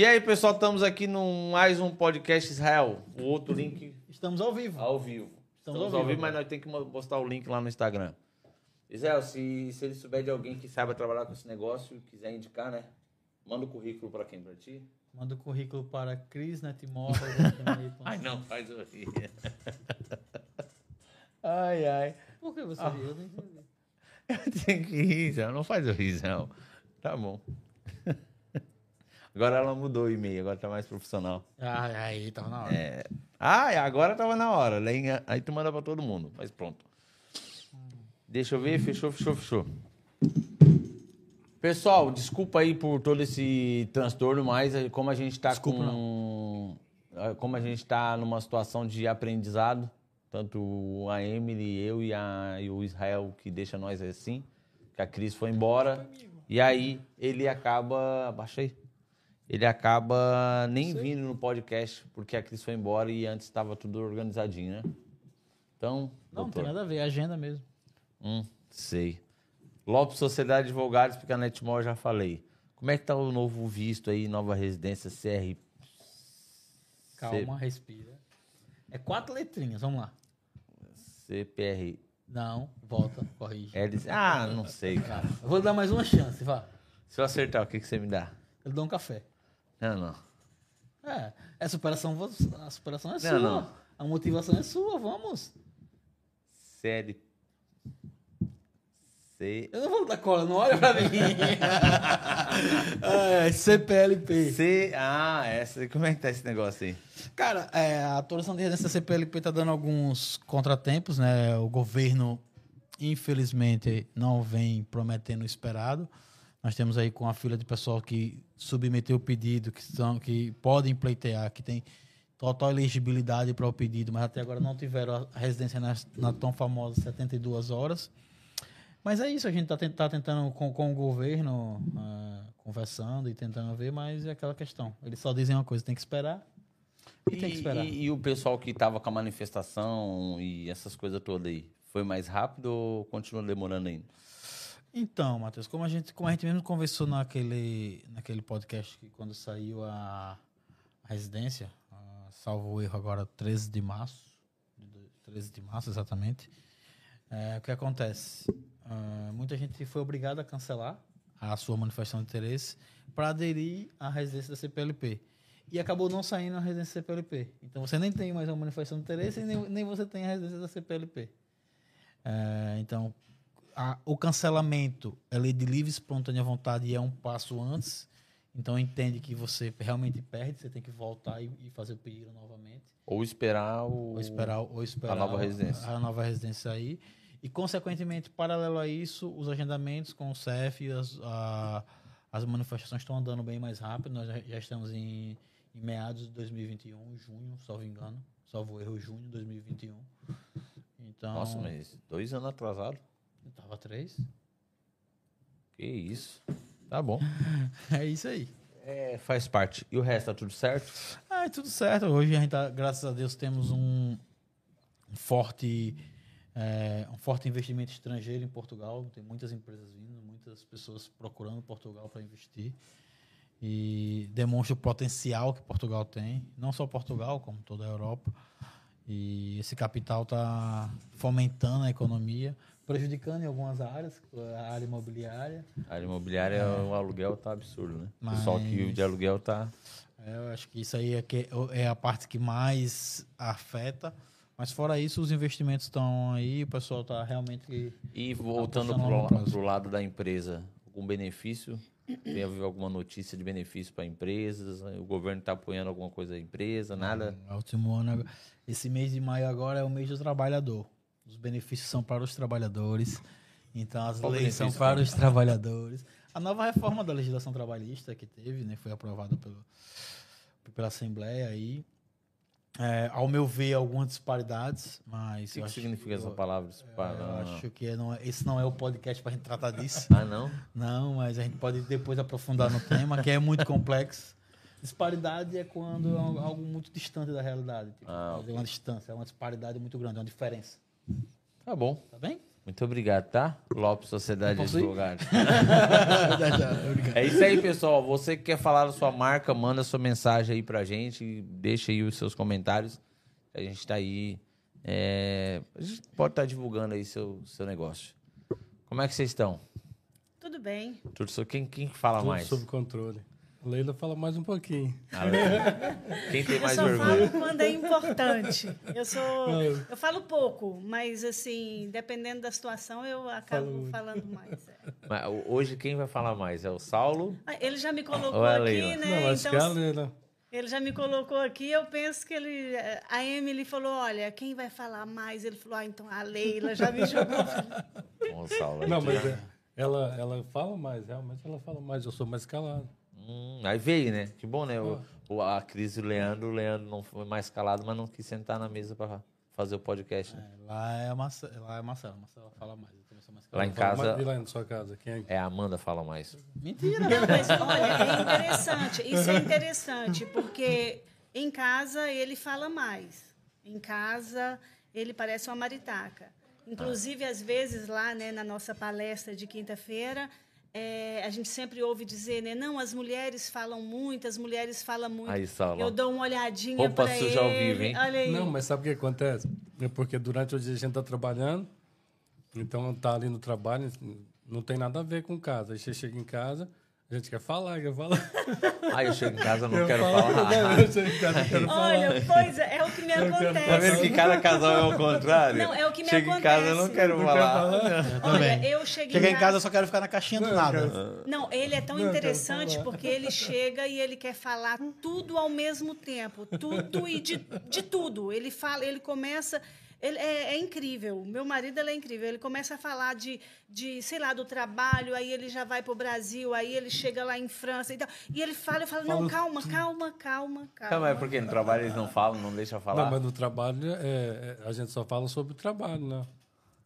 E aí, pessoal, estamos aqui no mais um podcast Israel. O outro link Estamos ao vivo. ao vivo. Estamos Estamos, ao ao vivo vivo, mas nós temos que postar o link lá no Instagram. Israel, se, se ele souber de alguém que saiba trabalhar com esse negócio e quiser indicar, né? Manda o currículo para quem? Para ti? Manda o currículo para Cris Netmore. Ai, não, faz rir. ai, ai. Por que você riu? Eu não entendi. Eu tenho que rir. Não faz rir, Zé. Tá bom. Agora ela mudou o e-mail, agora tá mais profissional. Ai, ai, tava na hora. É. Ah, agora tava na hora. Aí, aí tu manda pra todo mundo. Mas pronto. Deixa eu ver. Fechou, fechou, fechou. Pessoal, desculpa aí por todo esse transtorno, mas como a gente tá Desculpa, com. eh, Como a gente tá numa situação de aprendizado, tanto a Emily, eu e, a, e o Israel, que deixa nós assim, que a Cris foi embora. E aí ele acaba. Abaixa aí. Ele acaba nem vindo no podcast, porque a Cris foi embora e antes estava tudo organizadinho, né? Então. Não, não doutor, tem nada a ver, é agenda mesmo. Hum, sei. Lopes Sociedade de Advogados, porque a eu já falei. Como é que tá o novo visto aí, nova residência CR? Calma, respira. É quatro letrinhas, vamos lá. CPR. Não, volta, corrige. LC. Ah, não sei, cara. Eu vou dar mais uma chance, vá. Se eu acertar, o que, que você me dá? Eu dou um café. Não, não. É, é superação, vo- a superação é Não, sua. não. A motivação é sua, vamos. CL. C. Eu não vou dar cola, não olha pra mim. é, CPLP. C. Ah, essa. Como é que tá esse negócio aí? Cara, é, a atualização de residência CPLP está dando alguns contratempos, né? O governo, infelizmente, não vem prometendo o esperado. Nós temos aí com a fila de pessoal que submeteu o pedido, que, são, que podem pleitear, que tem total elegibilidade para o pedido, mas até agora não tiveram a residência na, na tão famosa 72 horas. Mas é isso, a gente está tentando com, com o governo, ah, conversando e tentando ver, mas é aquela questão. Eles só dizem uma coisa, tem que esperar. E, tem que esperar. E, e o pessoal que tava com a manifestação e essas coisas todas aí, foi mais rápido ou continua demorando ainda? Então, Matheus, como a gente, como a gente mesmo conversou naquele, naquele podcast que quando saiu a, a residência, ah, salvo o erro agora, 13 de março, de- 13 de março exatamente, é, o que acontece? Ah, muita gente foi obrigada a cancelar a sua manifestação de interesse para aderir à residência da CPLP. E acabou não saindo a residência da CPLP. Então você nem tem mais uma manifestação de interesse e nem, nem você tem a residência da CPLP. É, então, a- o cancelamento, a lei de livre e espontânea vontade é um passo antes. Então, entende que você realmente perde, você tem que voltar e, e fazer o pedido novamente. Ou esperar o. Ou esperar, ou esperar a nova residência. A, nova residência aí. E, consequentemente, paralelo a isso, os agendamentos com o CEF, e as, a- as manifestações estão andando bem mais rápido. Nós já, já estamos em, em meados de 2021, junho, salvo engano. Salvo erro, junho de 2021. Então, Nossa, mas dois anos atrasado? Tava três. Que isso. Tá bom. É isso aí. É, faz parte. E o resto, tá tudo certo? Ah, tudo certo. Hoje a gente tá, graças a Deus, temos um um forte, é, um forte investimento estrangeiro em Portugal. Tem muitas empresas vindo, muitas pessoas procurando Portugal para investir. E demonstra o potencial que Portugal tem. Não só Portugal, como toda a Europa. E esse capital está fomentando a economia, prejudicando em algumas áreas, a área imobiliária. A área imobiliária, o aluguel tá absurdo, né? O Mas- pessoal que vive de aluguel tá. É, eu acho que isso aí é, que é a parte que mais afeta. Mas fora isso, os investimentos estão aí, o pessoal está realmente. E voltando apostando a pro, longo prazo. pro lado da empresa, algum benefício? Tem havido alguma notícia de benefício para empresas? O governo está apoiando alguma coisa da empresa? Nada? No último ano, esse mês de maio agora é o mês do trabalhador. Os benefícios são para os trabalhadores. Então as Qual leis são para os trabalhadores. A nova reforma da legislação trabalhista que teve, né, foi aprovada pelo, pela Assembleia aí. É, ao meu ver, algumas disparidades, mas. O que, que significa essa eu- palavra? Eu acho que não é- esse não é o podcast para a gente tratar disso. Ah, não? Não, mas a gente pode depois aprofundar no tema, que é muito complexo. Disparidade é quando é algo muito distante da realidade. Tipo, Ah, é uma distância, é uma disparidade muito grande, é uma diferença. Tá bom. Tá bem? Muito obrigado, tá? Lopes Sociedade? Advogados. É isso aí, pessoal. Você que quer falar da sua marca, manda sua mensagem aí pra gente. Deixa aí os seus comentários. A gente tá aí. é, A gente pode estar divulgando aí seu, seu negócio. Como é que vocês estão? Tudo bem. Tudo so- Quem, quem fala Tudo mais? sob controle. Leila fala mais um pouquinho. A Leila. Quem tem Eu mais só vergonha? falo quando é importante. Eu sou, eu falo pouco, mas assim, dependendo da situação, eu acabo muito. falando mais. é. Mas hoje quem vai falar mais? É o Saulo? Ah, Ele já me colocou Ou é aqui, né? Não, acho então, que é a Leila. ele já me colocou aqui. Eu penso que ele, a Emily falou, olha, quem vai falar mais? Ele falou, ah, então a Leila já me jogou. O Saulo. Não, mas é- ela, ela fala mais, realmente ela fala mais. Eu sou mais calado. Hum, aí veio, né? Que bom, né? O, o- a Cris e o Leandro, o Leandro não foi mais calado, mas não quis sentar na mesa pra fazer o podcast. né? É, lá é a Marcela, lá é a Marcela. Marcela fala mais. Eu também sou mais Lá em casa, mais- E lá na sua casa? Quem é? é a Amanda fala mais. Mentira. Não, mas olha, é interessante. Isso é interessante, porque em casa ele fala mais. Em casa ele parece uma maritaca. Inclusive, às vezes, lá né, na nossa palestra de quinta-feira, é, a gente sempre ouve dizer, né? Não, as mulheres falam muito, as mulheres falam muito. Aí, Saulo. Eu dou uma olhadinha Roupa para ele. suja ao vivo, hein? Olha aí. Não, mas sabe o que acontece? É porque durante o dia a gente está trabalhando, então tá ali no trabalho, não tem nada a ver com casa. Aí você chega em casa, a gente quer falar, quer falar. Aí eu chego em casa, eu não Eu quero falo, falar. Eu chego em casa, eu quero falar. Olha, pois é, é o que me acontece. Tá vendo que cada casal é o contrário? Não, é Chego em casa, eu não quero Não quer falar. falar? Olha, eu cheguei Cheguei em casa, eu só quero ficar na caixinha do nada. Não, ele é tão Não, quero interessante porque ele chega e ele quer falar tudo ao mesmo tempo, tudo e de, de tudo. Ele fala, ele começa, ele é, é incrível. Meu marido ele é incrível. Ele começa a falar de, de, sei lá, do trabalho, aí ele já vai para o Brasil, aí ele chega lá em França e tal. E ele fala, eu falo, não, calma, calma, calma, calma. Não, mas é porque no trabalho eles não falam, não deixam falar. Não, mas no trabalho, é, é, a gente só fala sobre o trabalho, né?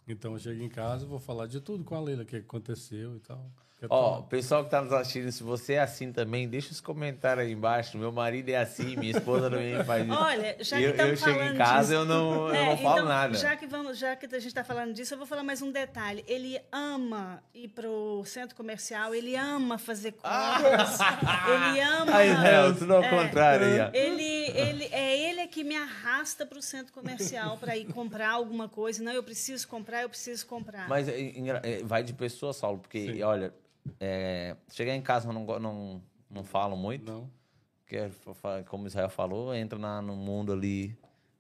Então eu chego em casa, vou falar de tudo com a Leila, o que aconteceu e tal. Ó, falar? pessoal que tá nos assistindo, se você é assim também, deixa os comentários aí embaixo. Meu marido é assim, minha esposa também faz isso. Olha, já que eu, eu chego em casa, disso- eu não, eu É, não falo então, nada. Já que, vamos, já que a gente está falando disso, eu vou falar mais um detalhe. Ele ama ir para o centro comercial, ele ama fazer compras, ele ama. Aí, Israel, tudo ao É. contrário. Ele, ele, é ele que me arrasta para o centro comercial para ir comprar alguma coisa. Não, eu preciso comprar, eu preciso comprar. Mas é, é, vai de pessoa, Saulo, porque, olha, é, chegar em casa eu não, não, não falo muito. Não. Porque, é, como o Israel falou, entra na- no mundo ali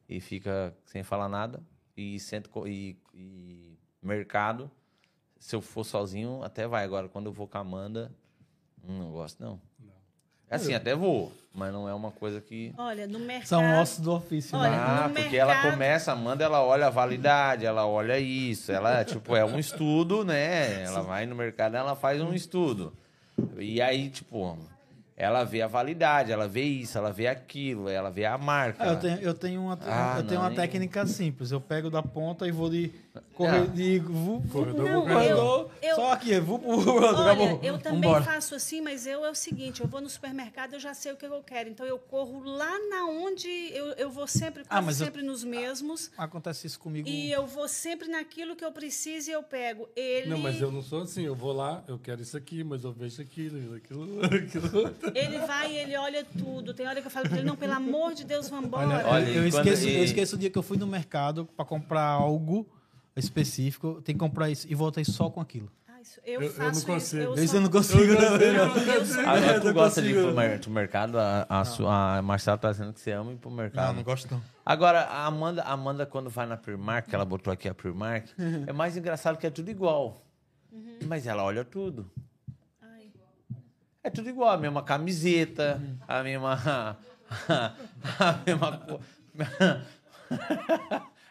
e fica sem falar nada. E, centro, e, e mercado, se eu for sozinho, até vai. Agora, quando eu vou com a Amanda, hum, não gosto, não. É assim, até vou, mas não é uma coisa que... Olha, no mercado. São ossos do ofício. Olha, né? Ah, no porque ela mercado- começa, a Amanda, ela olha a validade, ela olha isso, ela, tipo, é um estudo, né? Ela vai no mercado, ela faz um estudo. E aí, tipo, ela vê a validade, ela vê isso, ela vê aquilo, ela vê a marca. Ah, eu tenho, eu tenho uma, Ah, eu tenho não, uma nem- técnica simples. Eu pego da ponta e vou de correr Ah. de vou, Corredor, não, vou corredor, eu- só aqui, vou pro outro, Olha, acabou. eu também Vambora. faço assim, mas eu é o seguinte, eu vou no supermercado, eu já sei o que eu quero. Então eu corro lá na onde eu, eu vou sempre, Ah, mas eu- sempre nos mesmos. Acontece isso comigo. E eu vou sempre naquilo que eu preciso e eu pego. Ele, Não, mas eu não sou assim. Eu vou lá, eu quero isso aqui, mas eu vejo aquilo, aquilo, aquilo. outro. ele vai e ele olha tudo. Tem hora que eu falo pra ele, não, pelo amor de Deus, vambora. Olha, Olha, eu, esqueço, e- eu esqueço o dia que eu fui no mercado pra comprar algo específico. Tem que comprar isso e voltei só com aquilo. Ah, isso- eu, Eu- eu faço não consigo. isso. Eu Isso eu não consigo, não. eu sou- Agora tu gosta de ir pro mer- pro mercado, a, a, su- a Marcela tá dizendo que você ama ir pro mercado. Não, não gosto não. Agora, a Amanda, a Amanda, quando vai na Primark, que ela botou aqui a Primark, é mais engraçado que é tudo igual. Mas ela olha tudo. Ai. É tudo igual, a mesma camiseta, a mesma. A mesma.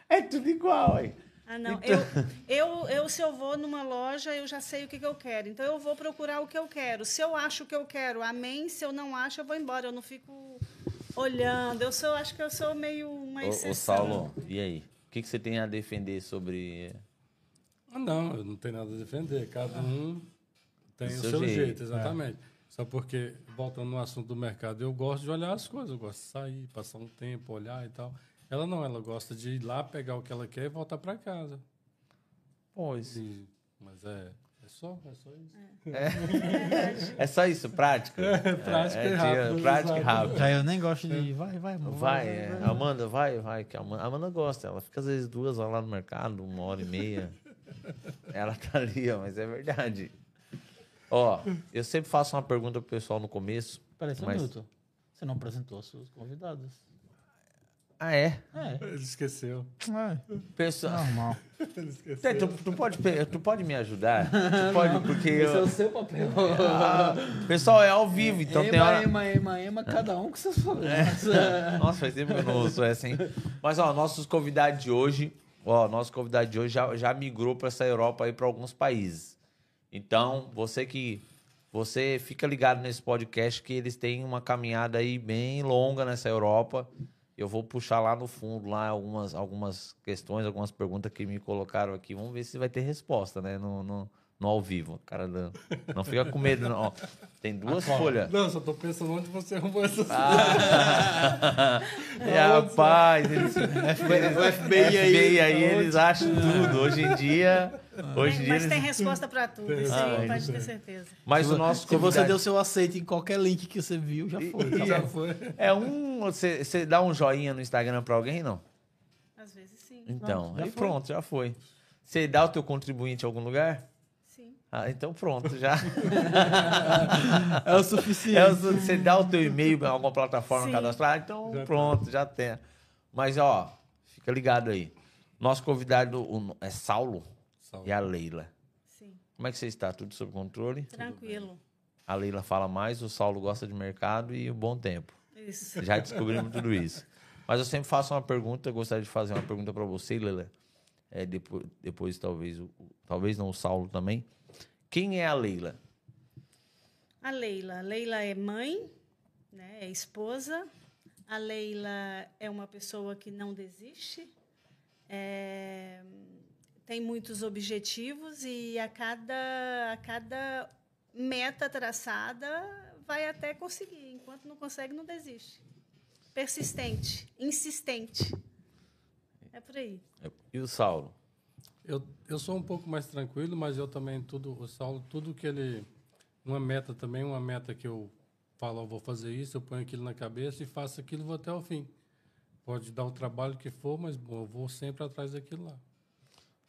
É tudo igual, aí. Ah, não. Então- Eu, eu, eu, se eu vou numa loja, eu já sei o que, que eu quero. Então, eu vou procurar o que eu quero. Se eu acho o que eu quero, amém. Se eu não acho, eu vou embora. Eu não fico olhando. Eu sou, acho que eu sou meio uma Ô, ô, exceção. Saulo, e aí? O que, que você tem a defender sobre. Ah, não, eu não tenho nada a defender. Cada um tem Do o seu seu, jeito, jeito, exatamente. Só porque, voltando no assunto do mercado, eu gosto de olhar as coisas, eu gosto de sair, passar um tempo, olhar e tal. Ela não, ela gosta de ir lá, pegar o que ela quer e voltar para casa. Pois. E- mas é, é só, é só isso. É só isso, prática. prática é, e é, rápido, Prática e rápido. Já eu nem gosto de. Vai, vai, amor. Vai, é. Amanda, vai, vai. Que a Amanda, a Amanda gosta. Ela fica às vezes duas horas lá no mercado, uma hora e meia. Ela tá ali, ó, mas é verdade. Ó, eu sempre faço uma pergunta pro pessoal no começo. Peraí, só um mas- minuto. Você não apresentou os seus convidados. Ah, é? É. Ele esqueceu. É, Pessoal, normal. Ele esqueceu. É, tu, tu pode, tu pode me ajudar? Tu pode, porque eu, seu papel. Ah, pessoal é ao vivo, então tem ema, hora. ema, ema, ema, cada um com seus problemas. Nossa, faz tempo que eu não ouço essa, hein? Mas, ó, nossos convidados de hoje, ó, nosso convidado de hoje já, já migrou para essa Europa aí para alguns países. Então, você que você fica ligado nesse podcast que eles têm uma caminhada aí bem longa nessa Europa. Eu vou puxar lá no fundo lá algumas, algumas questões, algumas perguntas que me colocaram aqui. Vamos ver se vai ter resposta, né? No ao vivo. Cara, não, não fica com medo, não. Ó, tem duas folhas. Não, só tô pensando onde você arrumou essas Ah, é, rapaz, eles, o FBI aí, aí eles acham tudo. Hoje em dia, hoje em Tem- dia mas eles... tem resposta para tudo, isso Ah, aí pode ter certeza. Mas o nosso Se você convidado- deu seu aceite em qualquer link que você viu, já foi. Já bom. foi. é um, você, você dá um joinha no Instagram pra alguém, não? Às vezes sim. Então, já aí foi. pronto, já foi. Você dá o teu contribuinte em algum lugar? Ah, então pronto, já. É o suficiente. É, você dá o teu e-mail em alguma plataforma Sim. cadastrar, então Já tá. pronto, já tem. Mas, ó, fica ligado aí. Nosso convidado o- é Saulo Salve. e a Leila. Sim. Como é que você está? Tudo sob controle? Tranquilo. A Leila fala mais, o Saulo gosta de mercado e o bom tempo. Isso. Já descobrimos tudo isso. Mas eu sempre faço uma pergunta, eu gostaria de fazer uma pergunta para você, Leila. É, depois, depois talvez, o- o- talvez não o Saulo também. Quem é a Leila? A Leila. A Leila é mãe, né? é esposa. A Leila é uma pessoa que não desiste. é, tem muitos objetivos e a cada, a cada meta traçada vai até conseguir. Enquanto não consegue, não desiste. Persistente, insistente. É por aí. E o Saulo? Eu, eu sou um pouco mais tranquilo, mas eu também, tudo, o Saulo, tudo que ele. Uma meta também, uma meta que eu falo, eu vou fazer isso, eu ponho aquilo na cabeça e faço aquilo, vou até o fim. Pode dar o trabalho que for, mas bom, eu vou sempre atrás daquilo lá.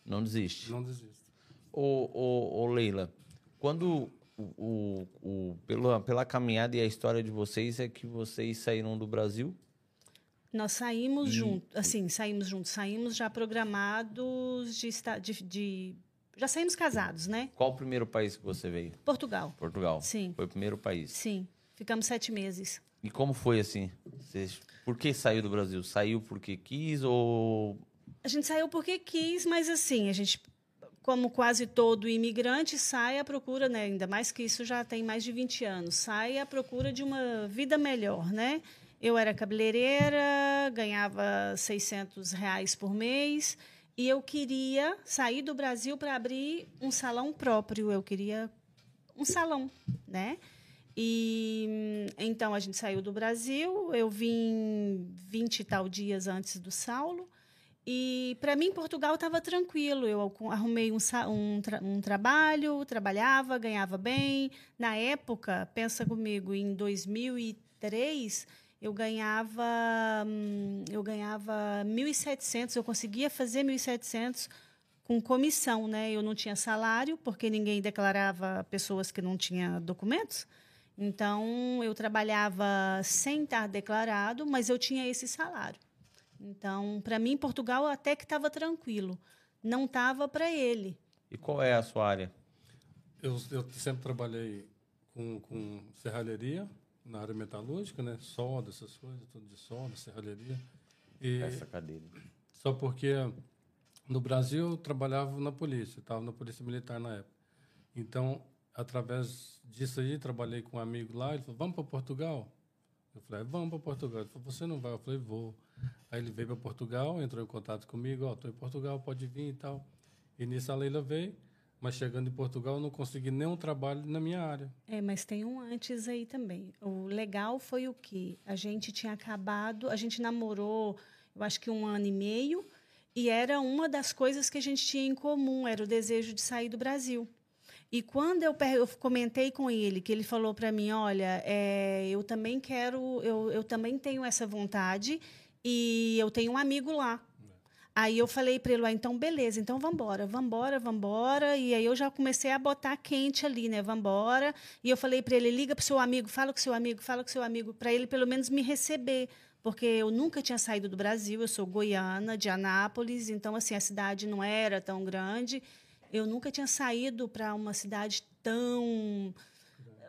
Não desiste. Não desisto. Ô, ô, ô, Leila, quando o, o, o- pela, pela caminhada e a história de vocês é que vocês saíram do Brasil? Nós saímos juntos, assim, saímos juntos, saímos já programados de, de, de- já saímos casados, né? Qual o primeiro país que você veio? Portugal, Portugal. Sim. Foi o primeiro país. sim. Ficamos sete meses. E como foi assim? Vocês, por que saiu do Brasil? Saiu porque quis ou A gente saiu porque quis, mas assim, a gente, como quase todo imigrante, sai à procura, né? Ainda mais que isso já tem mais de 20 anos, sai à procura de uma vida melhor, né? Eu era cabeleireira, ganhava 600 reais por mês e eu queria sair do Brasil para abrir um salão próprio. Eu queria um salão, né? E então a gente saiu do Brasil, eu vim 20 e tal dias antes do Saulo. E para mim, Portugal estava tranquilo. Eu arrumei um, um, tra- um trabalho, trabalhava, ganhava bem. Na época, pensa comigo, em 2003, eu ganhava hum, eu ganhava 1.700. Eu conseguia fazer 1.700 com comissão, né? Eu não tinha salário porque ninguém declarava pessoas que não tinham documentos. Então eu trabalhava sem estar declarado, mas eu tinha esse salário. Então, para mim, Portugal até que estava tranquilo. Não estava para ele. E qual é a sua área? Eu, eu sempre trabalhei com, com serralheria, na área metalúrgica, né? Solda, essas coisas, tudo de solda, serralheria. E Essa cadeira. só porque no Brasil eu trabalhava na polícia, estava na polícia militar na época. Então, através disso aí, trabalhei com um amigo lá, ele falou, vamos para Portugal? Eu falei, vamos para Portugal. Ele falou, você não vai? Eu falei, vou. Aí ele veio para Portugal, entrou em contato comigo, ó, estou em Portugal, pode vir e tal. E nisso a Leila veio, mas chegando em Portugal eu não consegui nenhum trabalho na minha área. É, mas tem um antes aí também. O legal foi o que a gente tinha acabado, a gente namorou, eu acho que um ano e meio, E era uma das coisas que a gente tinha em comum, era o desejo de sair do Brasil. E quando eu, eu comentei com ele, que ele falou para mim, olha, é, eu também quero, eu, eu também tenho essa vontade e eu tenho um amigo lá. Aí eu falei para ele, ah, então beleza, então embora, vamos embora. E aí eu já comecei a botar quente ali, né? Vamos embora. E eu falei para ele, liga para seu amigo, fala com seu amigo, fala com seu amigo, para ele pelo menos me receber, porque eu nunca tinha saído do Brasil, eu sou goiana, de Anápolis, então assim a cidade não era tão grande. Eu nunca tinha saído para uma cidade tão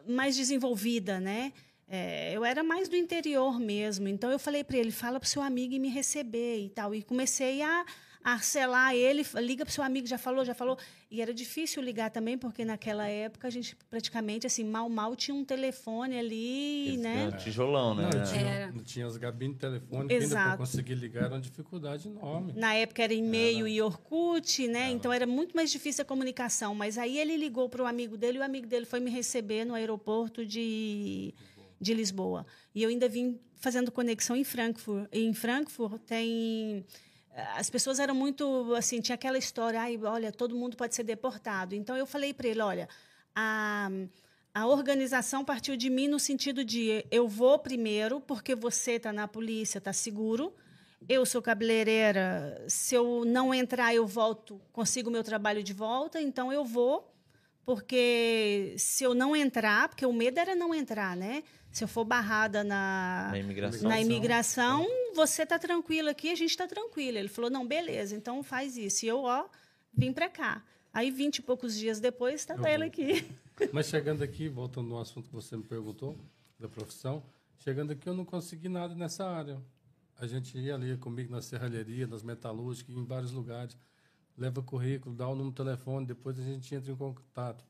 mais desenvolvida, né? É, eu era mais do interior mesmo. Então eu falei para ele, fala para seu amigo e me receber e tal. E comecei a, a selar ele, liga para seu amigo, já falou, já falou. E era difícil ligar também, porque naquela época a gente praticamente, assim, mal, mal tinha um telefone ali, Esse né? um tijolão, né? Não, tinha, Era. não tinha as gabines telefônicas, ainda Exato. para conseguir ligar era uma dificuldade enorme. Na época era e-mail e Orkut, né? Então era muito mais difícil a comunicação. Mas aí ele ligou para o amigo dele e o amigo dele foi me receber no aeroporto de, de Lisboa. E eu ainda vim fazendo conexão em Frankfurt. E em Frankfurt tem. As pessoas eram muito assim, tinha aquela história, ai, olha, todo mundo pode ser deportado. Então eu falei para ele, olha, a, a organização partiu de mim no sentido de eu vou primeiro porque você está na polícia, está seguro. Eu sou cabeleireira, se eu não entrar, eu volto, consigo meu trabalho de volta, então eu vou, porque se eu não entrar, porque o medo era não entrar, né? Se eu for barrada na, Na imigração. na imigração, você está tranquilo aqui, a gente está tranquilo. Ele falou, não, beleza, então faz isso. E eu, ó, vim para cá. Aí, vinte e poucos dias depois, estava Eu ela aqui. Mas chegando aqui, voltando no assunto que você me perguntou, da profissão, chegando aqui eu não consegui nada nessa área. A gente ia ali comigo na serralheria, nas metalúrgicas, em vários lugares, leva currículo, dá o número de telefone, depois a gente entra em contato.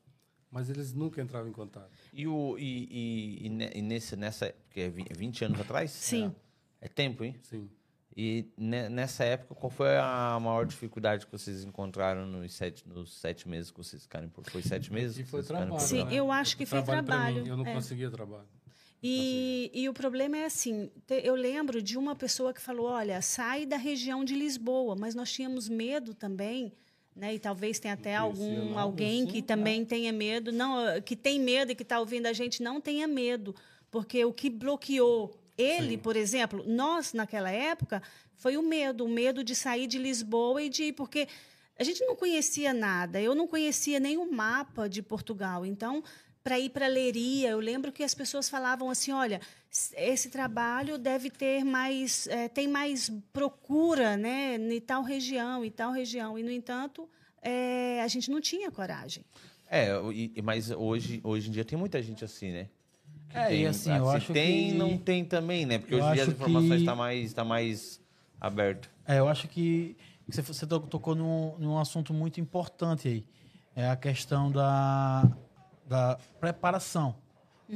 Mas eles nunca entravam em contato. E, o, e, e, e ne- e nesse, nessa. Porque é vi- 20 anos atrás? Sim. É tempo, hein? Sim. E ne- nessa época, qual foi a maior dificuldade que vocês encontraram nos sete, nos sete meses que vocês ficaram por Foi sete meses? E que foi em trabalho. Sim, né? eu acho que foi trabalho, mim, eu não é. conseguia trabalho. E, e o problema é assim, te- eu lembro de uma pessoa que falou, olha, sai da região de Lisboa, mas nós tínhamos medo também, né? E talvez tenha até algum alguém sim, que também tenha medo, não, que tem medo e que está ouvindo a gente não tenha medo, porque o que bloqueou ele, Sim. por exemplo, nós naquela época foi o medo, o medo de sair de Lisboa e de porque a gente não conhecia nada, eu não conhecia nem o mapa de Portugal, então para ir para Leiria, eu lembro que as pessoas falavam assim, olha, esse trabalho deve ter mais, eh, tem mais procura, né, em tal região, e tal região, e no entanto eh, a gente não tinha coragem. É, e- mas hoje, hoje em dia tem muita gente assim, né? Que É, e assim, eu se acho tem, que- não tem também, né? Porque Eu hoje em dia as informações que- estão mais, tá mais aberto. É, eu acho que você, você to- tocou num, num assunto muito importante aí. É a questão da, da preparação.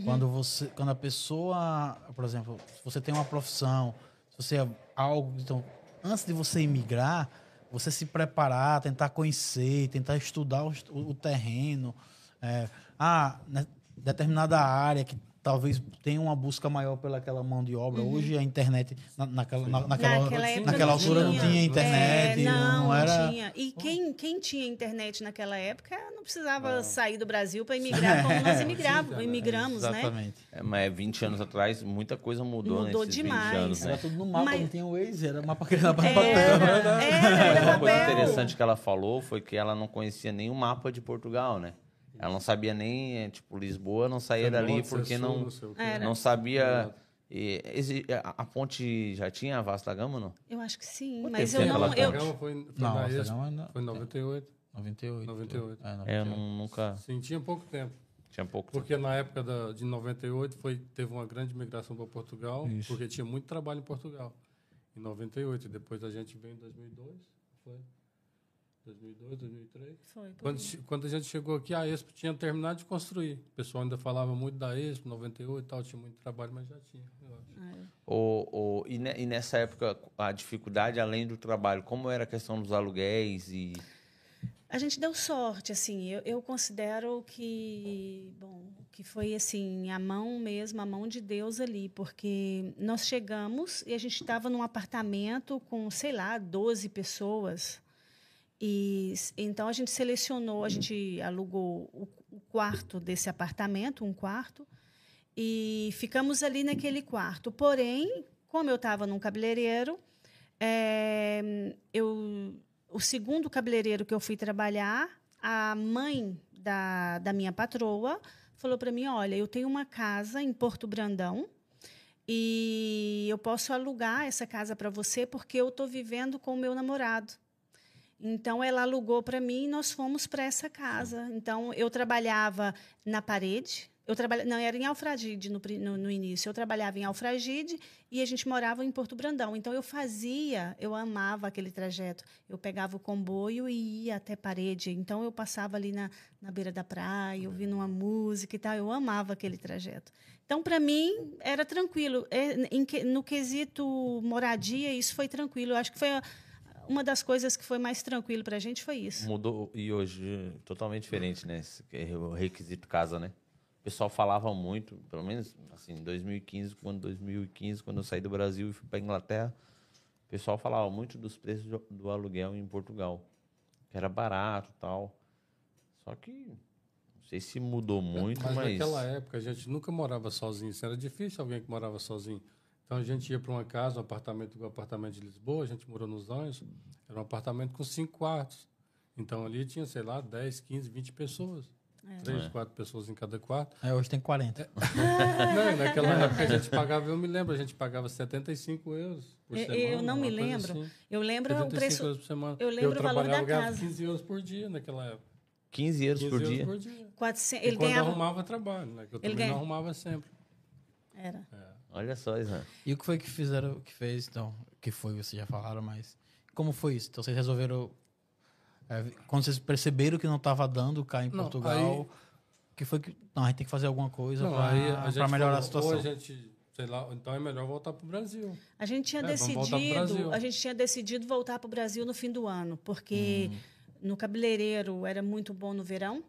Quando, você, quando a pessoa, por exemplo, se você tem uma profissão, se você é algo. Então, antes de você imigrar, você se preparar, tentar conhecer, tentar estudar o, o terreno. é, ah, né, determinada área que talvez tenha uma busca maior pelaquela mão de obra. Hoje a internet, na, naquela, na- naquela, Naquela época naquela não altura não tinha. tinha internet, É, não, não era. tinha. E quem, quem tinha internet naquela época não precisava sair do Brasil para imigrar como nós imigrava, imigramos, né? Exatamente. É, mas 20 anos atrás, muita coisa mudou, Mudou nesses demais. 20 anos, né? Era tudo no mapa, Mas- não tinha o Waze, era mapa que era mapa Era, era, era Uma coisa papel. interessante que ela falou foi que ela não conhecia nenhum mapa de Portugal, né? Ela não sabia nem, é, tipo, Lisboa não saía dali Norte, porque sul, não, sei o quê. Era. não sabia. e, exi- a, a ponte já tinha a vasta gama, não? Eu acho que sim, Quanto mas tempo eu não. aquela Eu? Gama foi, Não, na não é- foi em 98. 98. 98. É, É, eu 98. não- nunca. Sim, tinha pouco tempo. Tinha pouco tempo. Porque na época da, de 98 foi, teve uma grande migração para Portugal, Isso. porque tinha muito trabalho em Portugal. Em 98, e depois a gente veio em 2002, foi? 2002, 2003. Foi, Quando, quando a gente chegou aqui, a Expo tinha terminado de construir. O pessoal ainda falava muito da Expo, 98 e tal, tinha muito trabalho, mas já tinha, eu acho. É. O, o, e, ne- e nessa época, a dificuldade, além do trabalho, como era a questão dos aluguéis e. A gente deu sorte, assim. Eu, eu considero que, bom, que foi assim a mão mesmo, a mão de Deus ali, porque nós chegamos e a gente estava num apartamento com, sei lá, 12 pessoas. E então a gente selecionou, a gente alugou o, o quarto desse apartamento, um quarto, e ficamos ali naquele quarto. Porém, como eu estava num cabeleireiro, é, eu o segundo cabeleireiro que eu fui trabalhar, a mãe da, da minha patroa falou para mim: Olha, eu tenho uma casa em Porto Brandão e eu posso alugar essa casa para você porque eu estou vivendo com o meu namorado. Então ela alugou para mim e nós fomos para essa casa. Então eu trabalhava na parede, eu trabalha... Não, era em Alfragide no, no, no, início. Eu trabalhava em Alfragide e a gente morava em Porto Brandão. Então, eu fazia, eu amava aquele trajeto. Eu pegava o comboio e ia até parede. Então, eu passava ali na, na beira da praia, ouvindo uma música e tal. Eu amava aquele trajeto. Então, para mim, era tranquilo. É, no quesito moradia, isso foi tranquilo. Eu acho que foi uma das coisas que foi mais tranquilo para a gente foi isso. Mudou e hoje totalmente diferente, né? É o requisito casa, né? o pessoal falava muito, pelo menos assim, em 2015, quando 2015, quando eu saí do Brasil e fui para Inglaterra, o pessoal falava muito dos preços do aluguel em Portugal, que era barato, tal. Só que não sei se mudou muito, mas, mas naquela época a gente nunca morava sozinho, isso era difícil alguém que morava sozinho. Então a gente ia para uma casa, um apartamento, um apartamento de Lisboa, a gente morou nos Anjos, era um apartamento com cinco quartos. Então ali tinha, sei lá, 10, 15, 20 pessoas. É. Três, é. quatro pessoas em cada quarto. É, hoje tem 40. É. não, naquela época a gente pagava, eu me lembro, a gente pagava 75 euros por eu, semana. Eu não me lembro. Assim. Eu lembro o preço. Euros por semana. Eu lembro eu o valor da casa. 15 euros por dia naquela época. 15 euros, 15 por, euros dia? por dia? 400, ele quando ganhava... arrumava trabalho, né? Que eu também ganha... não arrumava sempre. Era. É. Olha só, Isra. E o que foi que fizeram, que fez, então? Que foi, vocês já falaram, mas... Como foi isso? Então, vocês resolveram... É, quando vocês perceberam que não estava dando cá em não, Portugal... Aí que foi que. Não, a gente tem que fazer alguma coisa para melhorar a situação. Ou a gente, sei lá, então é melhor voltar para o Brasil. A gente tinha é, decidido. A gente tinha decidido voltar para o Brasil no fim do ano, porque hum. no cabeleireiro era muito bom no verão.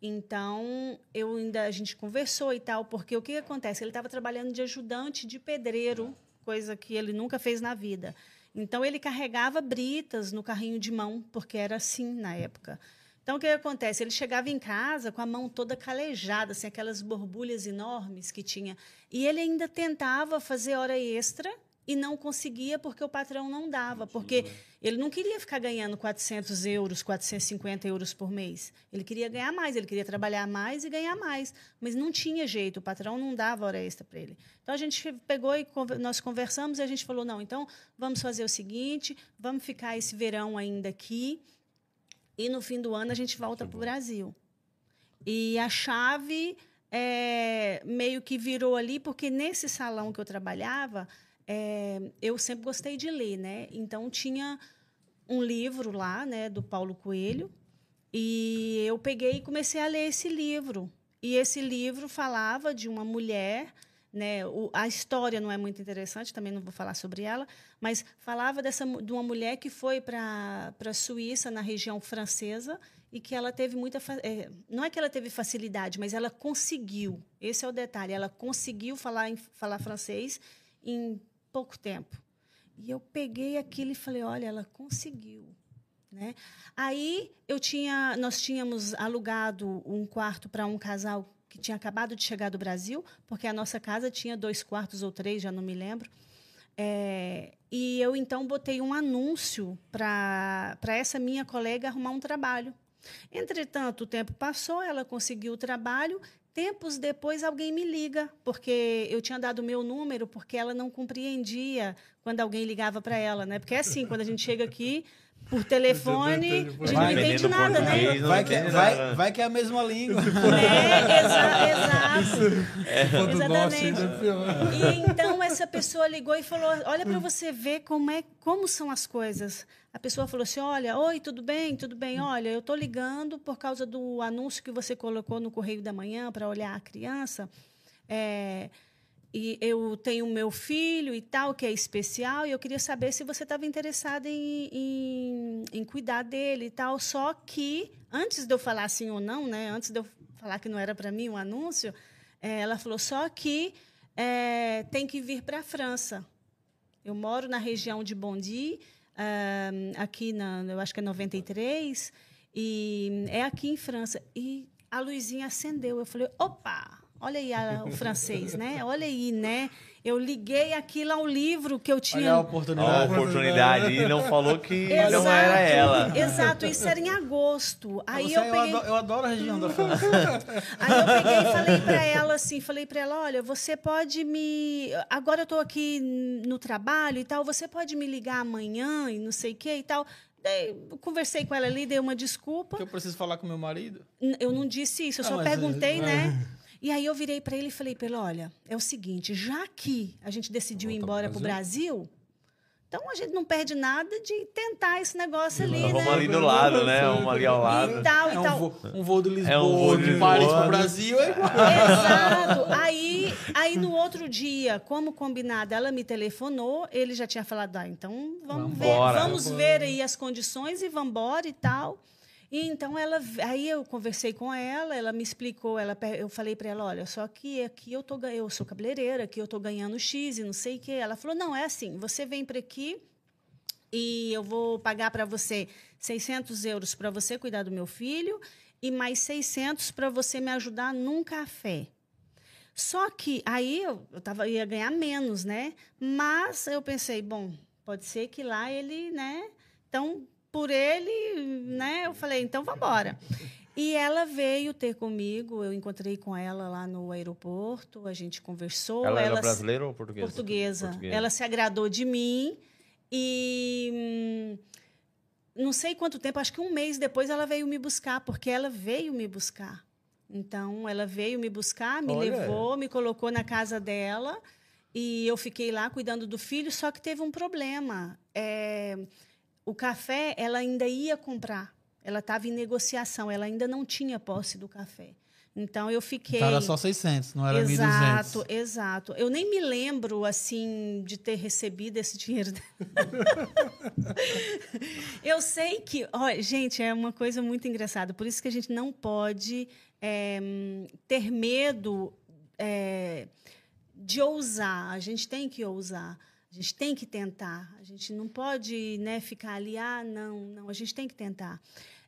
Então, eu ainda a gente conversou e tal, porque o que acontece? Ele estava trabalhando de ajudante de pedreiro, coisa que ele nunca fez na vida. Então, ele carregava britas no carrinho de mão, porque era assim na época. Então, o que acontece? Ele chegava em casa com a mão toda calejada, assim, aquelas borbulhas enormes que tinha. E ele ainda tentava fazer hora extra e não conseguia porque o patrão não dava. Porque ele não queria ficar ganhando 400 euros, 450 euros por mês. Ele queria ganhar mais, ele queria trabalhar mais e ganhar mais. Mas não tinha jeito, o patrão não dava hora extra para ele. Então, a gente pegou e nós conversamos e a gente falou, não, então vamos fazer o seguinte, vamos ficar esse verão ainda aqui e no fim do ano a gente volta para o Brasil. E a chave é, meio que virou ali, porque nesse salão que eu trabalhava, é, eu sempre gostei de ler, né? Então tinha um livro lá, né, do Paulo Coelho, e eu peguei e comecei a ler esse livro. E esse livro falava de uma mulher né? O, a história não é muito interessante, também não vou falar sobre ela, mas falava dessa, de uma mulher que foi para a Suíça, na região francesa, e que ela teve muita. É, não é que ela teve facilidade, mas ela conseguiu. Esse é o detalhe. Ela conseguiu falar, em, falar francês em pouco tempo. E eu peguei aquilo e falei: olha, ela conseguiu. Né? Aí eu tinha, nós tínhamos alugado um quarto para um casal que tinha acabado de chegar do Brasil, porque a nossa casa tinha dois quartos ou três, já não me lembro. É, e eu então botei um anúncio para essa minha colega arrumar um trabalho. Entretanto, o tempo passou, ela conseguiu o trabalho. Tempos depois, alguém me liga, porque eu tinha dado o meu número, porque ela não compreendia quando alguém ligava para ela, né? Porque é assim, quando a gente chega aqui, por telefone, a gente não entende nada, né? Vai que, vai, vai que é a mesma língua. É, exa, exato. É. Exatamente. E então essa pessoa ligou e falou: olha para você ver como, é, como são as coisas. A pessoa falou assim: olha, oi, tudo bem? Tudo bem? Olha, eu estou ligando por causa do anúncio que você colocou no Correio da Manhã para olhar a criança. É, e eu tenho meu filho e tal, que é especial, e eu queria saber se você estava interessada em, em, em cuidar dele e tal. Só que, antes de eu falar sim ou não, né? Antes de eu falar que não era para mim um anúncio, é, ela falou só que é, tem que vir para a França. Eu moro na região de Bondy, uh, aqui na, eu acho que é 93, e é aqui em França. E a luzinha acendeu. Eu falei, opa, olha aí a, o francês, né? Olha aí, né? Eu liguei aquilo ao livro que eu tinha. Olha a oportunidade. A oportunidade. E não falou que exato, não era ela. Exato, isso era em agosto. Aí Você, eu, peguei... eu, adoro, eu adoro a região da França. Aí eu peguei e falei para ela assim, falei para ela, olha, você pode me... Agora eu estou aqui no trabalho e tal, você pode me ligar amanhã e não sei o que e tal. Conversei com ela ali, dei uma desculpa. Que eu preciso falar com meu marido? Eu não disse isso, eu Ah, só mas, perguntei, é, né? E aí eu virei para ele e falei para ele, olha, é o seguinte, já que a gente decidiu ir embora para o Brasil, então a gente não perde nada de tentar esse negócio ali, Vamos né? ali do lado, né? Vamos ali ao lado. E tal, É e um tal. voo, um voo de Lisboa, É um voo de de Paris para o Brasil. É igual. Exato. Aí, aí no outro dia, como combinado, ela me telefonou, ele já tinha falado, ah, então vamos ver, Vambora. vamos ver aí as condições e vamos embora e tal. E então ela, aí eu conversei com ela, ela me explicou, ela, eu falei para ela, olha, só que aqui eu tô, eu sou cabeleireira, aqui eu tô ganhando X e não sei o quê. Ela falou, não, é assim, você vem para aqui e eu vou pagar para você 600 euros para você cuidar do meu filho e mais 600 para você me ajudar num café. Só que aí eu, eu tava, ia ganhar menos, né? Mas eu pensei, bom, pode ser que lá ele, né? Então, por ele, né? Eu falei, então vamos embora. E ela veio ter comigo, eu encontrei com ela lá no aeroporto, a gente conversou. Ela era ela se- brasileira ou portuguesa? portuguesa. Ela se agradou de mim e hum, não sei quanto tempo, acho que um mês depois ela veio me buscar, porque ela veio me buscar. Então, ela veio me buscar, me Olha. levou, me colocou na casa dela e eu fiquei lá cuidando do filho, só que teve um problema. É, o café, ela ainda ia comprar. Ela estava em negociação, ela ainda não tinha posse do café. Então, eu fiquei... Então era só 600, não era 1.200. Exato, exato. Eu nem me lembro, assim, de ter recebido esse dinheiro. eu sei que... Olha, gente, é uma coisa muito engraçada. Por isso que a gente não pode é, ter medo é, de ousar. A gente tem que ousar. A gente tem que tentar. A gente não pode né, ficar ali, ah, não, não. A gente tem que tentar.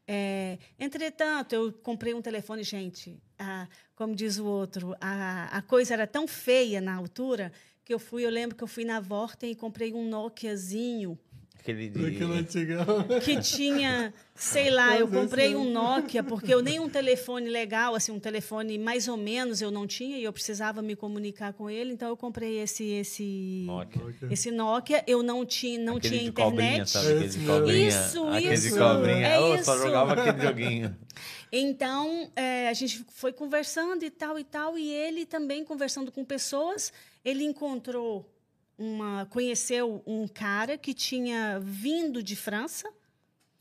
É, entretanto, eu comprei um telefone, gente. ah, como diz o outro, a, a coisa era tão feia na altura que eu fui, eu lembro que eu fui na Vorten e comprei um Nokiazinho Aquele Daquele de... antigão. que tinha, sei lá, eu comprei um Nokia, porque eu nem um telefone legal, assim, um telefone mais ou menos eu não tinha e eu precisava me comunicar com ele, então eu comprei esse esse Nokia. esse Nokia, eu não tinha não Aquele tinha de cobrinha, internet. sabe? Cobrinha. Isso, aquele isso, de cobrinha. é Eu só isso. jogava aquele joguinho. Então, é, a gente foi conversando e tal e tal, e ele também conversando com pessoas, ele encontrou uma, conheceu um cara que tinha vindo de França,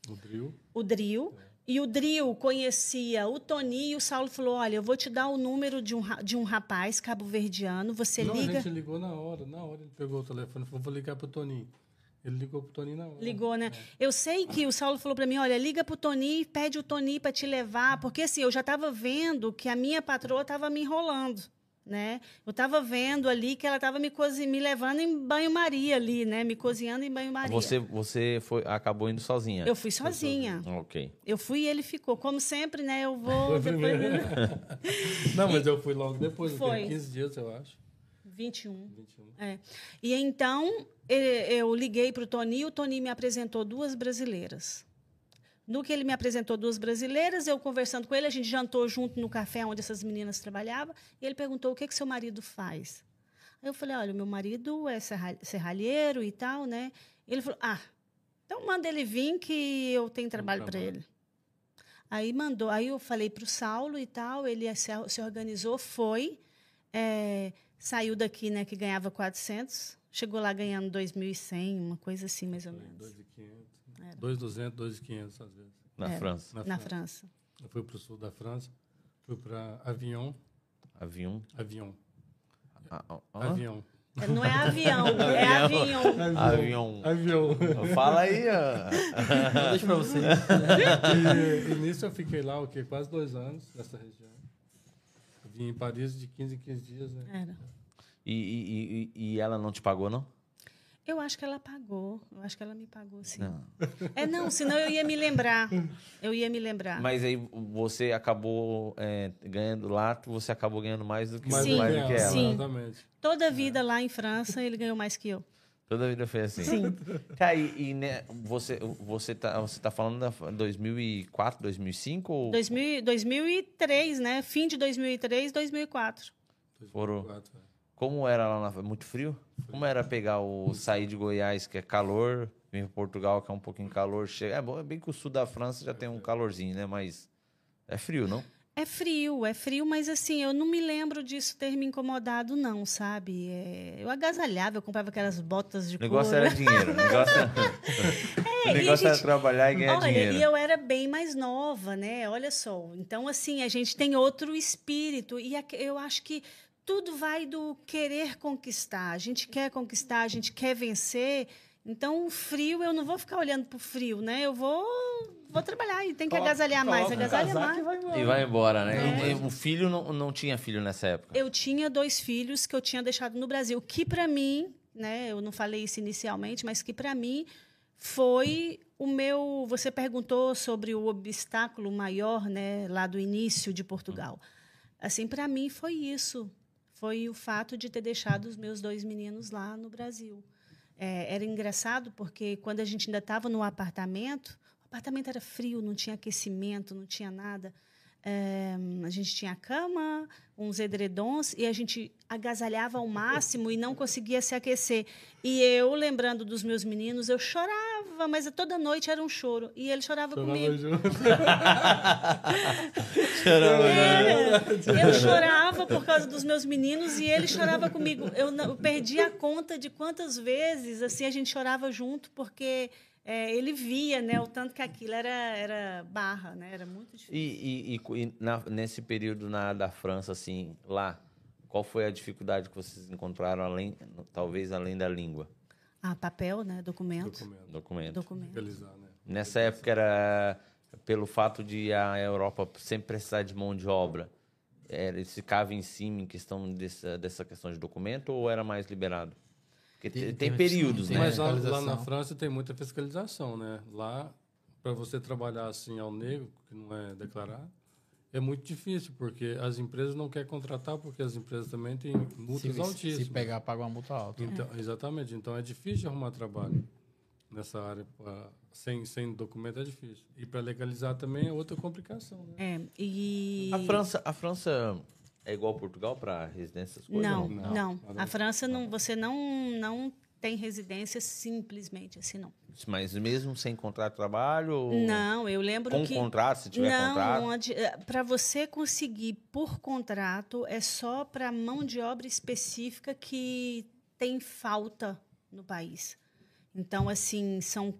O drill. o Drill, e o Drill conhecia o Tony e o Saulo falou: Olha, eu vou te dar o número de um, de um rapaz cabo-verdiano, você Não, liga. a gente ligou na hora. Na hora ele pegou o telefone e falou, vou ligar pro Toninho. Ele ligou pro Toninho na hora. Ligou, né? Eu sei que o Saulo falou para mim, olha, liga pro Tony, pede o Tony para te levar, porque assim, eu já estava vendo que a minha patroa estava me enrolando, né? Eu estava vendo ali que ela estava me, me levando em banho-maria ali, né? Me cozinhando em banho-maria. Você, você foi, acabou indo sozinha? Eu fui sozinha. Ok. Eu fui e ele ficou. Como sempre, né? Eu vou Foi depois... Não, mas eu fui logo depois. Foi. tenho 15 dias, eu acho. 21. 21. É. E então eu liguei para o Tony, o Tony me apresentou duas brasileiras. No que ele me apresentou duas brasileiras, eu conversando com ele, a gente jantou junto no café onde essas meninas trabalhavam, e ele perguntou o que que seu marido faz. Aí eu falei, olha, meu marido é serra- serralheiro e tal, né? Ele falou, ah, então manda ele vir que eu tenho trabalho para ele. Aí mandou, aí eu falei para o Saulo e tal, ele se, se organizou, foi, é, saiu daqui, né, que ganhava 400, chegou lá ganhando 2.100, uma coisa assim, mais ou menos, 2.500. 2.200, 2.500 às vezes. Na É. França. Na, na França. França. Eu fui pro sul da França. Fui para Avignon. Avião. Avignon. Ah, ah, ah. Avião. Não é avião, é avião. Avião. Avião. Fala aí, deixo pra vocês. e, e nisso eu fiquei lá, o quê? Quase dois anos nessa região. Vim em Paris de 15 em 15 dias, né? Era. E, e, e, e ela não te pagou, não? Eu acho que ela pagou. Eu acho que ela me pagou, sim. Não. É, não, senão eu ia me lembrar. Eu ia me lembrar. Mas aí você acabou é, ganhando lá, você acabou ganhando mais do que, Mais Sim, mais do que ela. sim. Exatamente. Toda a vida lá em França, ele ganhou mais que eu. Toda a vida foi assim. Sim. Tá, e, e, né, você, você, tá, você tá falando da 2004, 2005? Ou 2000, 2003, né? Fim de 2003, 2004. Foram- 2004, é. como era lá na... Muito frio? Como era pegar o... Sair de Goiás, que é calor, vir para Portugal, que é um pouquinho calor. Chega... É, bom, é bem que o sul da França já tem um calorzinho, né? Mas é frio, não? É frio, é frio, mas assim, eu não me lembro disso ter me incomodado, não, sabe? É, eu agasalhava, eu comprava aquelas botas de O negócio couro. era dinheiro. O negócio, era... o negócio era gente- trabalhar e ganhar Olha, dinheiro. e eu era bem mais nova, né? Olha só. Então, assim, a gente tem outro espírito. E eu acho que tudo vai do querer conquistar. A gente quer conquistar, a gente quer vencer. Então, o frio, eu não vou ficar olhando para o frio, né? Eu vou, vou trabalhar e tem que agasalhar mais, Coloca um agasalha casaco mais. e vai embora. E vai embora, né? É. E o filho não, não tinha filho nessa época. Eu tinha dois filhos que eu tinha deixado no Brasil, que para mim, né, eu não falei isso inicialmente, mas que para mim foi o meu. Você perguntou sobre o obstáculo maior, né, lá do início de Portugal. Assim, para mim foi isso. Foi o fato de ter deixado os meus dois meninos lá no Brasil. É, era engraçado porque quando a gente ainda estava no apartamento, o apartamento era frio, não tinha aquecimento, não tinha nada. É, a gente tinha cama, uns edredons e a gente agasalhava ao máximo e não conseguia se aquecer. E eu, lembrando dos meus meninos, eu chorava, mas toda noite era um choro. E ele chorava, Chorava comigo. junto. Era. Eu chorava por causa dos meus meninos e ele chorava comigo. Eu, eu perdi a conta de quantas vezes assim a gente chorava junto porque é, ele via, né, o tanto que aquilo era, era barra, né, era muito difícil. E, e- e- e na- nesse período na, da França, assim, lá, qual foi a dificuldade que vocês encontraram, além, talvez além da língua? Ah, papel, né, documento, Documento. Documento. documento. Né? Nessa época era pelo fato de a Europa sempre precisar de mão de obra. Era, eles ficavam em cima em questão dessa, dessa questão de documento ou era mais liberado? Porque tem, Tem- tem períodos, tem- né? Mas lá, lá na. França tem muita fiscalização, né? Lá, para você trabalhar assim ao negro, que não é declarado, é muito difícil, porque as empresas não querem contratar, porque as empresas também têm multas Se, altíssimas. se pegar, paga uma multa alta. Então, Exatamente. Então é difícil arrumar trabalho nessa área. pra- sem, sem documento é difícil. E para legalizar também é outra complicação, né? É, e A França, a França é igual Portugal para residências? coisas? não, Não. não, A França não, você não não tem residência simplesmente assim não. Mas mesmo sem contrato de trabalho? Não, eu lembro com que contrato, se tiver contrato? para você conseguir por contrato é só para mão de obra específica que tem falta no país. Então, assim, são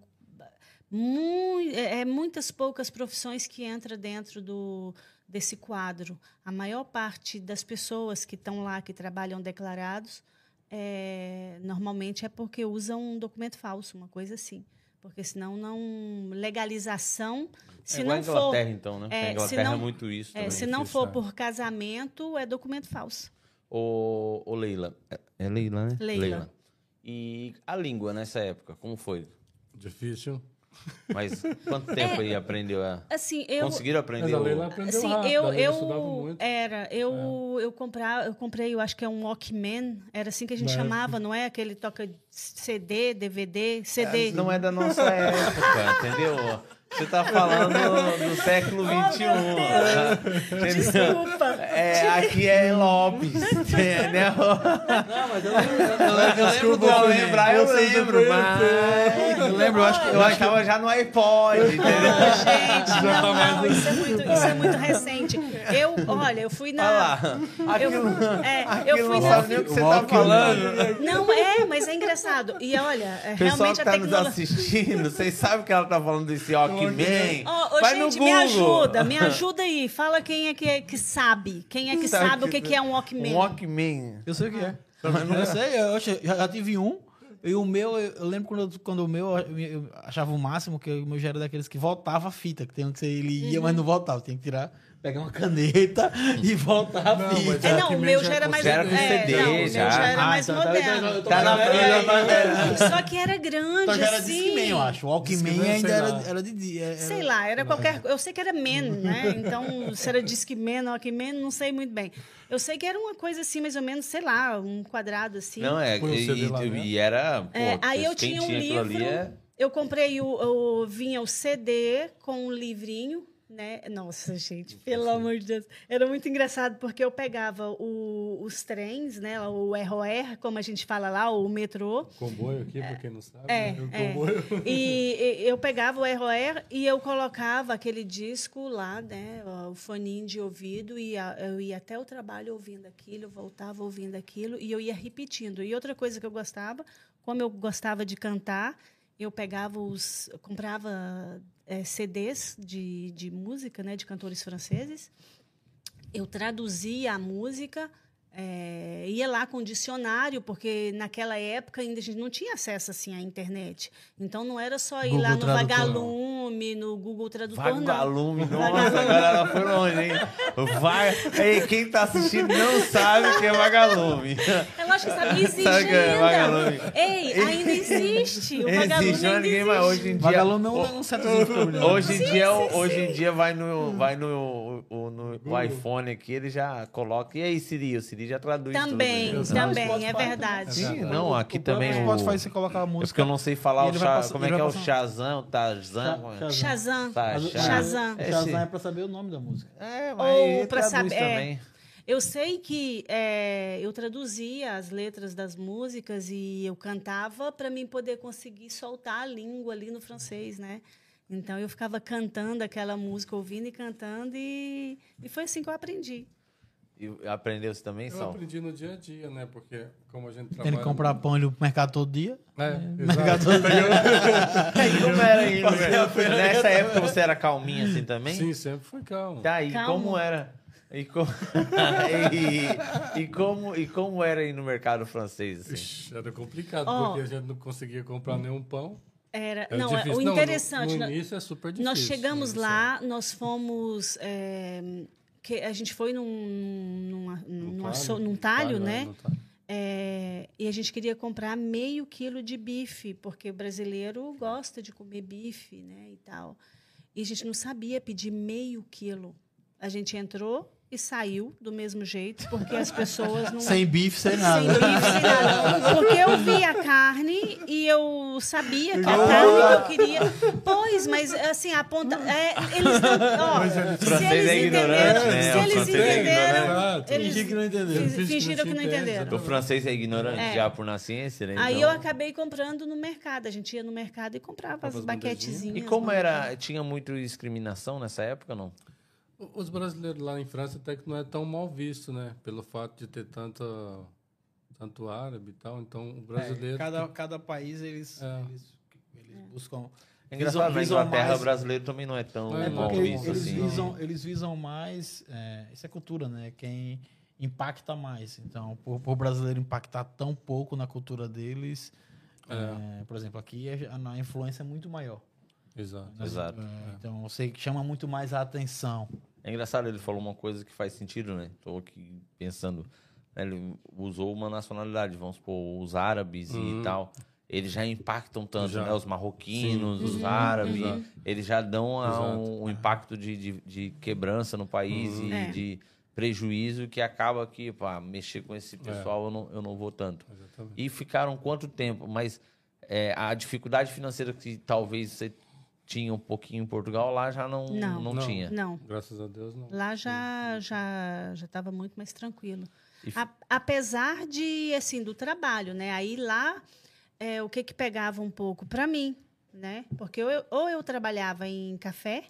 mui- é, é muitas poucas profissões que entram dentro do, desse quadro. A maior parte das pessoas que estão lá, que trabalham declarados, é, normalmente é porque usam um documento falso, uma coisa assim. Porque senão não. Legalização. Se é igual não a for. Inglaterra, então, né? é, a se Inglaterra não- é muito isso É, também. se não for é. por casamento, é documento falso. Ô, ô Leila. É- É Leila, né? Leila. E a língua nessa época, como foi? Difícil. Mas quanto tempo aí aprendeu a... Assim, eu. Conseguiram aprender? Mas a Leila aprendeu Assim, rápido. eu, estudava eu muito. era, eu, eu comprava, eu comprei, eu acho que é um Walkman, era assim que a gente chamava, não é? Aquele toca CD, DVD, CD. Não é da nossa época, entendeu? Você tá falando do século XXI. entendeu? Desculpa. É, aqui é Lopes, entendeu? Não, mas eu lembro. Eu lembro eu lembrar, eu lembro, mas... Eu lembro, eu acho que. Eu achava já no iPod, entendeu? Gente, não, não, isso é, muito, isso é muito recente. Eu, olha, eu fui Olha lá. na. Eu, Aquilo, é, aquilo eu fui não na. sabe nem o que você tá falando. Não, é, mas é engraçado. E olha, é, pessoal realmente que a tá nos tecnologia. assistindo, vocês sabem que ela tá falando desse Walkman? Ó, ô, ô, Vai no gente, me Google. ajuda, me ajuda aí. Fala quem é que, é, que sabe. Quem é que Sabe sabe, o que- que, que é um Walkman. Um Walkman. Eu sei o que é. Eu sei, eu já, já tive um. E o meu, eu, lembro quando, eu- quando o meu eu, achava o máximo, que o meu já era daqueles que voltava a fita, que tem que ser, ele ia, mas não voltava. Tinha que tirar, pegar uma caneta e voltar a Não, fita. mas É, não, o meu já era mais Já era com é, CD, não, o meu já. já era Ah, mais então, então, moderno. então, Tá na então, então, Só que era grande, Então já era assim. Discman, eu acho. O Walkman Discman, ainda era, era de dia. era- Sei lá, era qualquer. Eu sei que era Man, né? Então, se era Discman, Walkman, não sei muito bem. Eu sei que era uma coisa assim, mais ou menos, sei lá, um quadrado assim. Não, é. O E, CD lá, e- né? e era. Pô, É, aí eu tinha um livro. ali é- Eu comprei o, o. Vinha o CD com um livrinho, né? Nossa, gente, pelo amor de Deus. Era muito engraçado, porque eu pegava o- os trens, né? O ROR, como a gente fala lá, o metrô. Comboio aqui, pra quem não sabe. É, né? O é. comboio. E, e eu pegava o ROR e eu colocava aquele disco lá, né, o foninho de ouvido, e a- eu ia até o trabalho ouvindo aquilo, voltava ouvindo aquilo, e eu ia repetindo. E outra coisa que eu gostava, como eu gostava de cantar, eu pegava os. Eu comprava eh, CDs de, de música, né, de cantores franceses, eu traduzia a música, eh, ia lá com o dicionário, porque naquela época ainda a gente não tinha acesso assim à internet. Então não era só ir Google lá no Tradutor. Vagalume, no Google Tradutor, não. Vagalume, nossa, a galera foi longe, hein? Vai. Ei, quem tá assistindo não sabe o que é vagalume. É lógico que sabe, existe Sabe que é ainda. vagalume? Ei, ainda existe. O vagalume Existe, ainda ninguém mais. Hoje em dia. Vagalume é um, um fica Hoje em, Sim, dia, sim, hoje em dia vai no, vai no, o- no, no iPhone aqui, ele já coloca. E aí, Siri? O Siri já traduz Também, tudo. né? também, Spotify é verdade. Sim, não, aqui o também o- Spotify você coloca a É porque música. eu não sei falar o ele vai Sha- passar- como é que é o Shazam, o Tarzan. é? Shazam. Shazam. Tá, o- Shazam. O Esse- Shazam é pra saber o nome da música. É, Ou mas ele pra traduz saber- é. também. Eu sei que é, eu traduzia as letras das músicas e eu cantava para mim poder conseguir soltar a língua ali no francês, né? Então eu ficava cantando aquela música, ouvindo e cantando e, e foi assim que eu aprendi. E aprendeu você também, Eu Sal? aprendi no dia a dia, né? Porque como a gente Tem trabalha... que comprar pão no mercado todo dia. É, Mercado exato. todo dia. E como era aí? Nessa época você era calminha assim também? Sim, sempre foi calmo. Tá, e Calmo. como era? E, co- e, e como, e como era aí no mercado francês? Assim? Ixi, era complicado, Ó. porque a gente não conseguia comprar nenhum pão. Era, Era não, é- difícil. o no- interessante, No, nó- início é super difícil. nós chegamos no lá, nós fomos é, que a gente foi num numa, é. No numa talho, num no talho, é, né? no talho. É, e a gente queria comprar meio quilo de bife, porque o brasileiro gosta de comer bife, né, e tal. E a gente não sabia pedir meio quilo. A gente entrou e saiu do mesmo jeito, porque as pessoas não... Sem bife, sem Sem nada. bife, sem nada. Porque eu vi a carne e eu sabia que a carne que eu queria. Pois, mas assim, a ponta. É, eles não. Ó, se francês eles é ignorante, entenderam. né? Se eles é entenderam. Eles que não não fingiram que não entende, entenderam. O francês é ignorante É. já por nascença, né? Aí Então- eu acabei comprando no mercado. A gente ia no mercado e comprava as baquetezinhas. E como né? era? Tinha muito discriminação nessa época, não? O- Os brasileiros lá em França até que não é tão mal visto, né? Pelo fato de ter tanta, tanto árabe e tal. Então, o brasileiro... É, cada, cada país eles, É. eles, eles buscam. É engraçado, na visam Inglaterra mais- o brasileiro também não é tão É, mal visto eles, assim. visam, eles visam mais. É, isso é cultura, né? Quem impacta mais. Então, por, por brasileiro impactar tão pouco na cultura deles, é, por exemplo, aqui a, a influência é muito maior. Exato. né? Exato. É, então, eu sei que chama muito mais a atenção. É engraçado, ele falou uma coisa que faz sentido, né? Tô aqui pensando. né? Ele usou uma nacionalidade, vamos supor, os árabes Uhum. e tal. Eles já impactam tanto, Já. né? Os marroquinos, Sim. os Uhum, árabes. uhum. Eles já dão Exato. um, um impacto de, de, de quebrança no país Uhum. e É. de prejuízo que acaba que, pá, mexer com esse pessoal eu, não, eu não vou tanto. Exatamente. E ficaram quanto tempo? Mas é, a dificuldade financeira que talvez você tinha um pouquinho em Portugal, lá já não, Não. não, Não. tinha. Não. Graças a Deus, não. Lá já já já estava muito mais tranquilo. E- A- apesar de assim do trabalho, né? Aí lá é, o que que pegava um pouco para mim, né? Porque eu, ou eu trabalhava em café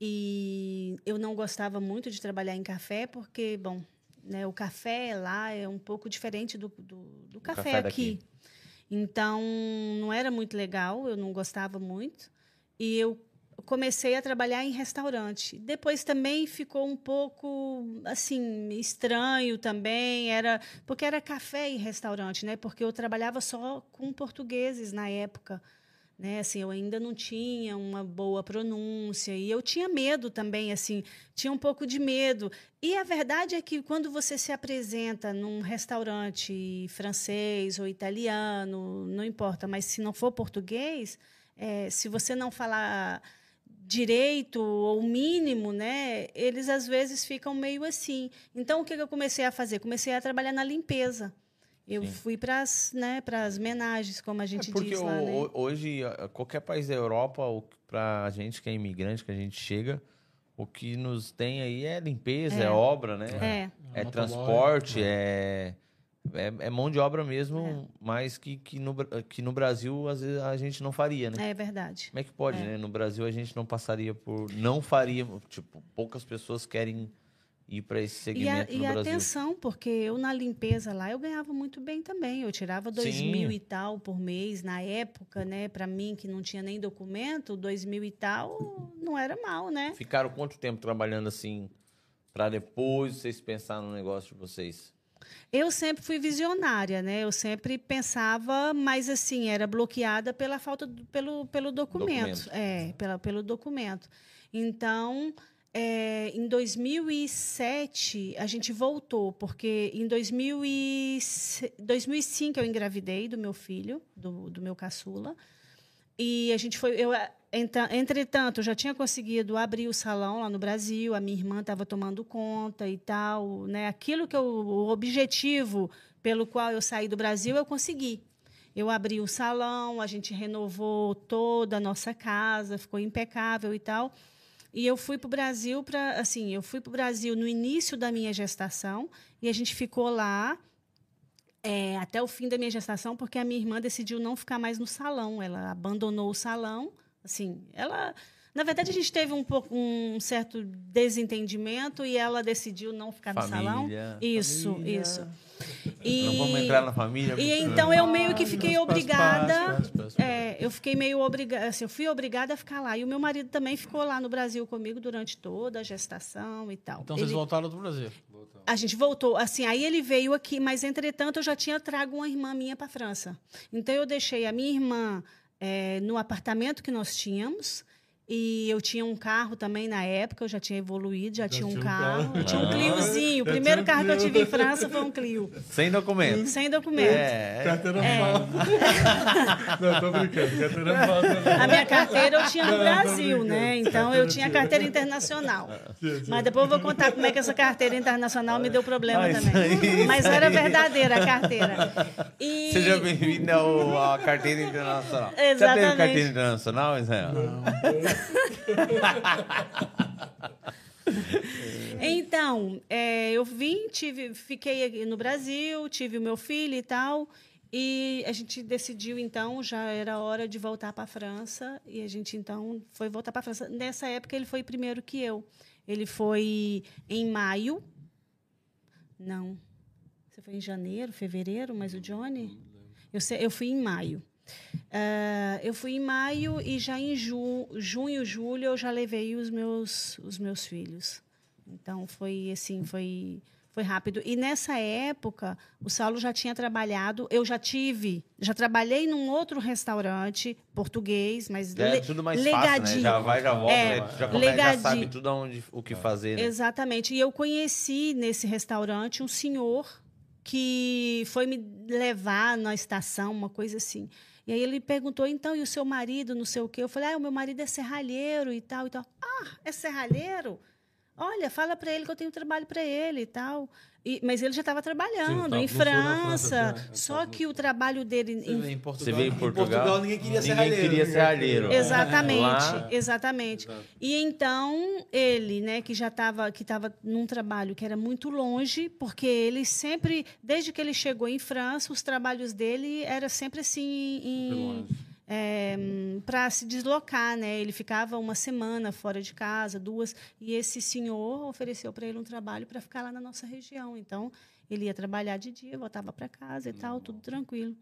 e eu não gostava muito de trabalhar em café porque, bom, né? O café lá é um pouco diferente do, do, do café, café daqui. aqui. Então não era muito legal, eu não gostava muito e eu comecei a trabalhar em restaurante. Depois também ficou um pouco assim estranho também, era porque era café e restaurante, né? Porque eu trabalhava só com portugueses na época, né? Assim, eu ainda não tinha uma boa pronúncia e eu tinha medo também, assim, tinha um pouco de medo. E a verdade é que quando você se apresenta num restaurante francês ou italiano, não importa, mas se não for português, é, se você não falar direito ou mínimo, né, eles às vezes ficam meio assim. Então, o que eu comecei a fazer? Comecei a trabalhar na limpeza. Eu Sim. fui para as né, pras menagens, como a gente É porque diz lá, o- né? hoje, qualquer país da Europa, para a gente que é imigrante, que a gente chega, o que nos tem aí é limpeza, é, É. obra, né? É, É Motoboy. transporte, é, é, é mão de obra mesmo, mas que, que, no, que no Brasil, às vezes, a gente não faria, né? é verdade. Como é que pode, né? No Brasil, a gente não passaria por... Não faria, tipo, poucas pessoas querem ir para esse E, a, segmento e no Brasil. atenção, porque eu na limpeza lá eu ganhava muito bem também. Eu tirava dois Sim. mil e tal por mês na época, né? Para mim que não tinha nem documento, dois mil e tal não era mal, né? Ficaram quanto tempo trabalhando assim, para depois vocês pensar no negócio de vocês? Eu sempre fui visionária, né? Eu sempre pensava, mas assim, era bloqueada pela falta do, pelo, pelo documento. Documento. É, pela, pelo documento. Então, é, em 2007, a gente voltou, porque em 2000 e se- 2005 eu engravidei do meu filho, do, do meu caçula. E a gente foi. Eu, enta- entretanto, eu já tinha conseguido abrir o salão lá no Brasil, a minha irmã estava tomando conta e tal. Né? Aquilo que eu, o objetivo pelo qual eu saí do Brasil, eu consegui. Eu abri o salão, a gente renovou toda a nossa casa, ficou impecável e tal. E eu fui para o Brasil para. Assim, eu fui para o Brasil no início da minha gestação e a gente ficou lá é, até o fim da minha gestação, porque a minha irmã decidiu não ficar mais no salão. Ela abandonou o salão. Assim, ela. Na verdade, a gente teve um, pouco, um certo desentendimento e ela decidiu não ficar no salão. Família, Isso, família. isso. E, Não vamos entrar na família. e então eu meio que fiquei obrigada. É, eu fiquei meio obrigada, assim, eu fui obrigada a ficar lá. E o meu marido também ficou lá no Brasil comigo durante toda a gestação e tal. Então vocês Ele- voltaram do Brasil. a gente voltou, assim, aí ele veio aqui, mas entretanto eu já tinha trago uma irmã minha para a França. Então eu deixei a minha irmã eh, no apartamento que nós tínhamos. E eu tinha um carro também na época, eu já tinha evoluído, já, tinha um tinha um carro. carro. Eu tinha um Ah. Cliozinho. O Já primeiro um carro que eu Clio. tive em França foi um Clio, Sem documento. sem documento. É, é. Carteira falsa. Não, tô brincando. Carteira falsa. A minha carteira eu tinha no Não, Brasil, né? Então eu tinha carteira internacional. Mas depois eu vou contar como é que essa carteira internacional me deu problema Ah, também. aí, Mas era aí. verdadeira a carteira. E... Seja bem-vindo ao- à carteira internacional. Já teve Exatamente. carteira internacional, Israel? Então, é, eu vim, tive, fiquei aqui no Brasil, tive o meu filho e tal, e a gente decidiu, então, já era hora de voltar para a França, e a gente, então, foi voltar para a França. Nessa época, ele foi primeiro que eu. Ele foi em maio. Não. Você foi em janeiro, fevereiro, mas o Johnny? Eu, sei- eu fui em maio. Ah, eu fui em maio e já em ju, junho, julho, eu já levei os meus, os meus filhos. Então, foi assim, foi, foi rápido. E nessa época, o Saulo já tinha trabalhado, eu já tive, já trabalhei num outro restaurante português, mas é le- tudo mais fácil, né? legadinho. Já vai, já volta, É, né? já, começa, já sabe legadinho. tudo onde, o que fazer, né? Exatamente. E eu conheci nesse restaurante um senhor que foi me levar na estação, uma coisa assim. E aí ele perguntou, então, e o seu marido, não sei o quê? Eu falei, ah, o meu marido é serralheiro e tal, e tal. Ah, é serralheiro? Olha, fala para ele que eu tenho trabalho para ele e tal. E- mas ele já estava trabalhando tá, em França. França, só que o trabalho dele Você em vê em Portugal. Você vê em Portugal, ninguém queria ser ninguém ralheiro. queria ser alheiro. Exatamente, Lá- exatamente. E então ele, né, que já estava que estava num trabalho que era muito longe, porque ele sempre, desde que ele chegou em França, os trabalhos dele era sempre assim em, para se deslocar, né? Ele ficava uma semana fora de casa, duas, e esse senhor ofereceu para ele um trabalho para ficar lá na nossa região. Então ele ia trabalhar de dia, voltava para casa e tal, tudo tranquilo.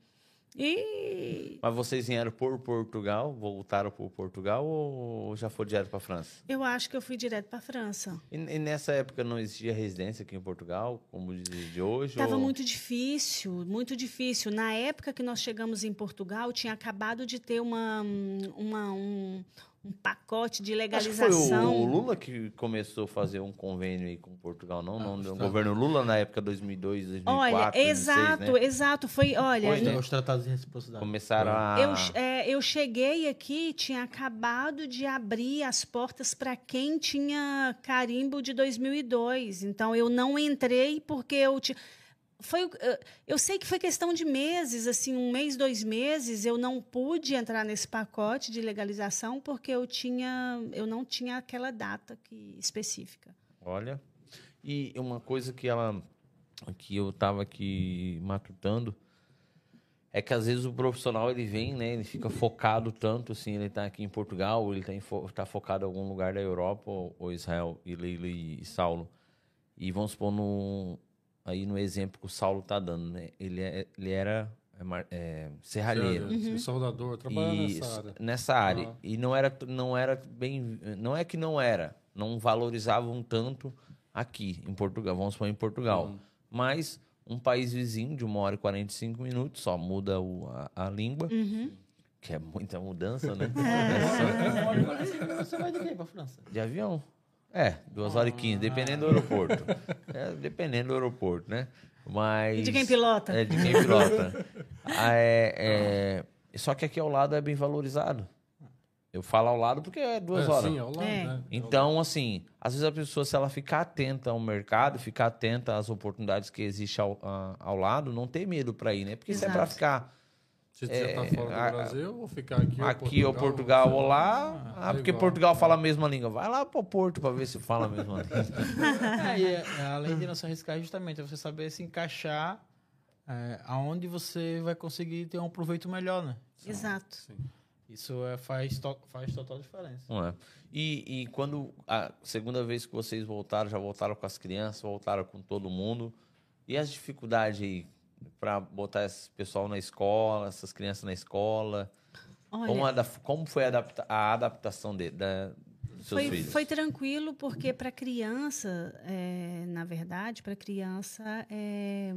E Mas vocês vieram por Portugal, voltaram por Portugal ou já foram direto para França? eu acho que eu fui direto para França. E, e nessa época não existia residência aqui em Portugal, como de, de hoje? Estava ou... muito difícil, muito difícil. Na época que nós chegamos em Portugal, tinha acabado de ter uma, uma- um, um pacote de Acho que legalização. foi o, o Lula que começou a fazer um convênio aí com Portugal, não? não, os o governo Lula na época 2002, 2004, Olha, 2006, exato, né? exato. Foi, olha, Foi, né? Os tratados de reciprocidade. Começaram a... Eu, é, eu cheguei aqui, tinha acabado de abrir as portas para quem tinha carimbo de 2002. Então, eu não entrei porque eu tinha. Foi, eh, eu sei que foi questão de meses, assim, um mês, dois meses, eu não pude entrar nesse pacote de legalização porque eu tinha, eu não tinha aquela data que, específica. Olha. E uma coisa que ela que eu tava aqui matutando é que às vezes o profissional ele vem, né, ele fica focado tanto assim, ele tá aqui em Portugal, ele tá, em fo- tá focado em algum lugar da Europa ou, ou Israel e Leila e Saulo. E vamos supor no aí no exemplo que o Saulo tá dando, né? Ele é- ele era é, é, serralheiro. Uhum. Soldador, trabalha E nessa área. nessa área. Ah. E não era, não era bem. Não é que não era. Não valorizavam tanto aqui, em Portugal. Vamos supor, em Portugal. Uhum. Mas um país vizinho, de uma hora e 45 minutos, só muda o, a, a língua, Uhum. que é muita mudança, né? Você vai de quê pra França? De avião. É, duas horas e quinze, dependendo do aeroporto. É, dependendo do aeroporto, né? Mas. E de quem pilota? É, de quem pilota. Ah, é, é, Só que aqui ao lado é bem valorizado. Eu falo ao lado porque é duas É, horas. Sim, ao lado, É. né? Então, assim, às vezes a pessoa, se ela ficar atenta ao mercado, ficar atenta às oportunidades que existem ao, a- ao lado, não ter medo para ir, né? Porque se é para Exato. ficar Se você está fora do a- Brasil, ou ficar aqui, aqui ou Portugal ou lá, ah, é porque igual. Portugal fala a mesma língua. Vai lá pro Porto para ver se fala a mesma língua. É, e é, além de não se arriscar, justamente, é você saber se encaixar é, aonde você vai conseguir ter um proveito melhor, né? Exato. Isso é, faz, to- faz total diferença. Não é? E, e quando a segunda vez que vocês voltaram, já voltaram com as crianças, voltaram com todo mundo. E as dificuldades aí para botar esse pessoal na escola, essas crianças na escola? Olha, Como, como foi a, adapta- a adaptação de, da, dos seus Foi, filhos? foi tranquilo, porque para criança, é, na verdade, para criança, é,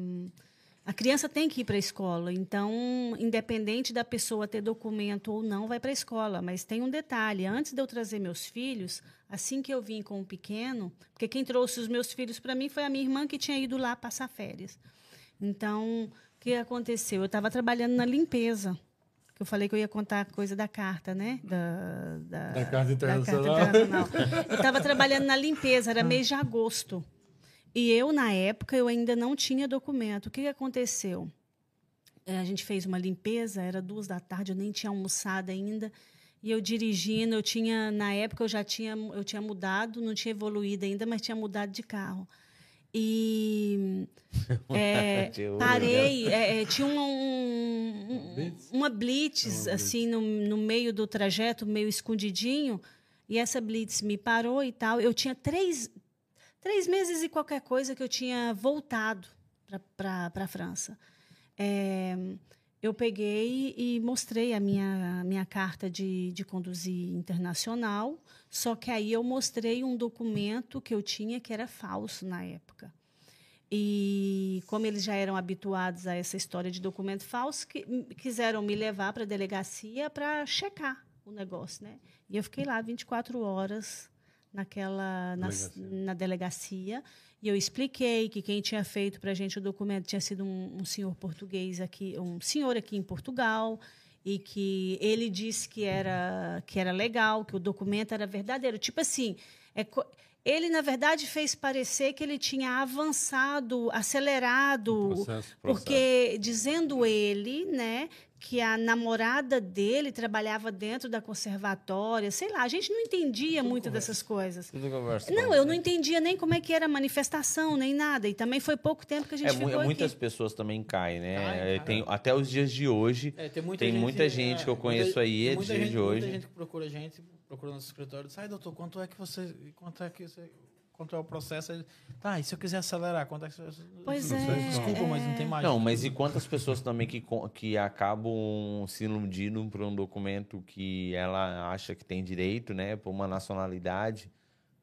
a criança tem que ir para a escola. Então, independente da pessoa ter documento ou não, vai para a escola. Mas tem um detalhe: antes de eu trazer meus filhos, assim que eu vim com o pequeno, porque quem trouxe os meus filhos para mim foi a minha irmã que tinha ido lá passar férias. Então, o que aconteceu? Eu estava trabalhando na limpeza. Que eu falei que eu ia contar a coisa da carta, né? Da, da, Da carta internacional. internacional. Eu estava trabalhando na limpeza, era mês de agosto. E eu, na época, eu ainda não tinha documento. O que, aconteceu? Eh, A gente fez uma limpeza, era duas da tarde, eu nem tinha almoçado ainda. E eu dirigindo, eu tinha, na época eu já tinha, eu tinha mudado, não tinha evoluído ainda, mas tinha mudado de carro. E é, parei, é, é, tinha um, um- uma blitz, assim, no, no meio do trajeto, meio escondidinho, e essa blitz me parou e tal. Eu tinha três, três meses e qualquer coisa que eu tinha voltado para a França. É, eu peguei e mostrei a minha, minha carta de, de conduzir internacional, só que aí eu mostrei um documento que eu tinha que era falso na época. E como eles já eram habituados a essa história de documento falso, que, quiseram me levar para a delegacia para checar o negócio, né? E eu fiquei lá 24 horas naquela na, Delegacia. na delegacia e eu expliquei que quem tinha feito para a gente o documento tinha sido um, um senhor português aqui, um senhor aqui em Portugal e que ele disse que era que era legal, que o documento era verdadeiro. Tipo assim, é ele na verdade fez parecer que ele tinha avançado, acelerado, Processo, processo. porque dizendo ele, né, que a namorada dele trabalhava dentro da conservatória, sei lá, a gente não entendia muito dessas coisas. Tudo conversa. Não, eu não entendia nem como é que era a manifestação, nem nada. E também foi pouco tempo que a gente É, ficou muitas aqui. pessoas também caem, né? É, cara. tem, até os dias de hoje. É, tem muita Tem gente, muita gente que eu é, conheço muita- aí, é muita dia gente, de hoje. Muita gente que procura a gente, procura nosso escritório, diz, ai doutor, quanto é que você, quanto é que você, quanto é o processo. Ele, tá, e se eu quiser acelerar, quanto é que você... Pois Não é. Desculpa, mas não tem mais. Não, mas e quantas pessoas também que, que acabam se iludindo por um documento que ela acha que tem direito, né? Por uma nacionalidade,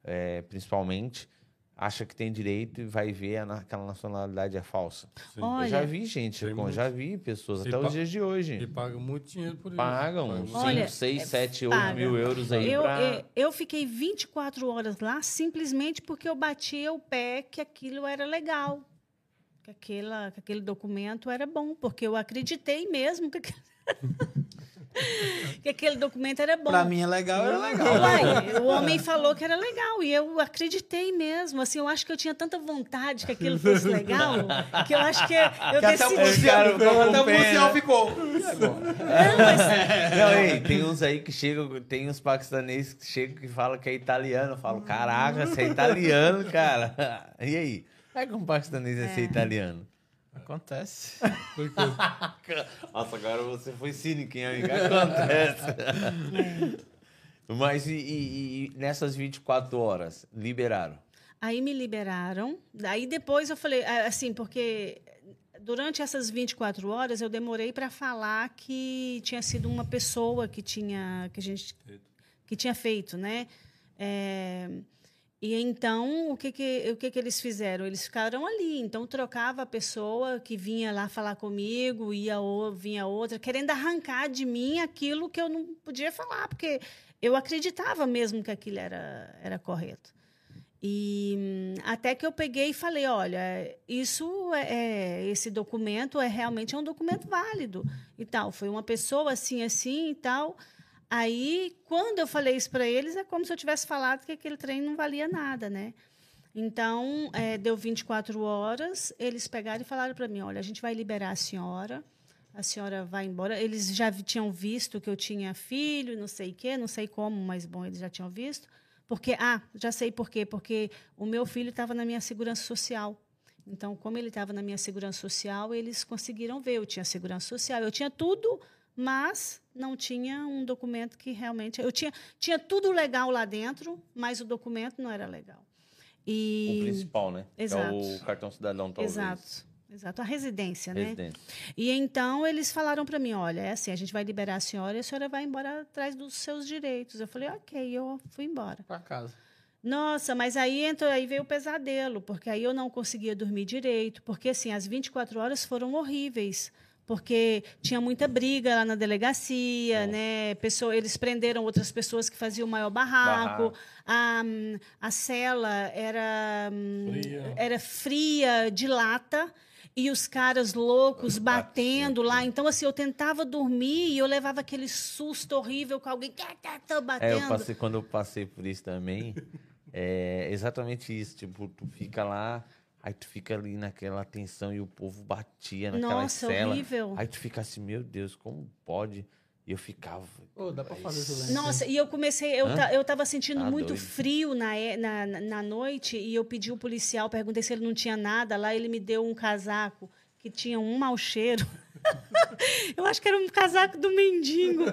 é, principalmente, acha que tem direito e vai ver aquela nacionalidade é falsa. Olha, eu já vi gente, muito. já vi pessoas, E até os dias de E hoje. pagam muito dinheiro por isso. Pagam Pagam 5, Olha, 6, é, 7, 8 paga. mil euros aí eu, pra... eu, eu fiquei 24 horas lá simplesmente porque eu batia o pé que aquilo era legal. Que, aquela, que aquele documento era bom, porque eu acreditei mesmo que, aquele- que aquele documento era bom. Pra mim é legal, era legal. Uai, o homem falou que era legal e eu acreditei mesmo. Assim, eu acho que eu tinha tanta vontade que aquilo fosse legal que eu acho que eu Que até o decidi. policial, Cara, ficou até o policial ficou. Não, mas Não, ei, tem uns aí que chegam, tem uns paquistaneses que chegam que falam que é italiano. Eu falo, caraca, você é italiano, cara. E aí? Como é que um paquistanês é, ser italiano? Acontece. Nossa, agora você foi cínico, hein, amigo? Acontece. Mas e, e- e nessas 24 horas, liberaram? Aí me liberaram. Daí depois eu falei, ah, assim, porque durante essas 24 horas eu demorei para falar que tinha sido uma pessoa que tinha que a gente que tinha feito, né? É, e então o que que o que que eles fizeram? Eles ficaram ali. Então trocava a pessoa que vinha lá falar comigo, ia ou, vinha outra, querendo arrancar de mim aquilo que eu não podia falar, porque eu acreditava mesmo que aquilo era era correto. E hum, até que eu peguei e falei, olha, isso é, é- esse documento é realmente é um documento válido e tal. Foi uma pessoa assim, assim e tal. Aí, quando eu falei isso para eles, é como se eu tivesse falado que aquele trem não valia nada, né? Então, é, deu 24 horas, eles pegaram e falaram para mim, olha, a gente vai liberar a senhora, a senhora vai embora. Eles já tinham visto que eu tinha filho, não sei o quê, não sei como, mas bom, eles já tinham visto. Porque, ah, já sei por quê. Porque o meu filho estava na minha segurança social. Então, como ele estava na minha segurança social, eles conseguiram ver. Eu tinha segurança social, eu tinha tudo, mas não tinha um documento que realmente. Eu tinha, tinha tudo legal lá dentro, mas o documento não era legal. E, O principal, né? Que Exato. é o cartão cidadão, talvez. Exato. Exato, a residência, né? Residente. E então eles falaram para mim, olha, é assim, a gente vai liberar a senhora e a senhora vai embora atrás dos seus direitos. Eu falei, ok, eu fui embora. Pra casa. Nossa, mas aí entrou, aí veio o pesadelo, porque aí eu não conseguia dormir direito, porque assim, as 24 horas foram horríveis. Porque tinha muita briga lá na delegacia, né? Pessoa, eles prenderam outras pessoas que faziam o maior barraco. Barraco. A, a cela era, Fria. era fria, de lata, e os caras loucos batendo lá. Então, assim, eu tentava dormir e eu levava aquele susto horrível com alguém tá, É, batendo. eu passei, quando eu passei por isso também, é exatamente isso. Tipo, tu fica lá, aí tu fica ali naquela tensão e o povo batia naquela Nossa, cela. horrível. Aí tu fica assim, meu Deus, como pode? E eu ficava. Ô, dá pra fazer isso Nossa, e eu comecei, eu, ta, eu tava sentindo Tá muito doido. frio na, na, na- na noite e eu pedi o policial, perguntei se ele não tinha nada lá, ele me deu um casaco que tinha um mau cheiro. eu acho que era um casaco do mendigo,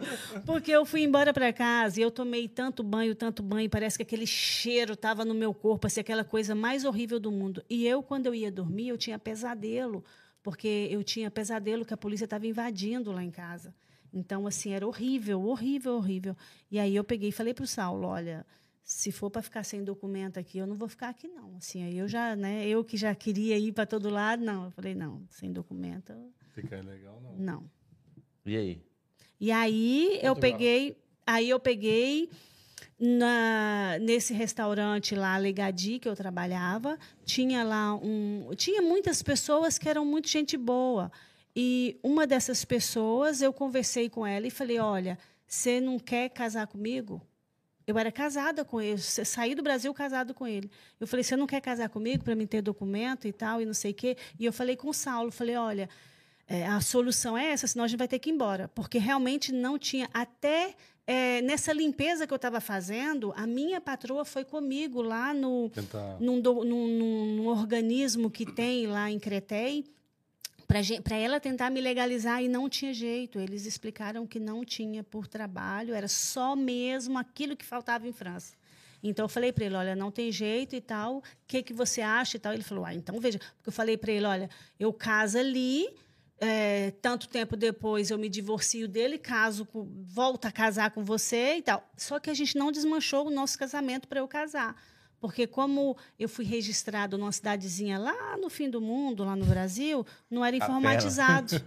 porque eu fui embora para casa e eu tomei tanto banho, tanto banho, parece que aquele cheiro estava no meu corpo, assim, aquela coisa mais horrível do mundo. E eu, quando eu ia dormir, eu tinha pesadelo, porque eu tinha pesadelo que a polícia estava invadindo lá em casa. Então, assim, era horrível, horrível, horrível. E aí eu peguei e falei para o Saulo, olha, se for para ficar sem documento aqui, eu não vou ficar aqui, não. Assim, aí eu já, né, eu que já queria ir para todo lado, não. Eu falei, não, sem documento, fica legal, não. não. E aí? E aí eu peguei, aí eu peguei na, nesse restaurante lá, Legadi, que eu trabalhava, tinha lá um, tinha muitas pessoas que eram muito gente boa. E uma dessas pessoas, eu conversei com ela e falei: "Olha, você não quer casar comigo?" Eu era casada com ele, sa- saí do Brasil casado com ele. Eu falei: "Você não quer casar comigo para mim ter documento e tal e não sei o quê?" E eu falei com o Saulo, falei: "Olha, é, a solução é essa, senão a gente vai ter que ir embora. Porque realmente não tinha. Até é, nessa limpeza que eu estava fazendo, a minha patroa foi comigo lá no, Tentar. num, do- num- num- num organismo que tem lá em Cretei, para ela tentar me legalizar e não tinha jeito. Eles explicaram que não tinha por trabalho, era só mesmo aquilo que faltava em França. Então eu falei para ele, olha, não tem jeito e tal, o que que você acha e tal. Ele falou, ah, então veja, porque eu falei para ele, olha, eu caso ali, é, tanto tempo depois eu me divorcio dele, caso, com, volto a casar com você e tal. Só que a gente não desmanchou o nosso casamento para eu casar. Porque como eu fui registrado numa cidadezinha lá no fim do mundo, lá no Brasil, não era informatizado.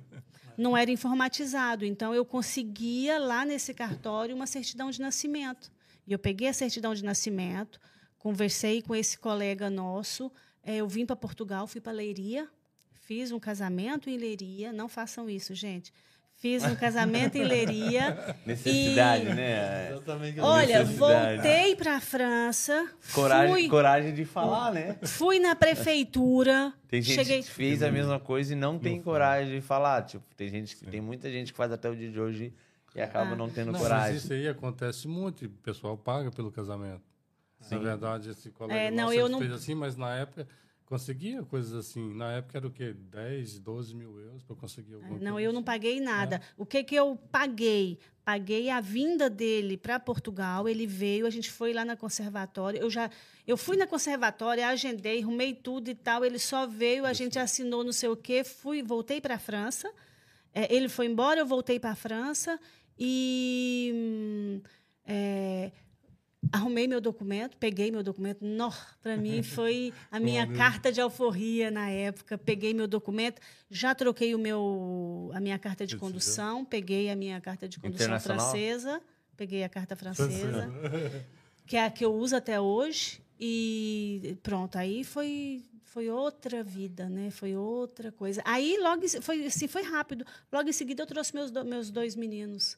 não era informatizado. Então, eu conseguia lá nesse cartório uma certidão de nascimento. E eu peguei a certidão de nascimento, conversei com esse colega nosso, é, eu vim para Portugal, fui para Leiria, fiz um casamento em Leiria. Não façam isso, gente. Fiz um casamento em Leiria. Necessidade, e... né? Exatamente. Olha, voltei para a França. Coragem, fui... coragem de falar, né? Fui na prefeitura. Tem gente cheguei... que fez a mesma coisa e não tem coragem de falar. Tipo, tem gente, tem muita gente que faz até o dia de hoje e acaba ah. não tendo não, coragem. Mas isso aí acontece muito. O pessoal paga pelo casamento. Sim. Na verdade, esse colega é, não, eu não... fez assim, mas na época Conseguia coisas assim. Na época era o quê? 10, 12 mil euros para conseguir alguma Não, coisa eu não assim. paguei nada. É. O que, que eu paguei? Paguei a vinda dele para Portugal. Ele veio, a gente foi lá na conservatória. Eu já eu fui na conservatória, agendei, arrumei tudo e tal. Ele só veio, a gente assinou não sei o quê, fui, voltei para a França. É, ele foi embora, eu voltei para a França e. Hum, é, arrumei meu documento, peguei meu documento. Para mim foi a minha carta de alforria na época. Peguei meu documento, já troquei o meu, a minha carta de condução, peguei a minha carta de condução francesa, peguei a carta francesa, que é a que eu uso até hoje. E pronto, aí foi foi outra vida, né? Foi outra coisa. Aí logo foi assim, foi rápido. Logo em seguida eu trouxe meus, meus dois meninos.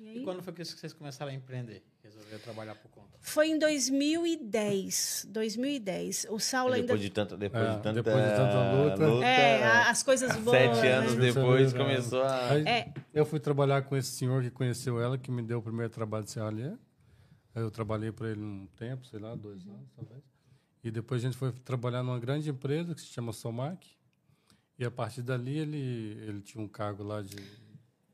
E, aí... e quando foi que vocês começaram a empreender? Resolveu trabalhar por conta? Foi em 2010. 2010. O Saulo depois ainda. De tanta, depois, é, de tanta, depois de tanta luta. luta é, as coisas boas. Sete anos né? depois começou a. Aí, é. Eu fui trabalhar com esse senhor que conheceu ela, que me deu o primeiro trabalho de. Aí eu trabalhei para ele um tempo, sei lá, dois uhum. anos talvez. E depois a gente foi trabalhar numa grande empresa que se chama Somac. E a partir dali ele, ele tinha um cargo lá de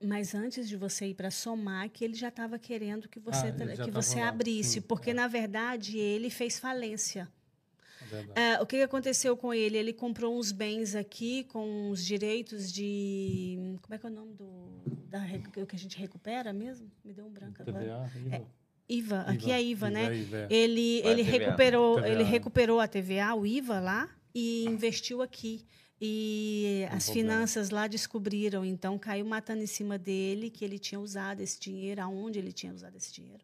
mas antes de você ir para Somac, ele já estava querendo que você, ah, que você abrisse, Sim, porque, é. na verdade, ele fez falência. É, o que aconteceu com ele? Ele comprou uns bens aqui com os direitos de. Como é que é o nome do. Da, que a gente recupera mesmo? Me deu um branco TVA, agora. IVA. É, IVA. Aqui é IVA, né? IVA, é. Ele, ele, recuperou, ele recuperou a TVA, o IVA lá, e investiu aqui. E as problema. finanças lá descobriram, então caiu matando em cima dele que ele tinha usado esse dinheiro, aonde ele tinha usado esse dinheiro.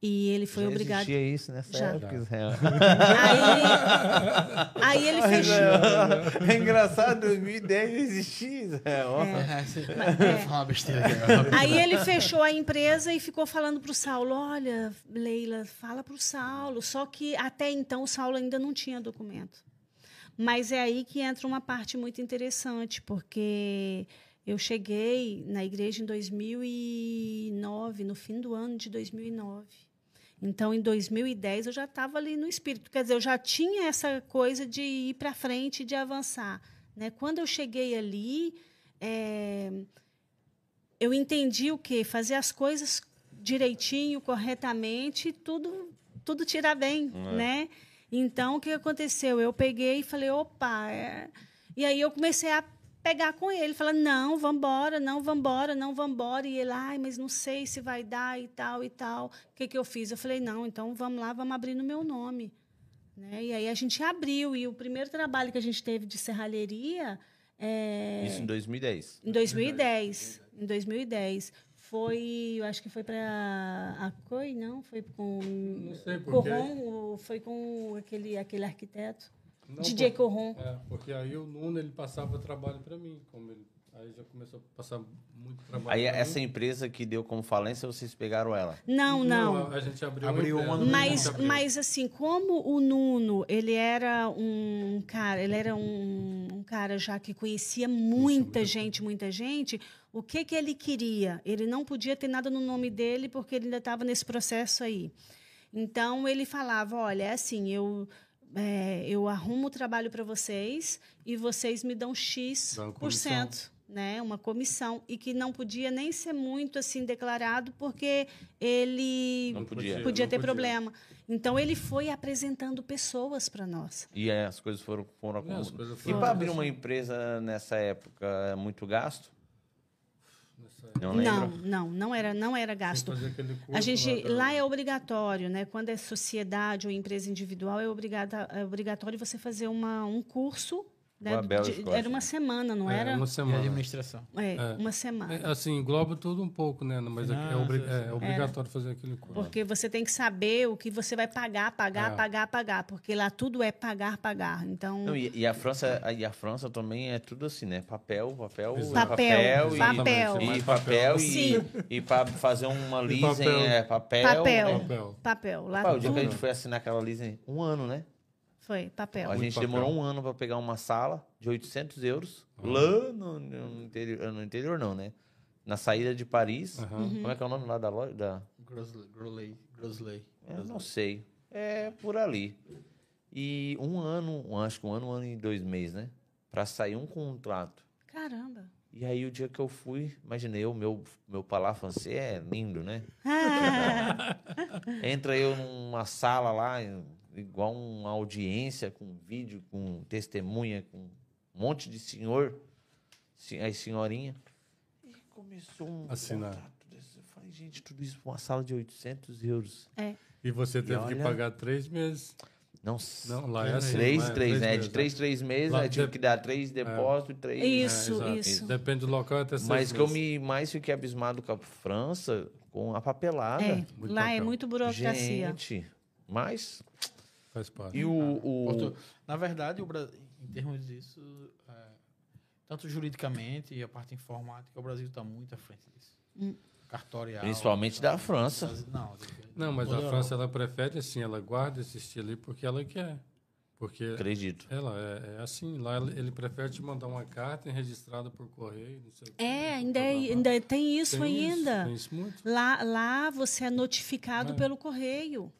E ele foi Já obrigado. Existia isso nessa Já. época, Israel. Aí, aí ele fechou. É engraçado, 2010 existia, Israel. É. É. Uma besteira aí ele fechou a empresa e ficou falando para o Saulo: olha, Leila, fala para o Saulo. Só que até então o Saulo ainda não tinha documento. Mas é aí que entra uma parte muito interessante, porque eu cheguei na igreja em 2009, no fim do ano de 2009. Então, em 2010, eu já estava ali no espírito. Quer dizer, eu já tinha essa coisa de ir para frente, de avançar. Né? Quando eu cheguei ali, é, eu entendi o quê? Fazer as coisas direitinho, corretamente, tudo tudo tirar bem, é. né? Então, o que aconteceu? Eu peguei e falei, opa. É... E aí eu comecei a pegar com ele, falar, não, vambora, não, vambora, não, vambora. E ele, ai, mas não sei se vai dar e tal e tal. O que, que eu fiz? Eu falei, não, então vamos lá, vamos abrir no meu nome. Né? E aí a gente abriu. E o primeiro trabalho que a gente teve de serralheria. É... Isso em 2010. Em 2010. Em 2010 foi, eu acho que foi para a COI, não? Foi com não sei Corron, foi com aquele, aquele arquiteto, não, DJ porque, Corron. É, porque aí o Nuno ele passava trabalho para mim, como ele Aí já começou a passar muito trabalho. Aí essa empresa que deu como falência, vocês pegaram ela? Não, não. não a gente abriu, abriu uma, uma mas, abriu. mas assim, como o Nuno, ele era um cara, ele era um, um cara já que conhecia muita Isso, gente, muita gente, o que que ele queria? Ele não podia ter nada no nome dele porque ele ainda estava nesse processo aí. Então ele falava, olha, é assim, eu é, eu arrumo o trabalho para vocês e vocês me dão X por cento, né? Uma comissão e que não podia nem ser muito assim declarado porque ele Não podia. podia não ter podia. problema. Então ele foi apresentando pessoas para nós. E aí as coisas foram, foram É, E para abrir uma empresa nessa época é muito gasto? Não Não, não, não era, não era gasto. A gente da- lá é obrigatório, né? Quando é sociedade ou empresa individual é, obrigada, é obrigatório você fazer uma, um curso. Né? De- era uma semana, não É, era? uma E semana. administração. É, É. uma semana. É, assim, engloba tudo um pouco, né? Mas é, é obri- Finanças, é obrigatório fazer aquele curso. Porque você tem que saber o que você vai pagar, pagar, É. pagar, pagar. Porque lá tudo é pagar, pagar. Então, Não, e, e a França, e a França também é tudo assim, né? Papel, papel, Exato. Papel, e, papel. e papel, e, e para fazer uma leasing papel. é papel. Papel. né? Papel. papel. Lá Rapaz, o dia que a gente foi assinar aquela leasing, um ano, né? Foi papel. A gente papel. demorou um ano para pegar uma sala de 800 euros lá no, no interior, no interior não, né? Na saída de Paris. Uhum. Como é que é o nome lá da loja? Da... Grosley. Grosley. Grosley. Eu não sei. É por ali. E um ano, um- acho que um ano, um ano e dois meses, né? Para sair um contrato. Caramba. E aí o dia que eu fui, imaginei, o meu, meu palar francês é lindo, né? Entra eu numa sala lá, igual uma audiência, com vídeo, com testemunha, com um monte de senhor, se- as senhorinha. E começou um Assinar. contrato desse. Eu falei, gente, tudo isso pra uma sala de 800 euros. E você teve que olha- pagar três meses. Não, Não, lá é assim. três, lá é três, né? De meses, três, três meses, Lá aí tive de- que dar três depósitos e três. Isso, exato. isso. Depende do local até seis Mas que eu meses. me mais fiquei abismado com a França, com a papelada. É, Muito lá é papel. muito burocracia. Gente, mas. Faz parte. E o. o- Porto- Na verdade, o Bra- em termos disso, é, tanto juridicamente e a parte informática, o Brasil está muito à frente disso. Hum. Cartorial. Principalmente da França. Não, Não, mas a França, ela prefere assim, ela guarda esse estilo aí porque ela quer. Porque Acredito. ela é, é assim, lá ele prefere te mandar uma carta registrada por correio, não sei o. É, ainda, blá. ainda tem isso Tem ainda. Tem isso muito. Lá, lá você é notificado É. pelo correio.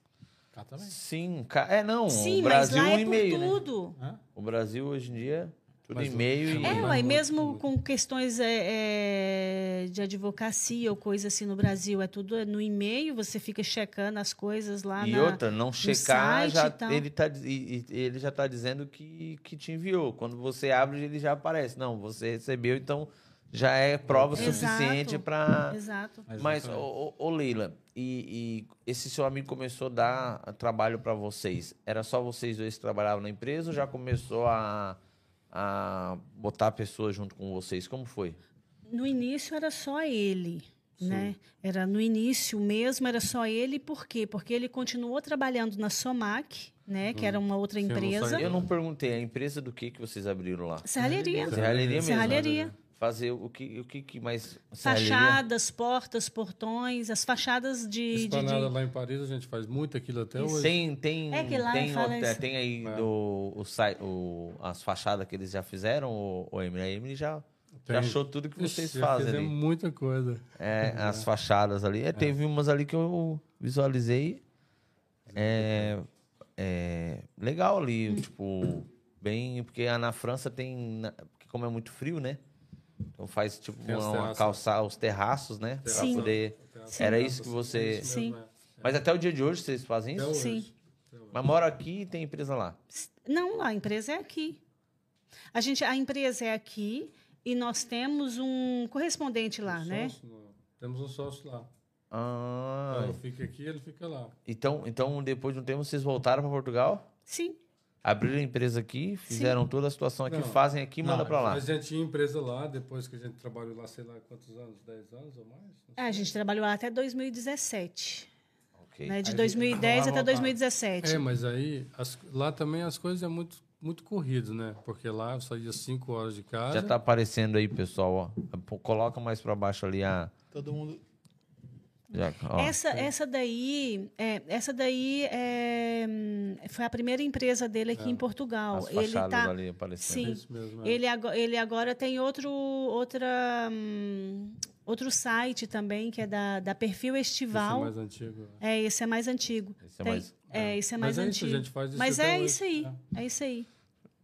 Cá também. Sim, ca- é não. Sim, o Brasil mas lá é por e-mail, né? tudo. O Brasil hoje em dia, tudo e-mail e. É, Mas mesmo com questões é, é, de advocacia ou coisa assim no Brasil, é tudo no e-mail, você fica checando as coisas lá E na... outra, não checar, já, ele, tá, ele já está dizendo que, que te enviou. Quando você abre, ele já aparece. Não, você recebeu, então já é prova Exato. suficiente para. Exato. Mas, Exatamente. ô, ô, ô, Leila, e, e esse seu amigo começou a dar trabalho para vocês. Era só vocês dois que trabalhavam na empresa ou já começou a, a botar pessoas junto com vocês? Como foi? No início era só ele, né? Era no início mesmo, era só ele, por quê? Porque ele continuou trabalhando na Somac, né? Que era uma outra Sim, empresa. Eu não perguntei, a empresa do que, que vocês abriram lá? Serralheria. Serralheria mesmo? Serralheria. Fazer o que, o que, que mais... Fachadas, portas, portões, as fachadas de. Esplanada de- lá em Paris, a gente faz muito aquilo até hoje. Tem, tem, É que lá tem, fala tem aí É. do, o, o, as fachadas que eles já fizeram, o, o Emily. A Emily já, Tem. já achou tudo que vocês Ixi, já fazem fizemos ali. muita coisa. É, as fachadas ali. É, Teve umas ali que eu visualizei. É, é, legal ali, tipo, bem. Porque a- na França tem. Porque como é muito frio, né? Então faz tipo uma, uma calçar os terraços, né? Pra Sim. poder. Era isso que você. Sim. é. Mas até o dia de hoje vocês fazem isso? Sim. Mas mora aqui e tem empresa lá. Não, a empresa é aqui. A, gente, a empresa é aqui e nós temos um correspondente lá, Um né? sócio, não. Temos um sócio lá. Ah, Eu fico aqui, ele fica lá. então, então depois de um tempo vocês voltaram para Portugal? Sim. Abriram a empresa aqui, fizeram toda a situação aqui, Não. fazem aqui e Não, manda para lá. A gente tinha empresa lá, depois que a gente trabalhou lá, sei lá quantos anos, 10 anos ou mais? É, a gente trabalhou lá até 2017. Ok. Né? De Aí 2010 vai até voltar. 2017. É, mas aí as- lá também as coisas é muito muito corrido, né? Porque lá eu saía 5 horas de casa. Já tá aparecendo aí, pessoal, ó. Coloca mais para baixo ali a. Todo mundo. Já, ó. Essa, essa daí, é, essa daí é, hum, foi a primeira empresa dele aqui em Portugal. As Ele tá, ali aparecendo. Sim. Isso mesmo. é. ele, ago- ele agora tem outro, outra, hum, outro site também que é da, da Perfil Esse é Estival. mais antigo. É, esse é mais antigo. Esse é Tem- mais- É, isso é mais Mas é isso, antigo. a gente faz isso Mas é isso aí. né? É isso aí.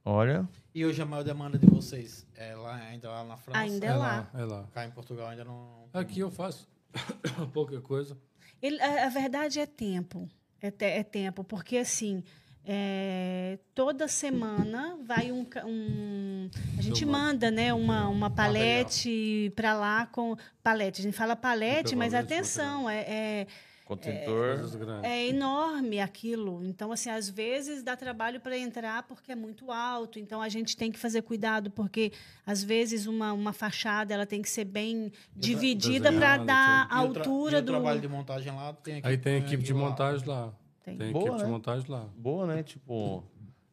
Olha, E hoje a maior demanda de vocês é lá, ainda lá na França? Ainda É É lá, lá. é lá. Cá em Portugal ainda não... Aqui eu faço pouca coisa. Ele- a, a verdade é tempo. É, te- é tempo, porque assim. é, toda semana vai um, um- a gente manda né uma, uma palete para lá com palete a gente fala palete mas atenção é, é, contentor. Grandes. é enorme aquilo então assim às vezes dá trabalho para entrar porque é muito alto então a gente tem que fazer cuidado porque às vezes uma, uma fachada ela tem que ser bem dividida para dar E a altura e o do trabalho de montagem lá tem Aí tem equipe de montagem lá. Tem. Tem Boa, equipe de né? montagem lá. Boa, né? Tipo,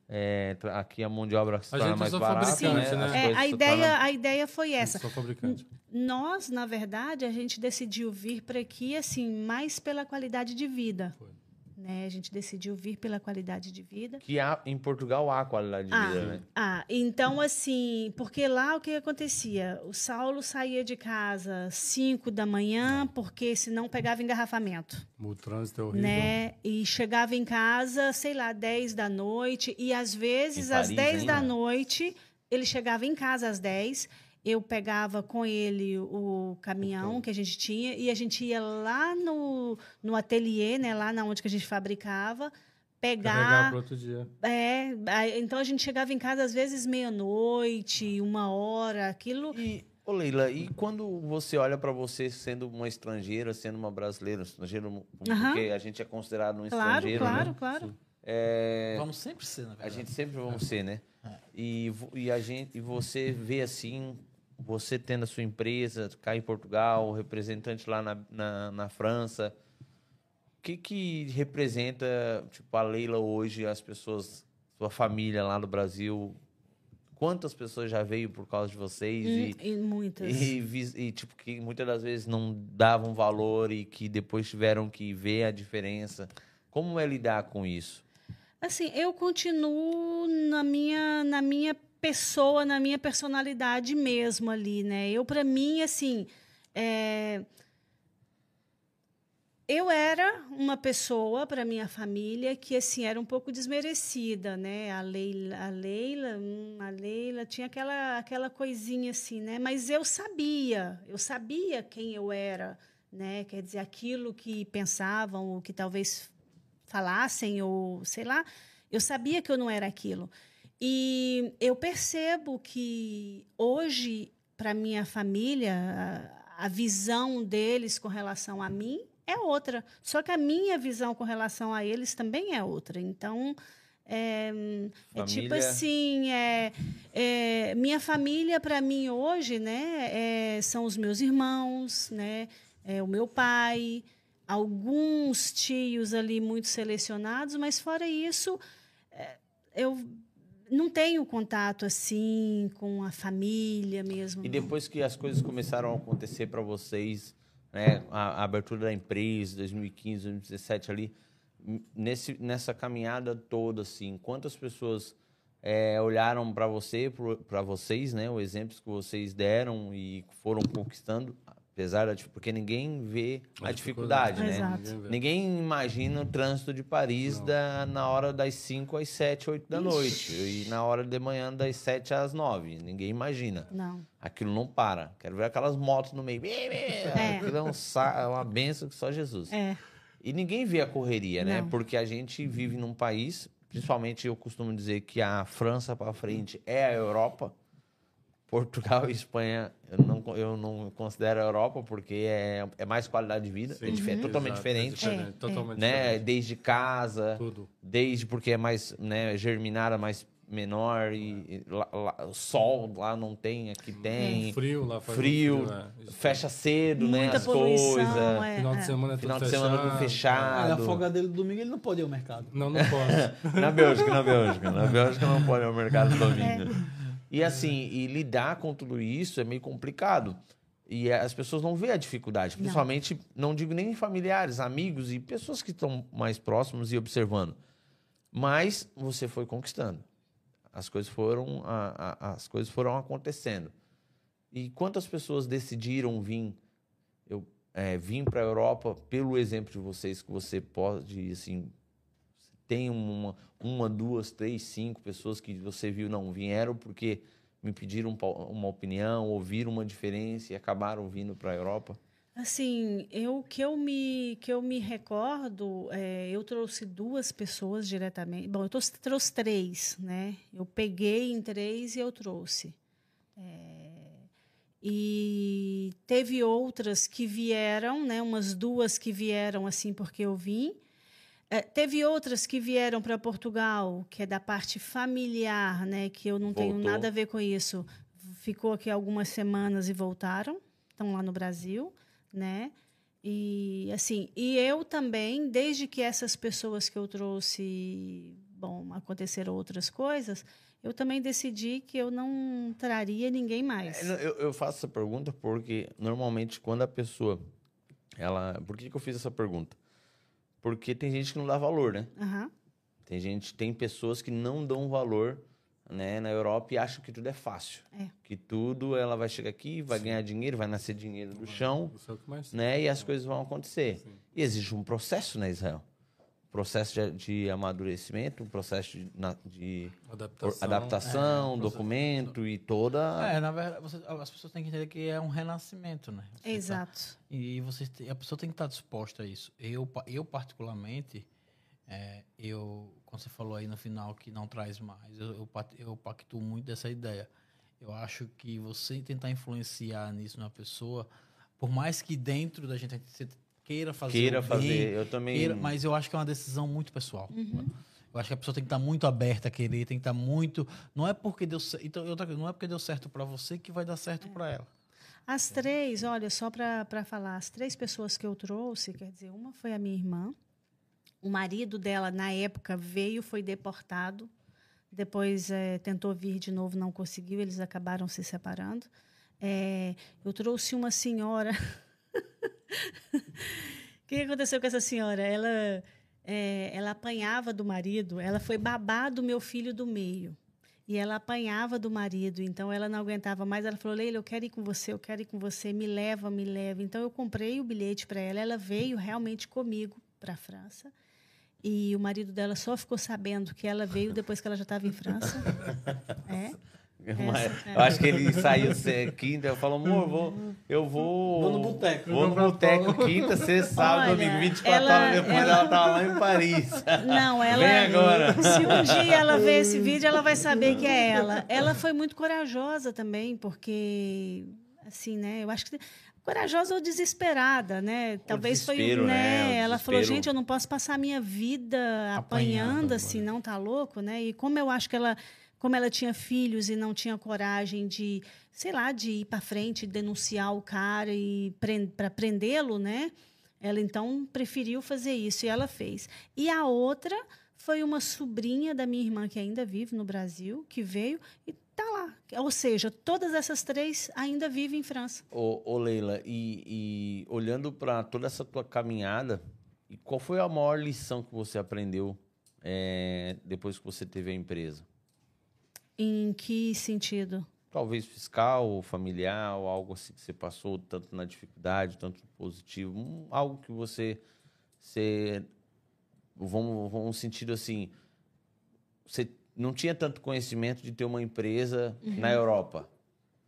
é, aqui a mão de obra se A torna mais barata, né? né? As É, a ideia tornam- a ideia foi essa. Nós, na verdade, a gente decidiu vir para aqui assim mais pela qualidade de vida. Foi. Né? A gente decidiu vir pela qualidade de vida. Que há, em Portugal há qualidade de Ah, vida, né? ah, então assim, porque lá o que acontecia? O Saulo saía de casa 5 da manhã, porque senão pegava engarrafamento, O trânsito é horrível. né? E chegava em casa, sei lá, 10 da noite, e às vezes Em às Paris 10 da ainda? noite, ele chegava em casa às 10, eu pegava com ele o caminhão que a gente tinha e a gente ia lá no, no ateliê, né, lá na onde que a gente fabricava, pegar para outro dia. é, então a gente chegava em casa às vezes meia-noite, uma hora, aquilo. E, ô Leila, e quando você olha pra você sendo uma estrangeira, sendo uma brasileira, um estrangeiro, Aham. porque a gente é considerado um Claro, estrangeiro, claro, né? claro. É, Vamos sempre ser, na a verdade. gente sempre vamos ser, né? É. E, e a gente, e você vê assim, você tendo a sua empresa, cá em Portugal, representante lá na, na, na França, o que que representa, tipo, a Leila hoje, as pessoas, sua família lá no Brasil? Quantas pessoas já veio por causa de vocês? Hum, E, e muitas. e, e, tipo, que muitas das vezes não davam valor e que depois tiveram que ver a diferença. Como é lidar com isso? Assim, eu continuo na minha, na minha pessoa, na minha personalidade mesmo ali, né? Eu, para mim, assim, é, eu era uma pessoa para minha família que assim era um pouco desmerecida, né? A Leila, a Leila, hum, a Leila tinha aquela aquela coisinha assim, né? Mas eu sabia, eu sabia quem eu era, né? Quer dizer, aquilo que pensavam, ou que talvez falassem ou sei lá, eu sabia que eu não era aquilo. E eu percebo que hoje para minha família a, a visão deles com relação a mim é outra. Só que a minha visão com relação a eles também é outra. Então, é, é tipo assim, é, é, minha família para mim hoje, né, é, são os meus irmãos, né, é o meu pai, alguns tios ali muito selecionados, mas fora isso, é, eu não tenho contato assim com a família mesmo. E não. depois que as coisas começaram a acontecer para vocês, né, a, a abertura da empresa, 2015, 2017 ali, nesse, nessa caminhada toda, assim, quantas pessoas é, olharam para você, para vocês, né, os exemplos que vocês deram e foram conquistando, apesar da dif- porque ninguém vê a dificuldade, né? Exato. Ninguém imagina o trânsito de Paris da, na hora das 5 às 7, 8 da noite. E na hora de manhã das 7 às 9. Ninguém imagina. Não. Aquilo não para. Quero ver aquelas motos no meio. Aquilo é, um sa- é uma benção que só Jesus. É. E ninguém vê a correria, né? Não. Porque a gente vive num país, principalmente eu costumo dizer que a França para frente é a Europa. Portugal e Espanha eu não, eu não considero a Europa porque é, é mais qualidade de vida, é, dif- é Uhum. totalmente Exato, diferente, É, É, totalmente né? diferente. Desde casa, Tudo. desde porque é mais né, germinada, mais menor e, e lá, lá- o sol lá não tem, aqui tem. Frio lá. faz um Frio, é. Isso. Fecha cedo, né? Muita As poluição. coisas. É, Final de é. semana é tudo Final de semana tudo Ah, a fechado. folga dele do domingo ele não pode ir ao mercado. Não, não posso. Na Bélgica, na Bélgica. Na Bélgica não pode ir ao mercado É. domingo. E assim, e lidar com tudo isso é meio complicado. E as pessoas não veem a dificuldade. Não. Principalmente, não digo nem familiares, amigos e pessoas que estão mais próximos e observando. Mas você foi conquistando. As coisas foram, a- a- as coisas foram acontecendo. E quantas pessoas decidiram vir, eu é, vim para a Europa pelo exemplo de vocês que você pode assim tem uma, uma, duas, três, cinco pessoas que você viu não vieram porque me pediram uma opinião, ouviram uma diferença e acabaram vindo para a Europa? Assim, eu que eu me que eu me recordo, é, eu trouxe duas pessoas diretamente. Bom, eu trouxe, trouxe, três, né? Eu peguei em três e eu trouxe. É, e teve outras que vieram, né? Umas duas que vieram assim porque eu vim. É, teve outras que vieram para Portugal, que é da parte familiar, né? Que eu não Voltou. tenho nada a ver com isso. Ficou aqui algumas semanas e voltaram. Estão lá no Brasil né? E assim, e eu também, desde que essas pessoas que eu trouxe, bom, aconteceram outras coisas, eu também decidi que eu não traria ninguém mais. É, eu, eu faço essa pergunta porque normalmente quando a pessoa, ela, por que, que eu fiz essa pergunta? Porque tem gente que não dá valor, né? Uhum. Tem gente, tem pessoas que não dão valor né, na Europa e acham que tudo é fácil. É. Que tudo ela vai chegar aqui, vai Sim. ganhar dinheiro, vai nascer dinheiro do chão, né, e as coisas vão acontecer. Sim. E existe um processo na Israel. Processo de, de amadurecimento, um processo de, de adaptação, adaptação é, documento e toda. É, na verdade, você, as pessoas têm que entender que é um renascimento, né? Você tá Exato. Tá, e você, a pessoa tem que estar disposta a isso. Eu, eu particularmente, é, eu quando você falou aí no final que não traz mais, eu, eu, eu pactuo muito dessa ideia. Eu acho que você tentar influenciar nisso na pessoa, por mais que dentro da gente queira fazer. Queira bem, fazer, eu também. Queira, mas eu acho que é uma decisão muito pessoal. Uhum. Eu acho que a pessoa tem que estar muito aberta a querer, tem que estar muito. Não é porque deu certo. Então, outra coisa, não é porque deu certo para você que vai dar certo é. para ela. As três, olha, só para falar, as três pessoas que eu trouxe, quer dizer, uma foi a minha irmã, o marido dela, na época, veio, foi deportado. Depois é, tentou vir de novo, não conseguiu, eles acabaram se separando. É, eu trouxe uma senhora. o que aconteceu com essa senhora? Ela, é, ela apanhava do marido, ela foi babá do meu filho do meio. E ela apanhava do marido, então ela não aguentava mais. Ela falou: Leila, eu quero ir com você, eu quero ir com você, me leva, me leva. Então eu comprei o bilhete para ela, ela veio realmente comigo para a França. E o marido dela só ficou sabendo que ela veio depois que ela já estava em França. É. Essa, é. Eu acho que ele saiu quinta, eu falo, amor, vou, eu vou. Vou no boteco. Vou no boteco quinta, sexta, sábado, domingo, 24 ela, horas depois ela, ela tá lá em Paris. Não, ela. Vem agora. Se um dia ela ver esse vídeo, ela vai saber que é ela. Ela foi muito corajosa também, porque, assim, né? Eu acho que corajosa ou desesperada, né? Talvez foi, né? né? Ela falou, gente, eu não posso passar a minha vida apanhando, apanhando assim, não tá louco, né? E como eu acho que ela, como ela tinha filhos e não tinha coragem de, sei lá, de ir para frente, denunciar o cara e para prendê-lo, né? Ela então preferiu fazer isso e ela fez. E a outra foi uma sobrinha da minha irmã que ainda vive no Brasil, que veio e está lá. Ou seja, todas essas três ainda vivem em França. Ô, ô Leila, e, e olhando para toda essa tua caminhada, qual foi a maior lição que você aprendeu é, depois que você teve a empresa? Em que sentido? Talvez fiscal, ou familiar, ou algo assim que você passou, tanto na dificuldade, tanto no positivo. Algo que você, você vamos, vamos sentido assim, você não tinha tanto conhecimento de ter uma empresa uhum. na Europa.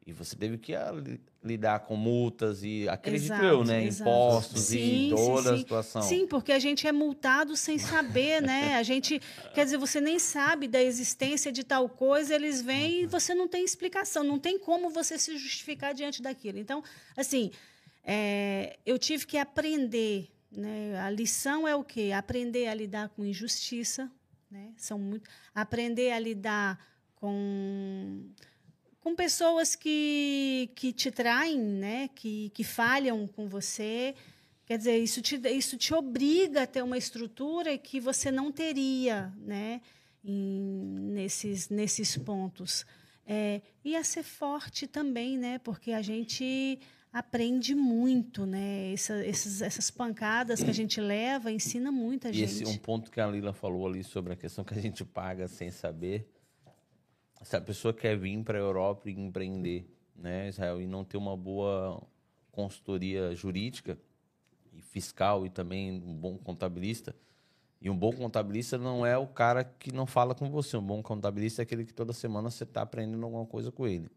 E você teve que ah, lidar com multas e, acredito exato, eu, né? Exato. Impostos sim, e toda sim, a situação. Sim, porque a gente é multado sem saber, né? A gente, quer dizer, você nem sabe da existência de tal coisa, eles vêm uhum. e você não tem explicação, não tem como você se justificar diante daquilo. Então, assim, é, eu tive que aprender, né? A lição é o quê? Aprender a lidar com injustiça, né? São muito aprender a lidar com com pessoas que, que te traem, né? que, que falham com você. Quer dizer, isso te, isso te obriga a ter uma estrutura que você não teria né? Em, nesses, nesses pontos. É, e a ser forte também, né? porque a gente aprende muito, né? Essa, esses, essas pancadas que a gente leva ensina muita e gente. Esse um ponto que a Lila falou ali sobre a questão que a gente paga sem saber. Se a pessoa quer vir para a Europa e empreender, né, Israel, e não ter uma boa consultoria jurídica e fiscal e também um bom contabilista, E um bom contabilista não é o cara que não fala com você. Um bom contabilista é aquele que toda semana você está aprendendo alguma coisa com ele.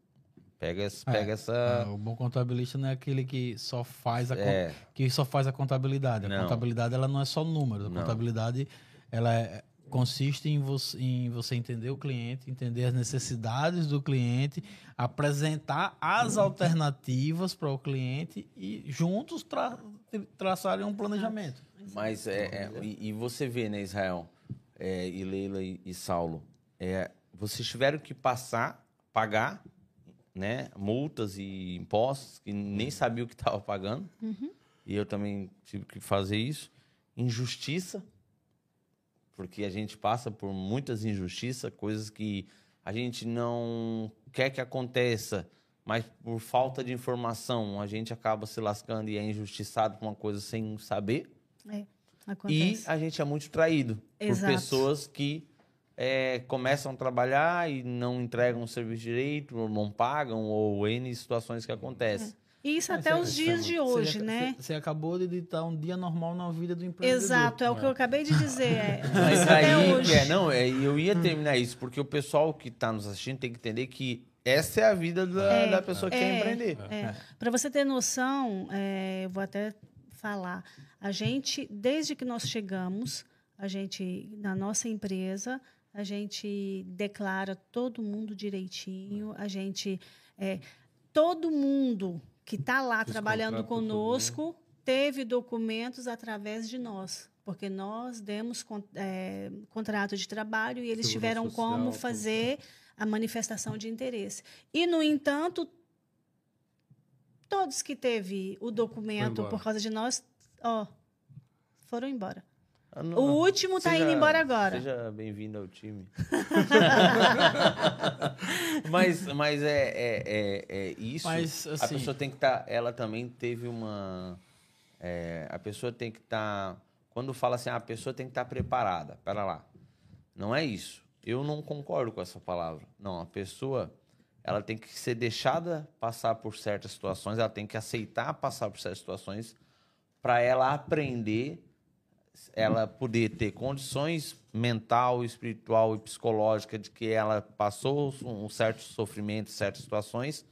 Pega, essa- pega É, essa. o bom contabilista não é aquele que só faz a, É. que só faz a contabilidade. A Não. contabilidade ela não é só números. A Não. contabilidade ela é- consiste em você, em você entender o cliente, entender as necessidades do cliente, apresentar as alternativas para o cliente e juntos tra traçarem um planejamento. Mas é, é, e, e você vê, né, Israel, é, e Leila e, e Saulo, é, vocês tiveram que passar, pagar, né, multas e impostos que nem sabia o que estava pagando. E eu também tive que fazer isso. Injustiça, porque a gente passa por muitas injustiças, coisas que a gente não quer que aconteça, mas por falta de informação a gente acaba se lascando e é injustiçado por uma coisa sem saber. É, E acontece. a gente é muito traído Exato. por pessoas que é, começam a trabalhar e não entregam o serviço direito, ou não pagam, ou N situações que acontecem. E isso Ah, até é- os é dias de hoje, né? Você, você acabou de editar um dia normal na vida do empreendedor. Exato, é o que eu acabei de dizer. É. Mas Isso até aí, hoje. é, não, é, eu ia terminar isso, porque o pessoal que está nos assistindo tem que entender que essa é a vida da, É, da pessoa que quer é, empreender. É. Para você ter noção, é, eu vou até falar. A gente, desde que nós chegamos, a gente, na nossa empresa, a gente declara todo mundo direitinho, a gente. é, todo mundo que está lá trabalhando conosco teve documentos através de nós. Porque nós demos é, contrato de trabalho e eles Segurança tiveram social, como fazer a manifestação de interesse. E, no entanto, todos que teve o documento por causa de nós, ó, foram embora. Ah, não- O último está Seja- indo embora agora. Seja bem-vindo ao time. mas mas é, é, é, é isso. Mas, a assim- pessoa tem que estar. ela também teve uma. é, a pessoa tem que estar. quando fala assim, ah, a pessoa tem que estar preparada. Pera lá. Não é isso. Eu não concordo com essa palavra. Não, a pessoa ela tem que ser deixada passar por certas situações, ela tem que aceitar passar por certas situações para ela aprender ela poder ter condições mental, espiritual e psicológica de que ela passou um certo sofrimento, certas situações,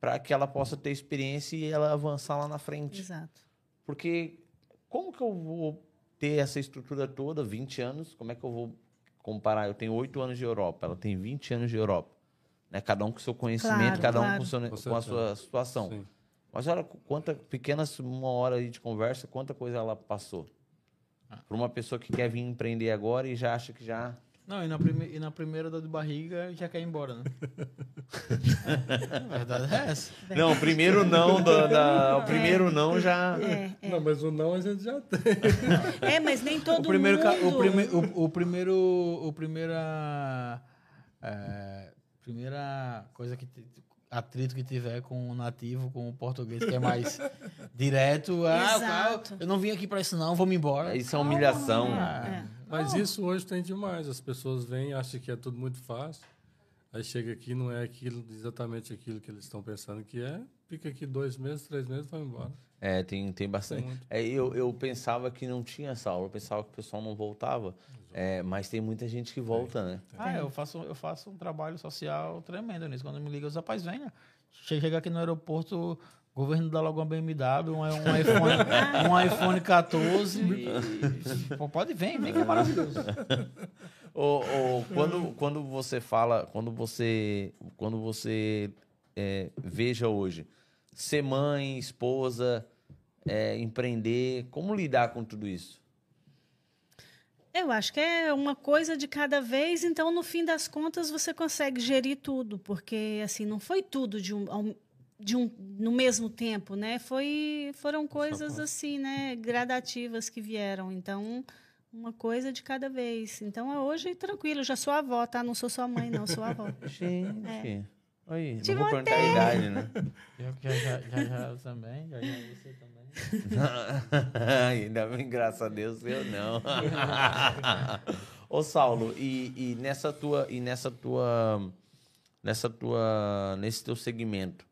para que ela possa ter experiência e ela avançar lá na frente. Exato. Porque como que eu vou ter essa estrutura toda, 20 anos, como é que eu vou comparar? Eu tenho 8 anos de Europa, ela tem 20 anos de Europa. Né? Cada um com seu conhecimento, Claro, cada um claro. com, seu, Com a sua situação. Sim. Mas olha quanta pequenas uma hora aí de conversa, quanta coisa ela passou. Para uma pessoa que quer vir empreender agora e já acha que já Não, e na, prime e na primeira dor de barriga já quer ir embora, né? a verdade é essa. Não, o primeiro não, da, da- o primeiro não já. É, é. Não, mas o não a gente já tem. É, mas nem todo o primeiro, ca- mundo. o, prime, o, o primeiro, o primeira, é, primeira coisa que te- atrito que tiver com o nativo, com o português que é mais direto, ah, Exato. eu não vim aqui para isso não, vou me embora. Isso é humilhação. É, é. Mas isso hoje tem demais. As pessoas vêm, acham que é tudo muito fácil. Aí chega aqui, não é aquilo, exatamente aquilo que eles estão pensando que é. Fica aqui dois meses, três meses, vai embora. É, tem, tem bastante. Muito. É, eu, eu pensava que não tinha essa aula, eu pensava que o pessoal não voltava. É, mas tem muita gente que volta, né? Ah, eu faço, eu faço um trabalho social tremendo nisso. Quando me liga, os rapazes, venha. Chega aqui no aeroporto, o governo dá logo uma BMW, um, um iPhone, um iPhone 14. e- pô, pode vir, vem que é maravilhoso. Ô, ô, quando, quando você fala, quando você, quando você é, veja hoje, ser mãe, esposa, é, empreender, como lidar com tudo isso? Eu acho que é uma coisa de cada vez, então no fim das contas você consegue gerir tudo, porque assim não foi tudo de um, de um no mesmo tempo, né? Foi foram coisas assim, né, gradativas que vieram. Então uma coisa de cada vez. Então hoje tranquilo, já sou avó, tá? Não sou sua mãe, não, sou avó. Gente, aí, não Te vou perguntar a idade, né? Eu já, já, já, já eu também, já, já você também. Ainda bem, graças a Deus, eu não. Ô Saulo, e, e nessa tua e nessa tua nessa tua nesse teu segmento,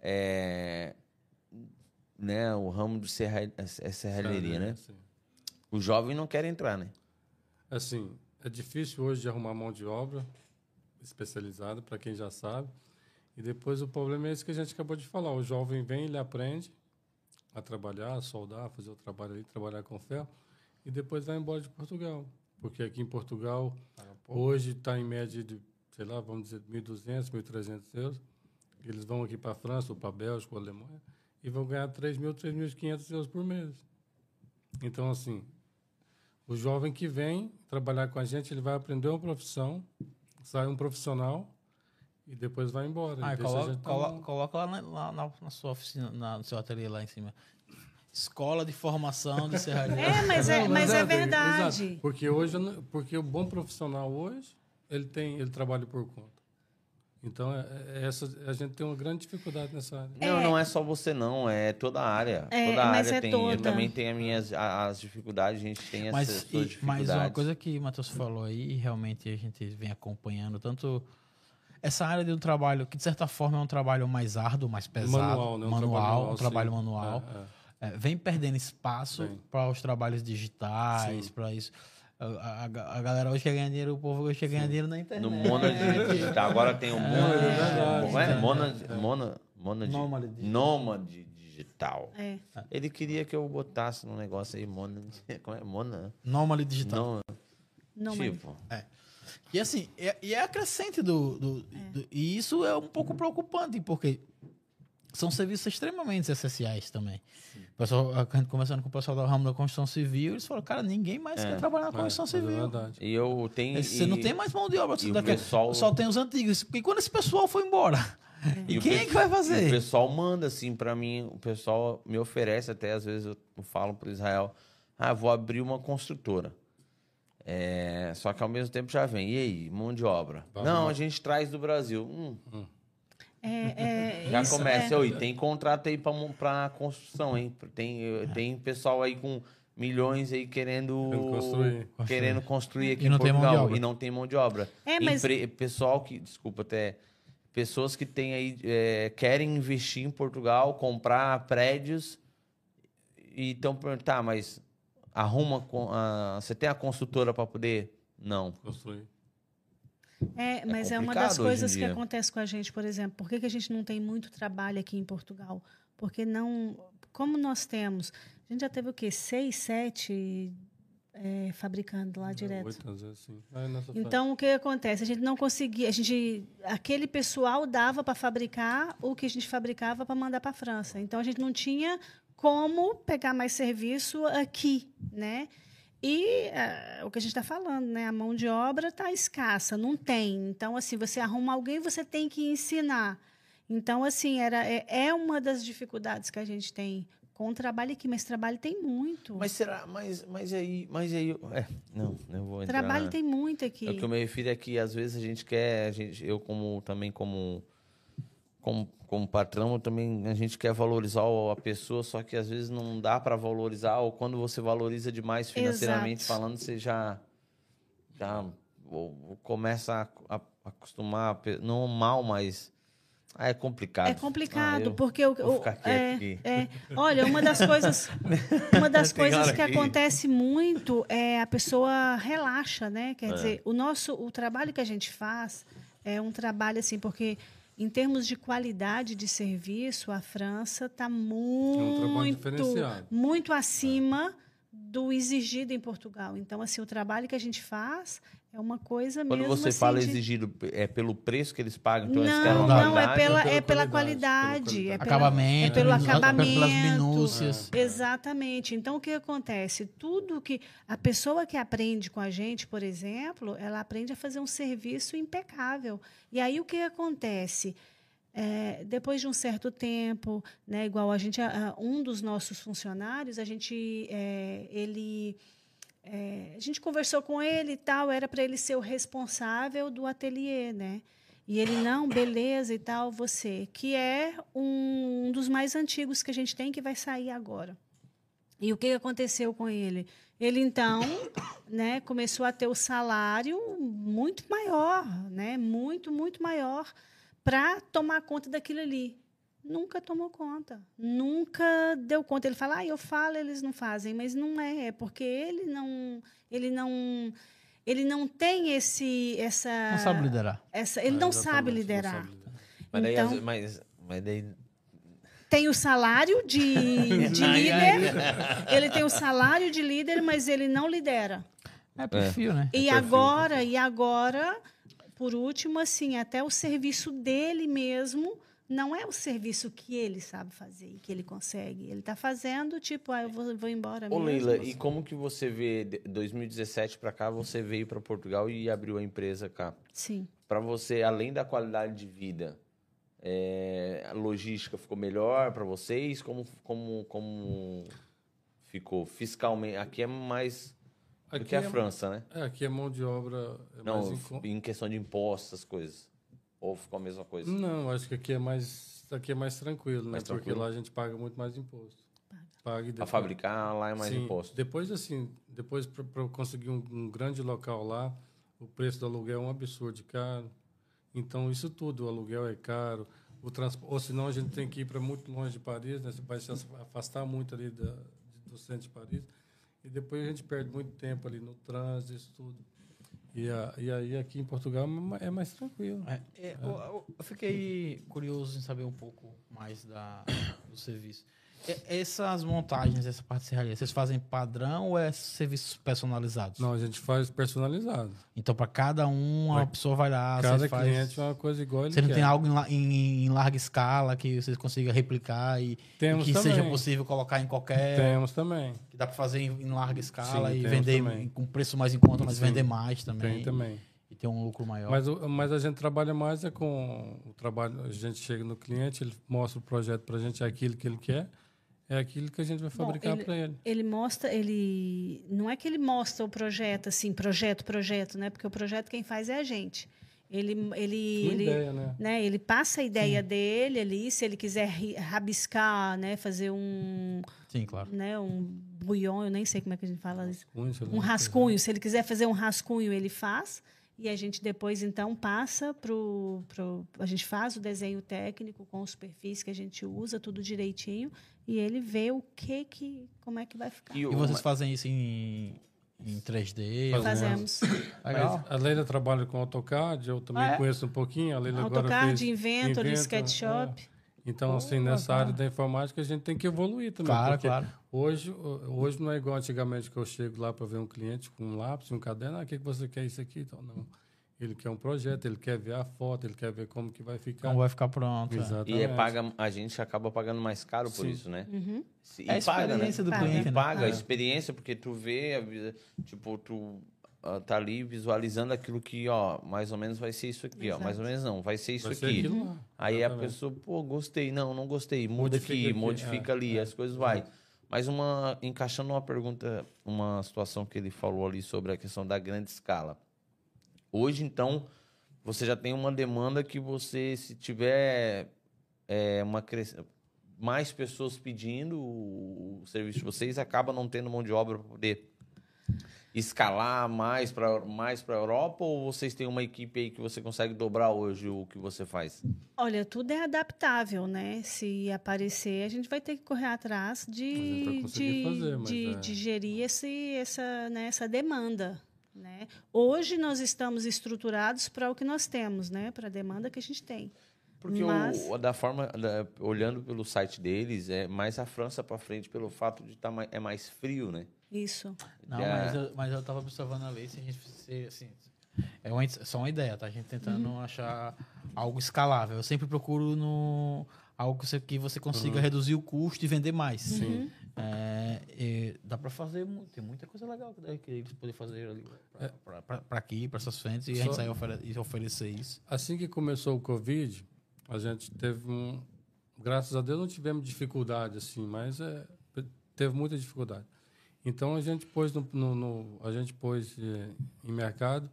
é, né, o ramo de serra, é serralheria, né? Sim. O jovem não quer entrar, né? Assim, é difícil hoje de arrumar mão de obra especializada, para quem já sabe. E depois o problema é esse que a gente acabou de falar. O jovem vem, ele aprende a trabalhar, a soldar, fazer o trabalho ali, trabalhar com ferro, e depois vai embora de Portugal. Porque aqui em Portugal, hoje está em média de, sei lá, vamos dizer, 1.200, 1.300 euros. Eles vão aqui para a França, ou para a Bélgica, ou a Alemanha, e vão ganhar 3.000, 3.500 euros por mês. Então, assim, o jovem que vem trabalhar com a gente, ele vai aprender uma profissão, sai um profissional e depois vai embora. Ah, coloca, colo- coloca lá, na, lá na- na sua oficina, na- no seu ateliê lá em cima. Escola de formação de serraria. É, mas é, Não, mas é exato, verdade. exato. Porque hoje, eu porque o bom profissional hoje, ele tem, ele trabalha por conta. Então, é, é essa, a gente tem uma grande dificuldade nessa área. Não, não é só você não, é toda a área. É, toda a área é tem. Eu toda. também tenho as minhas as dificuldades, a gente tem Mas, essas e- dificuldades. mas uma coisa que o Matheus falou aí, e realmente a gente vem acompanhando, tanto essa área de um trabalho que, de certa forma, é um trabalho mais árduo, mais pesado. Manual, né? Um manual, trabalho um trabalho sim. manual. É, é. É, vem perdendo espaço para os trabalhos digitais, para isso. A, a- a galera hoje quer ganhar dinheiro, o povo hoje quer ganhar dinheiro na internet. No Mona Digital. Agora tem o. Como é? Mona, Mona, Mona Nômade digital. Nômade Digital. É. Ele queria que eu botasse no negócio aí, Mona. Como é? Mona? Nômade digital. Não, Não, mas- tipo. E assim, é, e é a crescente do, do, do- E isso é um pouco preocupante, porque são serviços extremamente essenciais também. O pessoal, a gente conversando com o pessoal do ramo da construção civil, eles falaram, cara, ninguém mais quer trabalhar na É, construção é civil. verdade. E eu tenho. Você e- não tem mais mão de obra. e o daqui- pessoal- Só tem os antigos. E quando esse pessoal foi embora? E, o quem é que vai e O fazer? pessoal manda assim pra mim, o pessoal me oferece até às vezes eu falo pro Israel, ah, vou abrir uma construtora. É, só que ao mesmo tempo já vem, e aí, mão de obra? Vamos não, lá. a gente traz do Brasil. Hum, É, é, já isso, começa, é. oi, tem contrato aí pra construção, hein? Tem, É. tem pessoal aí com milhões aí querendo Querendo construir. querendo construir aqui E em não tem de Portugal obra. e não tem mão de obra. É, mas- Empre- Pessoal que, desculpa até, pessoas que têm aí, é, querem investir em Portugal, comprar prédios e estão perguntando, tá, mas arruma, com- a- você tem a consultora para poder? Não. Construir. É, mas é, uma complicado das coisas que acontece com a gente, por exemplo. Por que, que a gente não tem muito trabalho aqui em Portugal? Porque não. Como nós temos. A gente já teve o quê? Seis, sete é, fabricando lá direto. Oito, às vezes, sim. É nessa faixa. Então, o que acontece? A gente não conseguia. A gente, aquele pessoal dava para fabricar o que a gente fabricava para mandar para a França. Então, a gente não tinha como pegar mais serviço aqui, né? E eh, o que a gente está falando, né? A mão de obra está escassa, não tem. Então, assim, você arruma alguém, você tem que ensinar. Então, assim, era, é, é uma das dificuldades que a gente tem com o trabalho aqui, mas trabalho tem muito. Mas será, mas, mas aí, mas aí, é, não, não vou entrar trabalho na- tem muito aqui. É o que eu me refiro é que às vezes a gente quer, a gente, eu como também como, como como patrão, também a gente quer valorizar a pessoa, só que às vezes não dá para valorizar ou quando você valoriza demais financeiramente Exato. falando, você já já ou- ou começa a, a acostumar, não mal, mas ah, é complicado. É complicado, Ah, eu porque o, vou ficar é, aqui. é. olha, uma das coisas, uma das coisas que que- acontece muito é a pessoa relaxa, né? Quer É. dizer, o nosso, o trabalho que a gente faz é um trabalho assim, porque em termos de qualidade de serviço, a França está um trabalho muito, diferenciado. muito acima do exigido em Portugal. Então, assim, o trabalho que a gente faz é uma coisa Quando mesmo você assim, fala de- exigido, é pelo preço que eles pagam, então eles querem não, uma não, é pela, ou é pela qualidade? É pela, Acabamento, é pelo pelas- acabamento. pelas minúcias. Exatamente. Então, o que acontece? Tudo que. A pessoa que aprende com a gente, por exemplo, ela aprende a fazer um serviço impecável. E aí, o que acontece? É, depois de um certo tempo, né, igual a gente, um dos nossos funcionários, a gente, é, ele, é, a gente conversou com ele e tal, era para ele ser o responsável do ateliê, né? E ele não, beleza e tal, você, que é um, dos mais antigos que a gente tem que vai sair agora. E o que aconteceu com ele? Ele então, né, começou a ter o salário muito maior, né, muito muito maior para tomar conta daquilo ali. Nunca tomou conta. Nunca deu conta. Ele fala, ah, eu falo, eles não fazem, mas não é, é porque ele não, ele não, ele não tem esse, essa, Não sabe liderar. essa, ele É, não sabe não liderar. sabe liderar. Mas daí, Então- às- mas, mas daí Tem o salário de, de líder, ele tem o salário de líder, mas ele não lidera. É perfil, né? E perfil, agora, e agora, por último, assim, até o serviço dele mesmo não é o serviço que ele sabe fazer e que ele consegue. Ele está fazendo, tipo, ah, eu vou, vou embora Ô, mesmo. Leila, e como que você vê, de 2017 para cá, você veio para Portugal e abriu a empresa cá? Sim. Para você, além da qualidade de vida, é, a logística ficou melhor para vocês? Como, como, como ficou fiscalmente? Aqui é mais do Aqui que a é- França, né? É, aqui a mão de obra é Não, mais em em questão de impostos, essas coisas. Ou ficou a mesma coisa? Não, acho que aqui é mais, aqui é mais tranquilo, né? Mais Porque tranquilo. lá a gente paga muito mais imposto. Paga Para depois- fabricar lá é mais Sim, imposto. Depois, assim, depois para conseguir um, um grande local lá, o preço do aluguel é um absurdo de caro. Então, isso tudo, o aluguel é caro, o transporte, ou senão a gente tem que ir para muito longe de Paris, né? Você vai se afastar muito ali da, do centro de Paris. E depois a gente perde muito tempo ali no trânsito, isso tudo. E, a, e aí aqui em Portugal é é mais tranquilo. É, é, eu, eu- eu fiquei curioso em saber um pouco mais da, do serviço. Essas montagens, essa parte de serraria, vocês fazem padrão ou é serviços personalizados? Não, a gente faz personalizado. Então, para cada um, a pessoa vai lá, Cada faz... cliente é uma coisa igual Você não quer. tem algo em, em- em larga escala que vocês consigam replicar e, e que também. seja possível colocar em qualquer... Temos também. Que dá para fazer em, em larga escala Sim, e vender também. com preço mais em conta, mas Sim, vender mais também. Tem também. E ter um lucro maior. Mas, mas a gente trabalha mais é com o trabalho. A gente chega no cliente, ele mostra o projeto para a gente, é aquilo que ele quer, é aquilo que a gente vai fabricar para ele. Ele mostra, ele não é que ele mostra o projeto assim, projeto, projeto, né? Porque o projeto quem faz é a gente. Ele, ele, ele, ideia, né? né? Ele passa a ideia dele ali, se ele quiser rabiscar, né? Fazer um, Sim, claro. né? Um bouillon, eu nem sei como é que a gente fala isso. Um rascunho, se ele quiser fazer um rascunho, ele faz. E a gente depois, então, passa para pro... A gente faz o desenho técnico com os perfis que a gente usa, tudo direitinho. E ele vê o que que... Como é que vai ficar. E vocês fazem isso em, em 3D? ou- Fazemos. Legal. A Leila trabalha com AutoCAD, eu também Ah, é? conheço um pouquinho. A Leila agora AutoCAD, fez Inventor, Inventor, SketchUp. é. Então, assim, nessa área da informática, a gente tem que evoluir também. Claro, claro. Hoje, hoje não é igual antigamente que eu chego lá para ver um cliente com um lápis, um caderno, ah, o que, que você quer isso aqui? Então, não. Ele quer um projeto, ele quer ver a foto, ele quer ver como que vai ficar. Como vai ficar pronto. é. Exatamente. E é paga, a gente acaba pagando mais caro por Sim. isso, né? Uhum. Se- É a E paga, né? experiência do Paga. cliente, E né? paga a É. experiência, porque tu vê, a tipo, tu ah, tá ali visualizando aquilo que, ó, mais ou menos vai ser isso aqui, ó. Exato. Mais ou menos não, vai ser isso Vai ser aqui. aquilo lá. Aí a Exatamente. pessoa, pô, gostei, não, não gostei, muda Modifica aqui, aqui, modifica é, ali, é, as coisas vai. Mas uma, encaixando uma pergunta, uma situação que ele falou ali sobre a questão da grande escala. Hoje, então, você já tem uma demanda que você, se tiver é, uma cres... mais pessoas pedindo o, serviço de vocês, acaba não tendo mão de obra para poder escalar mais para mais para a Europa ou vocês têm uma equipe aí que você consegue dobrar hoje o que você faz? Olha, tudo é adaptável, né? Se aparecer, a gente vai ter que correr atrás de, conseguir de, fazer, de, é. de gerir esse, essa, né, essa demanda. Né? Hoje nós estamos estruturados para o que nós temos, né? para a demanda que a gente tem. Porque Mas- o, da forma, da- olhando pelo site deles, é mais a França para frente pelo fato de tá mais, é mais frio, né? Isso. Não, É. mas, eu, mas eu tava observando ali se a gente se, assim, é uma, só uma ideia, tá? A gente tentando Uhum. achar algo escalável. Eu sempre procuro no algo que você, que você consiga reduzir o custo e vender mais. Uhum. É, dá para fazer, tem muita coisa legal que, eles podem fazer ali para aqui, para essas frentes, e a gente Só- sair ofere e oferecer isso. Assim que começou o Covid, a gente teve um. Graças a Deus não tivemos dificuldade, assim, mas é, teve muita dificuldade. Então a gente pôs, no, no- no- a gente pôs eh, em mercado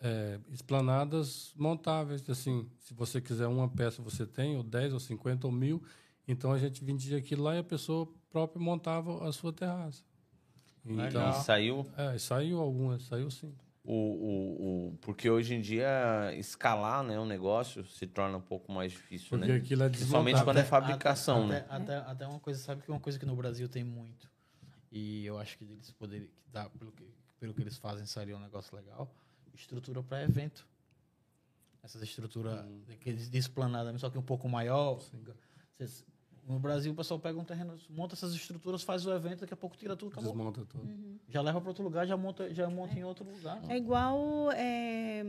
eh, esplanadas montáveis, assim, se você quiser uma peça você tem, ou 10, ou 50, ou mil. Então a gente vendia aquilo lá e a pessoa própria montava a sua terraça. Então, Legal. E saiu. é, saiu algumas, saiu sim. O, o, o, porque hoje em dia escalar né, um negócio se torna um pouco mais difícil, Porque né? aquilo é Principalmente desmontado. quando é fabricação, até, né? Até, até uma coisa, sabe que uma coisa que no Brasil tem muito, e eu acho que eles poderiam, que dá, pelo, que, pelo que eles fazem, seria um negócio legal, estrutura para evento. Essas estruturas Hum. daqueles desplanadas, só que um pouco maior. Vocês- no Brasil, o pessoal pega um terreno, monta essas estruturas, faz o evento, daqui a pouco tira tudo, acabou. Desmonta tudo. Já leva para outro lugar, já monta, já monta em outro lugar. É igual. é,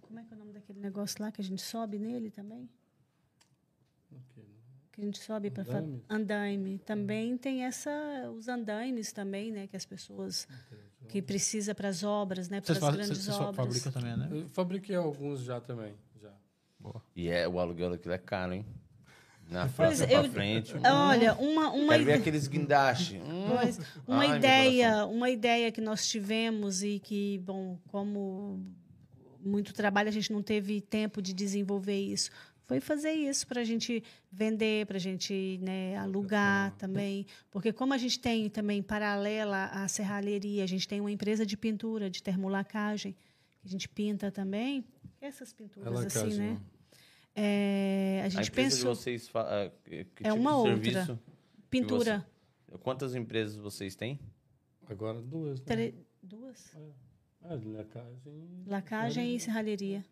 como é que é o nome daquele negócio lá que a gente sobe nele também? Ok. Que a gente sobe para Andaime? andaime. Também tem essa os andaimes também, né, que as pessoas que precisa para as obras, né, para as grandes obras. fabricam também, né? Eu fabriquei alguns já também. Já. E é, o aluguel daquilo é caro, hein? Na frente, pra eu- frente. Olha, uma uma Quero ver aqueles guindaste. Hum. Pois, uma Ai, ideia, uma ideia que nós tivemos e que, bom, como muito trabalho a gente não teve tempo de desenvolver isso, foi fazer isso para a gente vender, para a gente né, alugar também, porque como a gente tem também paralela à serralheria, a gente tem uma empresa de pintura, de termolacagem, que a gente pinta também, essas pinturas É assim, né? É, a A gente empresa pensou de vocês fa- ah, que, É tipo uma de outra. serviço? pintura, Quantas empresas vocês têm? Agora duas. Né? tre- duas, É, lacagem. lacagem e serralheria.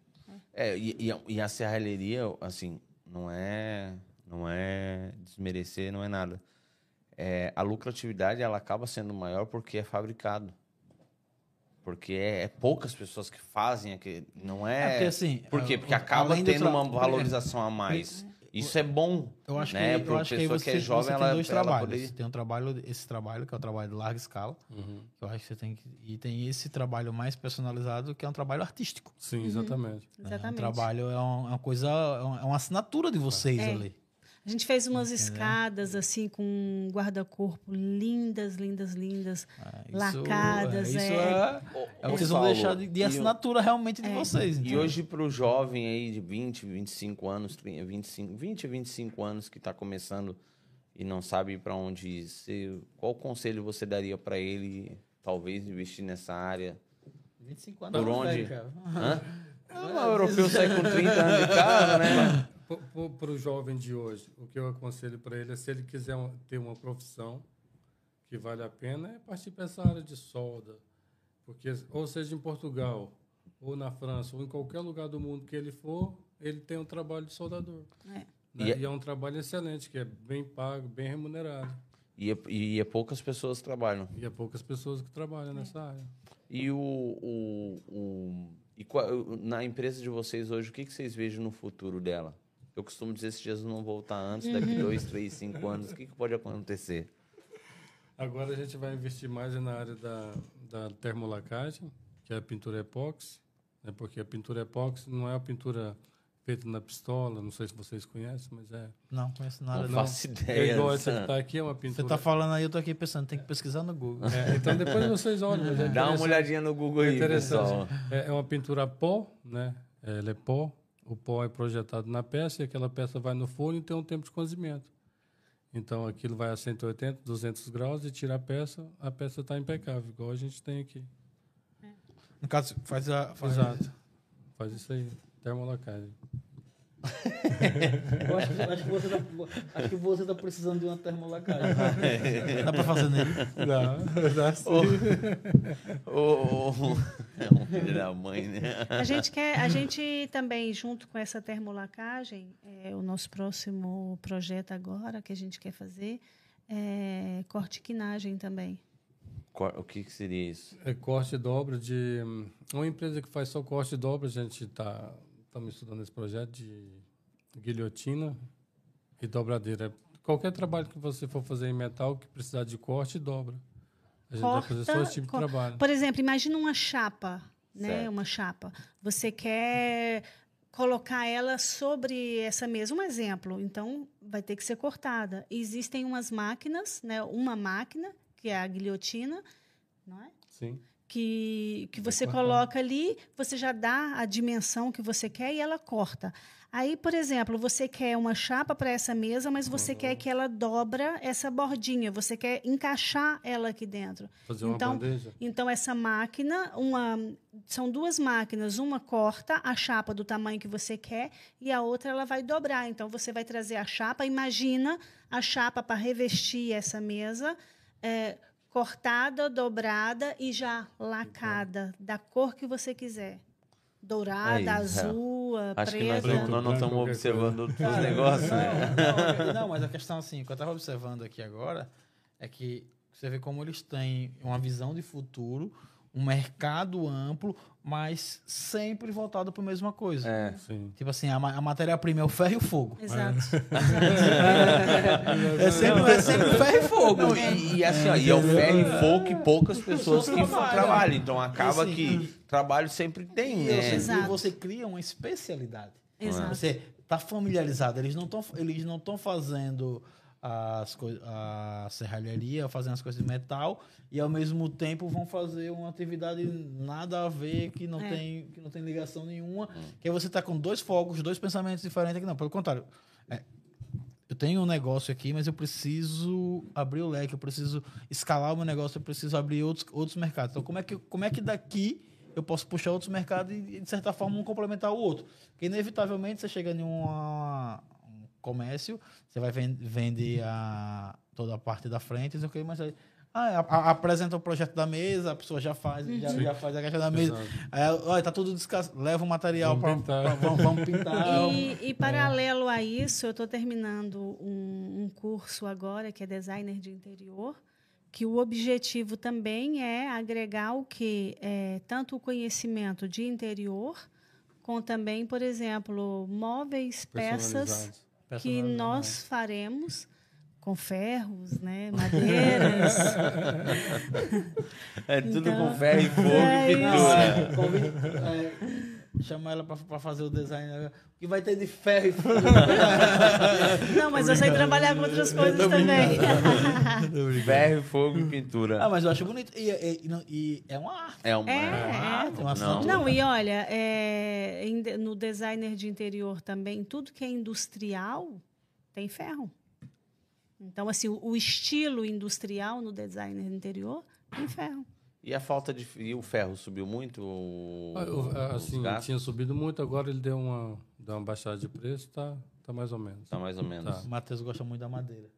É, e, e a- e a serralheria, assim, não é, não é desmerecer, não é nada. É, a lucratividade, ela acaba sendo maior porque é fabricado. Porque é, é poucas pessoas que fazem aquele, não é... É porque, assim, Por quê? é, Porque acaba tendo tra- uma valorização a mais. Isso é bom, Eu acho né? que, eu acho que aí você, que é jovem, você ela, tem dois ela trabalhos. poder... Tem um trabalho, esse trabalho, que é o trabalho de larga escala. Uhum. que Eu acho que você tem que. E tem esse trabalho mais personalizado, que é um trabalho artístico. Sim, exatamente. né? Um Exatamente. trabalho é uma, é uma coisa, é uma, é uma assinatura de vocês É. ali. A gente fez umas escadas assim com um guarda-corpo lindas, lindas, lindas. Ah, Lacadas, isso é. é, é o que vocês vão deixar de, de e assinatura realmente de vocês. E entendeu? hoje, para o jovem aí de 20, 25 anos, 30, 25, 20 a 25 anos que está começando e não sabe para onde ir, você- qual conselho você daria para ele, talvez, investir nessa área? 25 anos. Por é onde? velho, cara. Hã? Ah, o europeu sai com 30 anos de carro, né? Para o jovem de hoje, o que eu aconselho para ele é se ele quiser ter uma profissão que vale a pena, é partir para essa área de solda. Porque, ou seja, em Portugal, ou na França, ou em qualquer lugar do mundo que ele for, ele tem um trabalho de soldador. É. né? E é- E é um trabalho excelente, que é bem pago, bem remunerado. E, é- e é poucas pessoas que trabalham. E há poucas pessoas que trabalham nessa área. E o, o, o- e qual- na empresa de vocês hoje, o que, que vocês vejam no futuro dela? Eu costumo dizer se Jesus não voltar antes, daqui dois, três, cinco anos, o que, que pode acontecer? Agora a gente vai investir mais na área da, da termolacagem, que é a pintura epóxi, né? porque a pintura epóxi não é a pintura feita na pistola, não sei se vocês conhecem, mas é. Não, conheço Não, nada. não. faço É ideia. igual essa que está aqui, é uma Você pintura. tá falando aí, eu tô aqui pensando, tem que pesquisar no Google. É, então depois vocês olham. é Dá uma olhadinha no Google É aí, pessoal. interessante. É, é uma pintura a pó, né? Ela é pó. O pó é projetado na peça e aquela peça vai no forno e tem um tempo de cozimento. Então aquilo vai a 180, 200 graus e tira a peça, a peça está impecável, igual a gente tem aqui. No caso, faz a. Faz Exato. Faz isso aí, termolacagem. Eu acho, que- acho que você tá, acho que você tá precisando de uma termolacagem. Dá pra fazer nele? Dá, dá sim. Ô, ô, É um filho da mãe, né? A gente quer, a gente também, junto com essa termolacagem, é, o nosso próximo projeto agora que a gente quer fazer é corte e quinagem também. O que, que seria isso? É corte e dobra de. hum, Uma empresa que faz só corte e dobra, a gente está estamos estudando esse projeto de guilhotina e dobradeira. Qualquer trabalho que você for fazer em metal que precisar de corte e dobra. A gente vai fazer só esse tipo de trabalho. Por exemplo, imagina uma chapa, né? Certo. Uma chapa. Você quer colocar ela sobre essa mesa. Um exemplo, então vai ter que ser cortada. Existem umas máquinas, né? Uma máquina que é a guilhotina, não é? Sim. Que, que você coloca ali, você já dá a dimensão que você quer e ela corta. Aí, por exemplo, você quer uma chapa para essa mesa, mas você quer que ela dobra essa bordinha, você quer encaixar ela aqui dentro. Fazer uma Então, bandeja. Então, essa máquina, uma, são duas máquinas. Uma corta a chapa do tamanho que você quer e a outra ela vai dobrar. Então, você vai trazer a chapa. Imagina a chapa para revestir essa mesa, é, cortada, dobrada e já lacada, da cor que você quiser. Dourada, Aí, é. azul, Acho que nós, preta. não- nós não estamos observando os Cara, negócios, né? Não, não, não, mas a questão assim, o que eu estava observando aqui agora é que você vê como eles têm uma visão de futuro, um mercado amplo, mas sempre voltado para a mesma coisa. É. Sim. Tipo assim, a, a matéria-prima é o ferro e o fogo. Exato. É sempre, é sempre ferro e fogo. Não, e, e assim, ó, e é o ferro e fogo que poucas pessoas que trabalham. trabalham. Então acaba Assim, que trabalho sempre tem, E né? você, Exato. e você cria uma especialidade. Exato. Você está familiarizado. Eles não estão eles não estão fazendo as a serralharia, fazendo as coisas de metal e ao mesmo tempo vão fazer uma atividade nada a ver que não É. tem que não tem ligação nenhuma. Que aí você está com dois fogos, dois pensamentos diferentes aqui não. Pelo contrário, é, eu tenho um negócio aqui, mas eu preciso abrir o leque, eu preciso escalar o meu negócio, eu preciso abrir outros, outros mercados. Então, como é, que, como é que daqui eu posso puxar outros mercados e, de certa forma, um complementar o outro? Porque, inevitavelmente, você chega em uma- um comércio, você vai ven- vender a, toda a parte da frente, não sei o quê, mas aí, ah, a- a- apresenta o projeto da mesa, a pessoa já faz, já, já faz a questão da mesa. Aí, olha, tá tudo descansado, leva o material Vamos para pintar. vamos, vamos pintar. E, e paralelo a isso, eu estou terminando um, um curso agora que é designer de interior, que o objetivo também é agregar o que é tanto o conhecimento de interior, com também, por exemplo, móveis, peças. Que Personalizado, nós faremos com ferros, né, madeiras. É tudo Então, com ferro e fogo é e pintura. É, convida- é, chama ela pra, pra fazer o design. né? O que vai ter de ferro e fogo. Não, mas eu sei trabalhar com outras coisas também. Ferro, fogo e pintura. ah, mas eu acho bonito. E, e- e e é uma arte. É uma. É, É uma arte, uma Não. Não, e olha, é, no designer de interior também, tudo que é industrial tem ferro. Então, assim, o, o estilo industrial no designer de interior tem ferro. E a falta de. E o ferro subiu muito? O... Ah, ah, Assim, gastos? tinha subido muito, agora ele deu uma, deu uma baixada de preço, tá, tá mais ou menos. Tá mais ou menos. Tá. O Matheus gosta muito da madeira.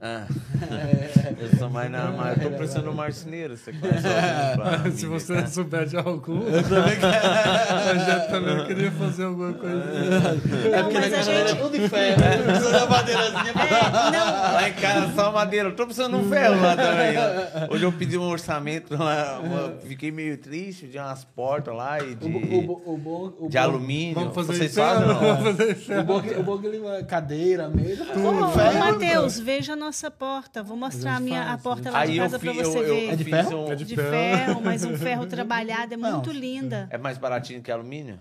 Ah. Eu sou mais na. Mas eu tô precisando de um marceneiro. Você conhece alguém pra me Se você indicar? souber de algum, eu já também queria fazer alguma coisa. Não, mas a gente. tudo de ferro. Precisa da madeirazinha pra É, não, Lá em casa só madeira. Eu tô precisando de um ferro lá também. Hoje eu pedi um orçamento lá. uma- Fiquei meio triste de umas portas lá e de, O, o, o de alumínio. Vamos fazer Vocês isso? fazem não? Vamos fazer isso. O bom, que, o bom que ele vai- cadeira, mesa, Ô, ferro. Matheus, veja a nossa porta. Vou mostrar a, minha, a faz, porta a lá Aí de casa para fi- eu, você eu ver. É de ferro? um. É de De ferro. ferro, mas um ferro trabalhado é Não. muito linda. É mais baratinho que alumínio?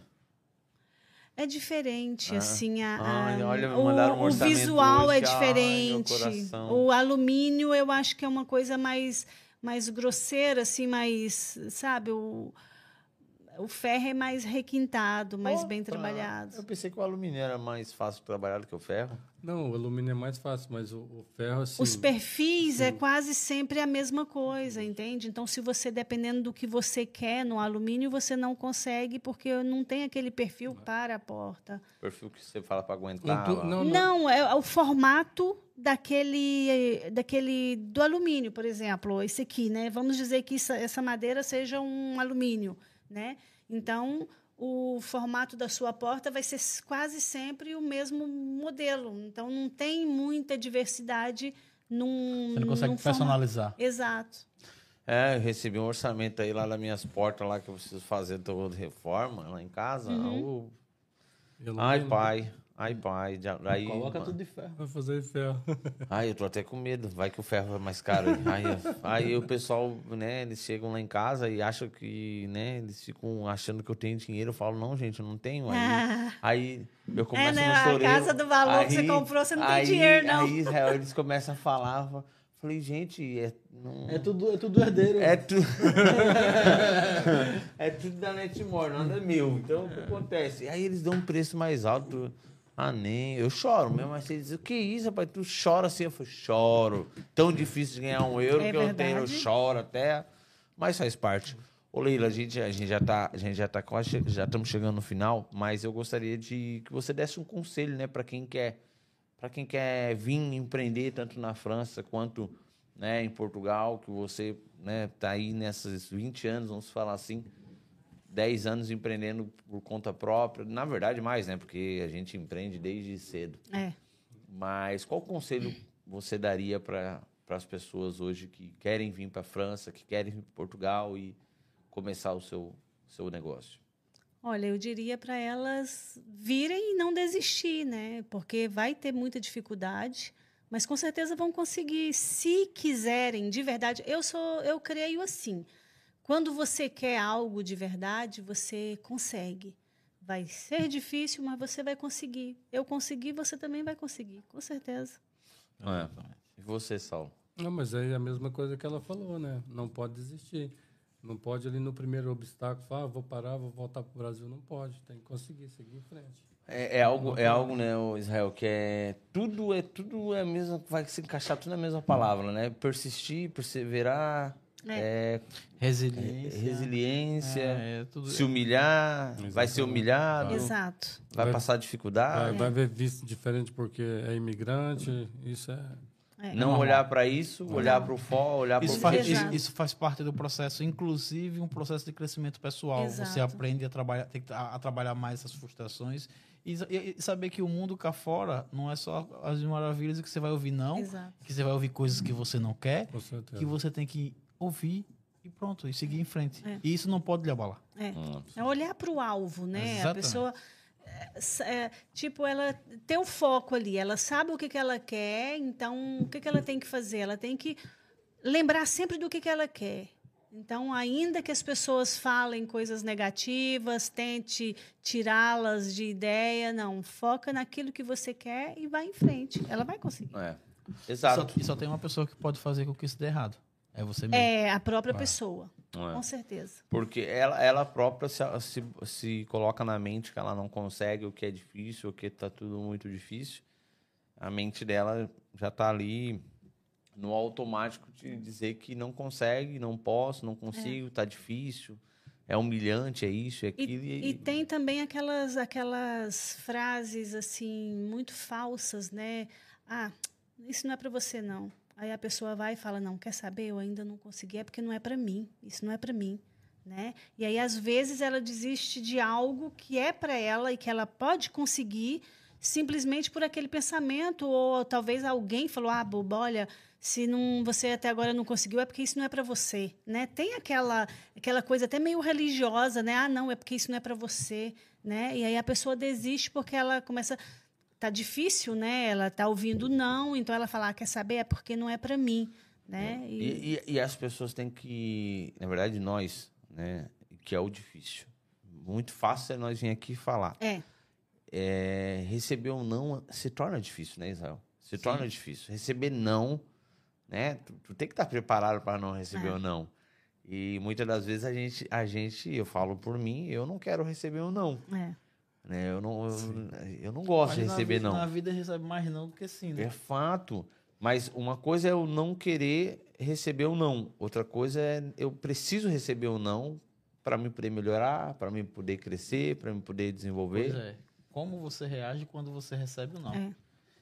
É diferente, Ah. assim, a, Ai, olha, mandaram um o, o visual é hoje. Ai, meu diferente. coração. o alumínio eu acho que é uma coisa mais, mais grosseira, assim, mais, sabe, o, o ferro é mais requintado, mais bem Opa, trabalhado. Eu pensei que o alumínio era mais fácil de trabalhar do que o ferro. Não, o alumínio é mais fácil, mas o, o ferro, assim... Os perfis é quase sempre a mesma coisa, entende? Então, se você, dependendo do que você quer no alumínio, você não consegue, porque não tem aquele perfil para a porta. O perfil que você fala para aguentar. Não, não. Não, é o formato daquele, daquele do alumínio, por exemplo, esse aqui, né? Vamos dizer que isso- essa madeira seja um alumínio, né? Então, o formato da sua porta vai ser quase sempre o mesmo modelo. Então, não tem muita diversidade num. Você não consegue num formato. personalizar. Exato. É, eu recebi um orçamento aí lá das minhas portas lá que eu preciso fazer toda reforma lá em casa. Uhum. Ai, pai. Ai, pai. Já- Aí, Coloca mano. tudo de ferro. Vai fazer ferro. Ai, eu tô até com medo. Vai que o ferro é mais caro. Aí, aí o pessoal, né, eles chegam lá em casa e acham que, né, eles ficam achando que eu tenho dinheiro. Eu falo, não, gente, eu não tenho. Aí, Ah. aí eu começo né, no a choreiro. casa do valor que você comprou, você não tem aí- dinheiro, não. Aí, Israel, eles começam a falar, Falei, gente, é, não, É tudo, é tudo herdeiro. é tudo. é tudo da Netmore, nada meu. Então, o que acontece? Aí eles dão um preço mais alto. Ah, nem. Eu choro mesmo. Mas você diz, o que é isso, rapaz? Tu chora assim? Eu falei, choro. Tão difícil de ganhar um euro É que eu tenho, eu verdade. choro até. Mas faz parte. Ô, Leila, a gente, a gente já tá, a gente já tá quase, já estamos chegando no final, mas eu gostaria de que você desse um conselho, né, para quem quer, para quem quer vir empreender tanto na França quanto, né, em Portugal, que você, né, tá aí nesses 20 anos, vamos falar assim, 10 anos empreendendo por conta própria, na verdade mais, né, porque a gente empreende desde cedo. É. Mas qual conselho você daria para as pessoas hoje que querem vir para a França, que querem vir para Portugal e começar o seu, seu negócio? Olha, eu diria para elas virem e não desistir, né? Porque vai ter muita dificuldade, mas com certeza vão conseguir, se quiserem, de verdade. Eu sou, eu creio assim. Quando você quer algo de verdade, você consegue. Vai ser difícil, mas você vai conseguir. Eu consegui, você também vai conseguir, com certeza. É. E você, Saulo? Não, mas é a mesma coisa que ela falou, né? Não pode desistir. Não pode ali no primeiro obstáculo falar, ah, vou parar, vou voltar para o Brasil. Não pode. Tem que conseguir, seguir em frente. É, é algo, é algo, né, o Israel, que é tudo é tudo é a mesma, vai se encaixar tudo na mesma palavra, né? Persistir, perseverar, é, Resiliência. resiliência, É, é tudo. se humilhar, vai ser Exatamente. humilhado, Exato. vai Vai- passar dificuldade. Vai, vai ver visto diferente porque é imigrante. Isso é. É. Não olhar para isso, olhar para o fó, olhar para Isso o faz, isso, isso faz parte do processo, inclusive um processo de crescimento pessoal. Você Exato. aprende a trabalhar, tem que- a, a trabalhar mais essas frustrações e, e- e saber que o mundo cá fora não é só as maravilhas que você vai ouvir, não. Exato. Que você vai ouvir coisas que você não quer, que você tem que ouvir e pronto, e seguir em frente. É. E isso não pode lhe abalar. É. É olhar para o alvo, né? A Exatamente. pessoa, é, é, tipo, ela tem o foco ali, ela sabe o que, que ela quer, então o que, que ela tem que fazer? Ela tem que lembrar sempre do que, que ela quer. Então, ainda que as pessoas falem coisas negativas, tente tirá-las de ideia, não, foca naquilo que você quer e vai em frente. Ela vai conseguir. É. Só, Exato. e só tem uma pessoa que pode fazer com que isso dê errado. É você mesmo. É a própria Vai. pessoa, É. com certeza. Porque ela, ela própria se, se, se coloca na mente que ela não consegue, o que é difícil, o que tá tudo muito difícil. A mente dela já tá ali no automático de dizer que não consegue, não posso, não consigo, tá difícil, é humilhante, é isso, é aquilo. E, e tem também aquelas, aquelas frases assim muito falsas, né? Ah, isso não é para você não. Aí a pessoa vai e fala não, quer saber? Eu ainda não consegui, é porque não é para mim. Isso não é para mim, né? E aí às vezes ela desiste de algo que é para ela e que ela pode conseguir simplesmente por aquele pensamento ou talvez alguém falou: "Ah, boba, olha, se não você até agora não conseguiu é porque isso não é para você, né? Tem aquela aquela coisa até meio religiosa, né? Ah, não, é porque isso não é para você, né? E aí a pessoa desiste porque ela começa tá difícil, né? Ela tá ouvindo não, então ela fala: ah, "Quer saber? É porque não é para mim", né? E, E, e- e as pessoas têm que, na verdade, nós, né, que é o difícil. Muito fácil é nós vir aqui falar. é, É, receber um não se torna difícil, né, Israel? Se torna difícil. Receber não, né? Tu, tu tem que estar preparado para não receber É. o não. E muitas das vezes a gente, a gente, eu falo por mim, eu não quero receber um não. é. Né? Eu, não eu, eu não gosto de Mas na receber vida- não. Na vida recebe mais não do que sim, né? É fato. Mas uma coisa é eu não querer receber o não. Outra coisa é eu preciso receber o não para me poder melhorar, para me poder crescer, para me poder desenvolver. Pois é. Como você reage quando você recebe o não? É.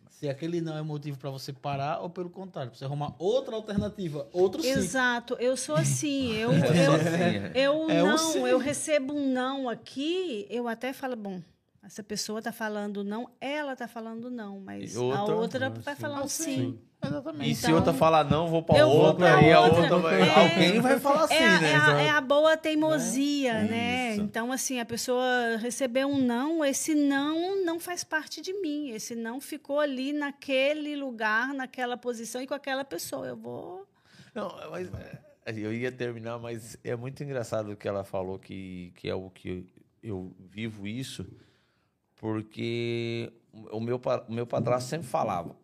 Se aquele não é motivo para você parar ou pelo contrário, pra você arrumar outra alternativa, outro sim. Exato, eu sou assim. Eu, É, eu, assim, eu É um não, sim. eu recebo um não aqui, eu até falo, bom, essa pessoa está falando não, ela está falando não, mas E a outra? outra Ah, vai sim. falar um sim. Exatamente. E se Então, outra falar não, vou para outra, pra e a outra. outra vai. É. Alguém vai falar É, a- né? é a, é a boa teimosia, É. né? Isso. Então, assim, a pessoa recebeu um não, esse não não faz parte de mim. Esse não ficou ali naquele lugar, naquela posição e com aquela pessoa. Eu vou. Não, mas é, eu ia terminar, mas é muito engraçado o que ela falou, que, que é o que eu, eu vivo isso, porque o meu, o meu padrasto sempre falava,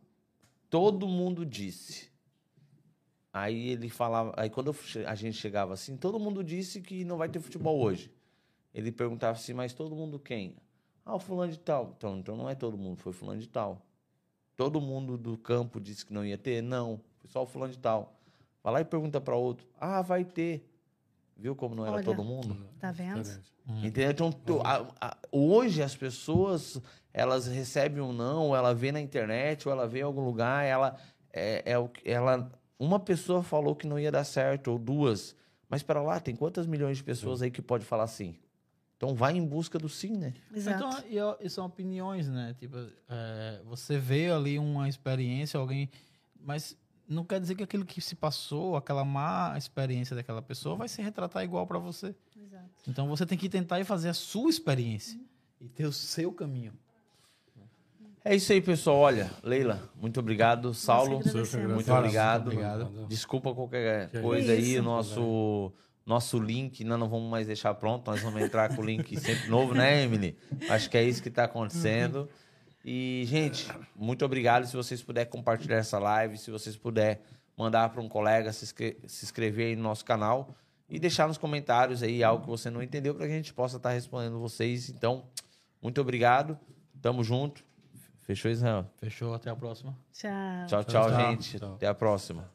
todo mundo disse, Aí ele falava. Aí quando eu a gente chegava assim, todo mundo disse que não vai ter futebol hoje. Ele perguntava assim, mas todo mundo quem? Ah, o fulano de tal. Então, então não é todo mundo, foi fulano de tal. Todo mundo do campo disse que não ia ter? Não, foi só o fulano de tal. Vai lá e pergunta para outro. Ah, vai ter. Viu como não era Olha. todo mundo? Tá vendo? Diferente. Entendeu? Então, tu- a- a- hoje as pessoas, elas recebem um não, ou ela vê na internet, ou ela vê em algum lugar, ela, é, é ela, uma pessoa falou que não ia dar certo, ou duas. Mas para lá, tem quantas milhões de pessoas aí que pode falar sim? Então vai em busca do sim, né? Exato. Então, e, e são opiniões, né? Tipo, é, você vê ali uma experiência, alguém. Mas não quer dizer que aquilo que se passou, aquela má experiência daquela pessoa, vai se retratar igual para você. Exato. Então você tem que tentar e fazer a sua experiência e ter o seu caminho. É isso aí, pessoal. Olha, Leila, muito obrigado. Saulo, muito obrigado. muito obrigado. Desculpa qualquer Que coisa aí, isso. o nosso, nosso link, nós não vamos mais deixar pronto, nós vamos entrar com o link sempre novo, né, Emily? Acho que é isso que está acontecendo. E, gente, muito obrigado. Se vocês puderem compartilhar essa live, se vocês puderem mandar para um colega se, inscre- se inscrever aí no nosso canal e deixar nos comentários aí algo que você não entendeu para que a gente possa estar respondendo vocês. Então, muito obrigado. Tamo junto. Fechou, Israel? Fechou? Até a próxima. Tchau. Tchau, tchau, tchau. gente. Tchau. Até a próxima.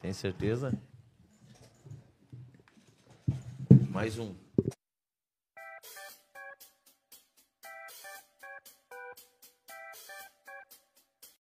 Tem certeza? Mais um.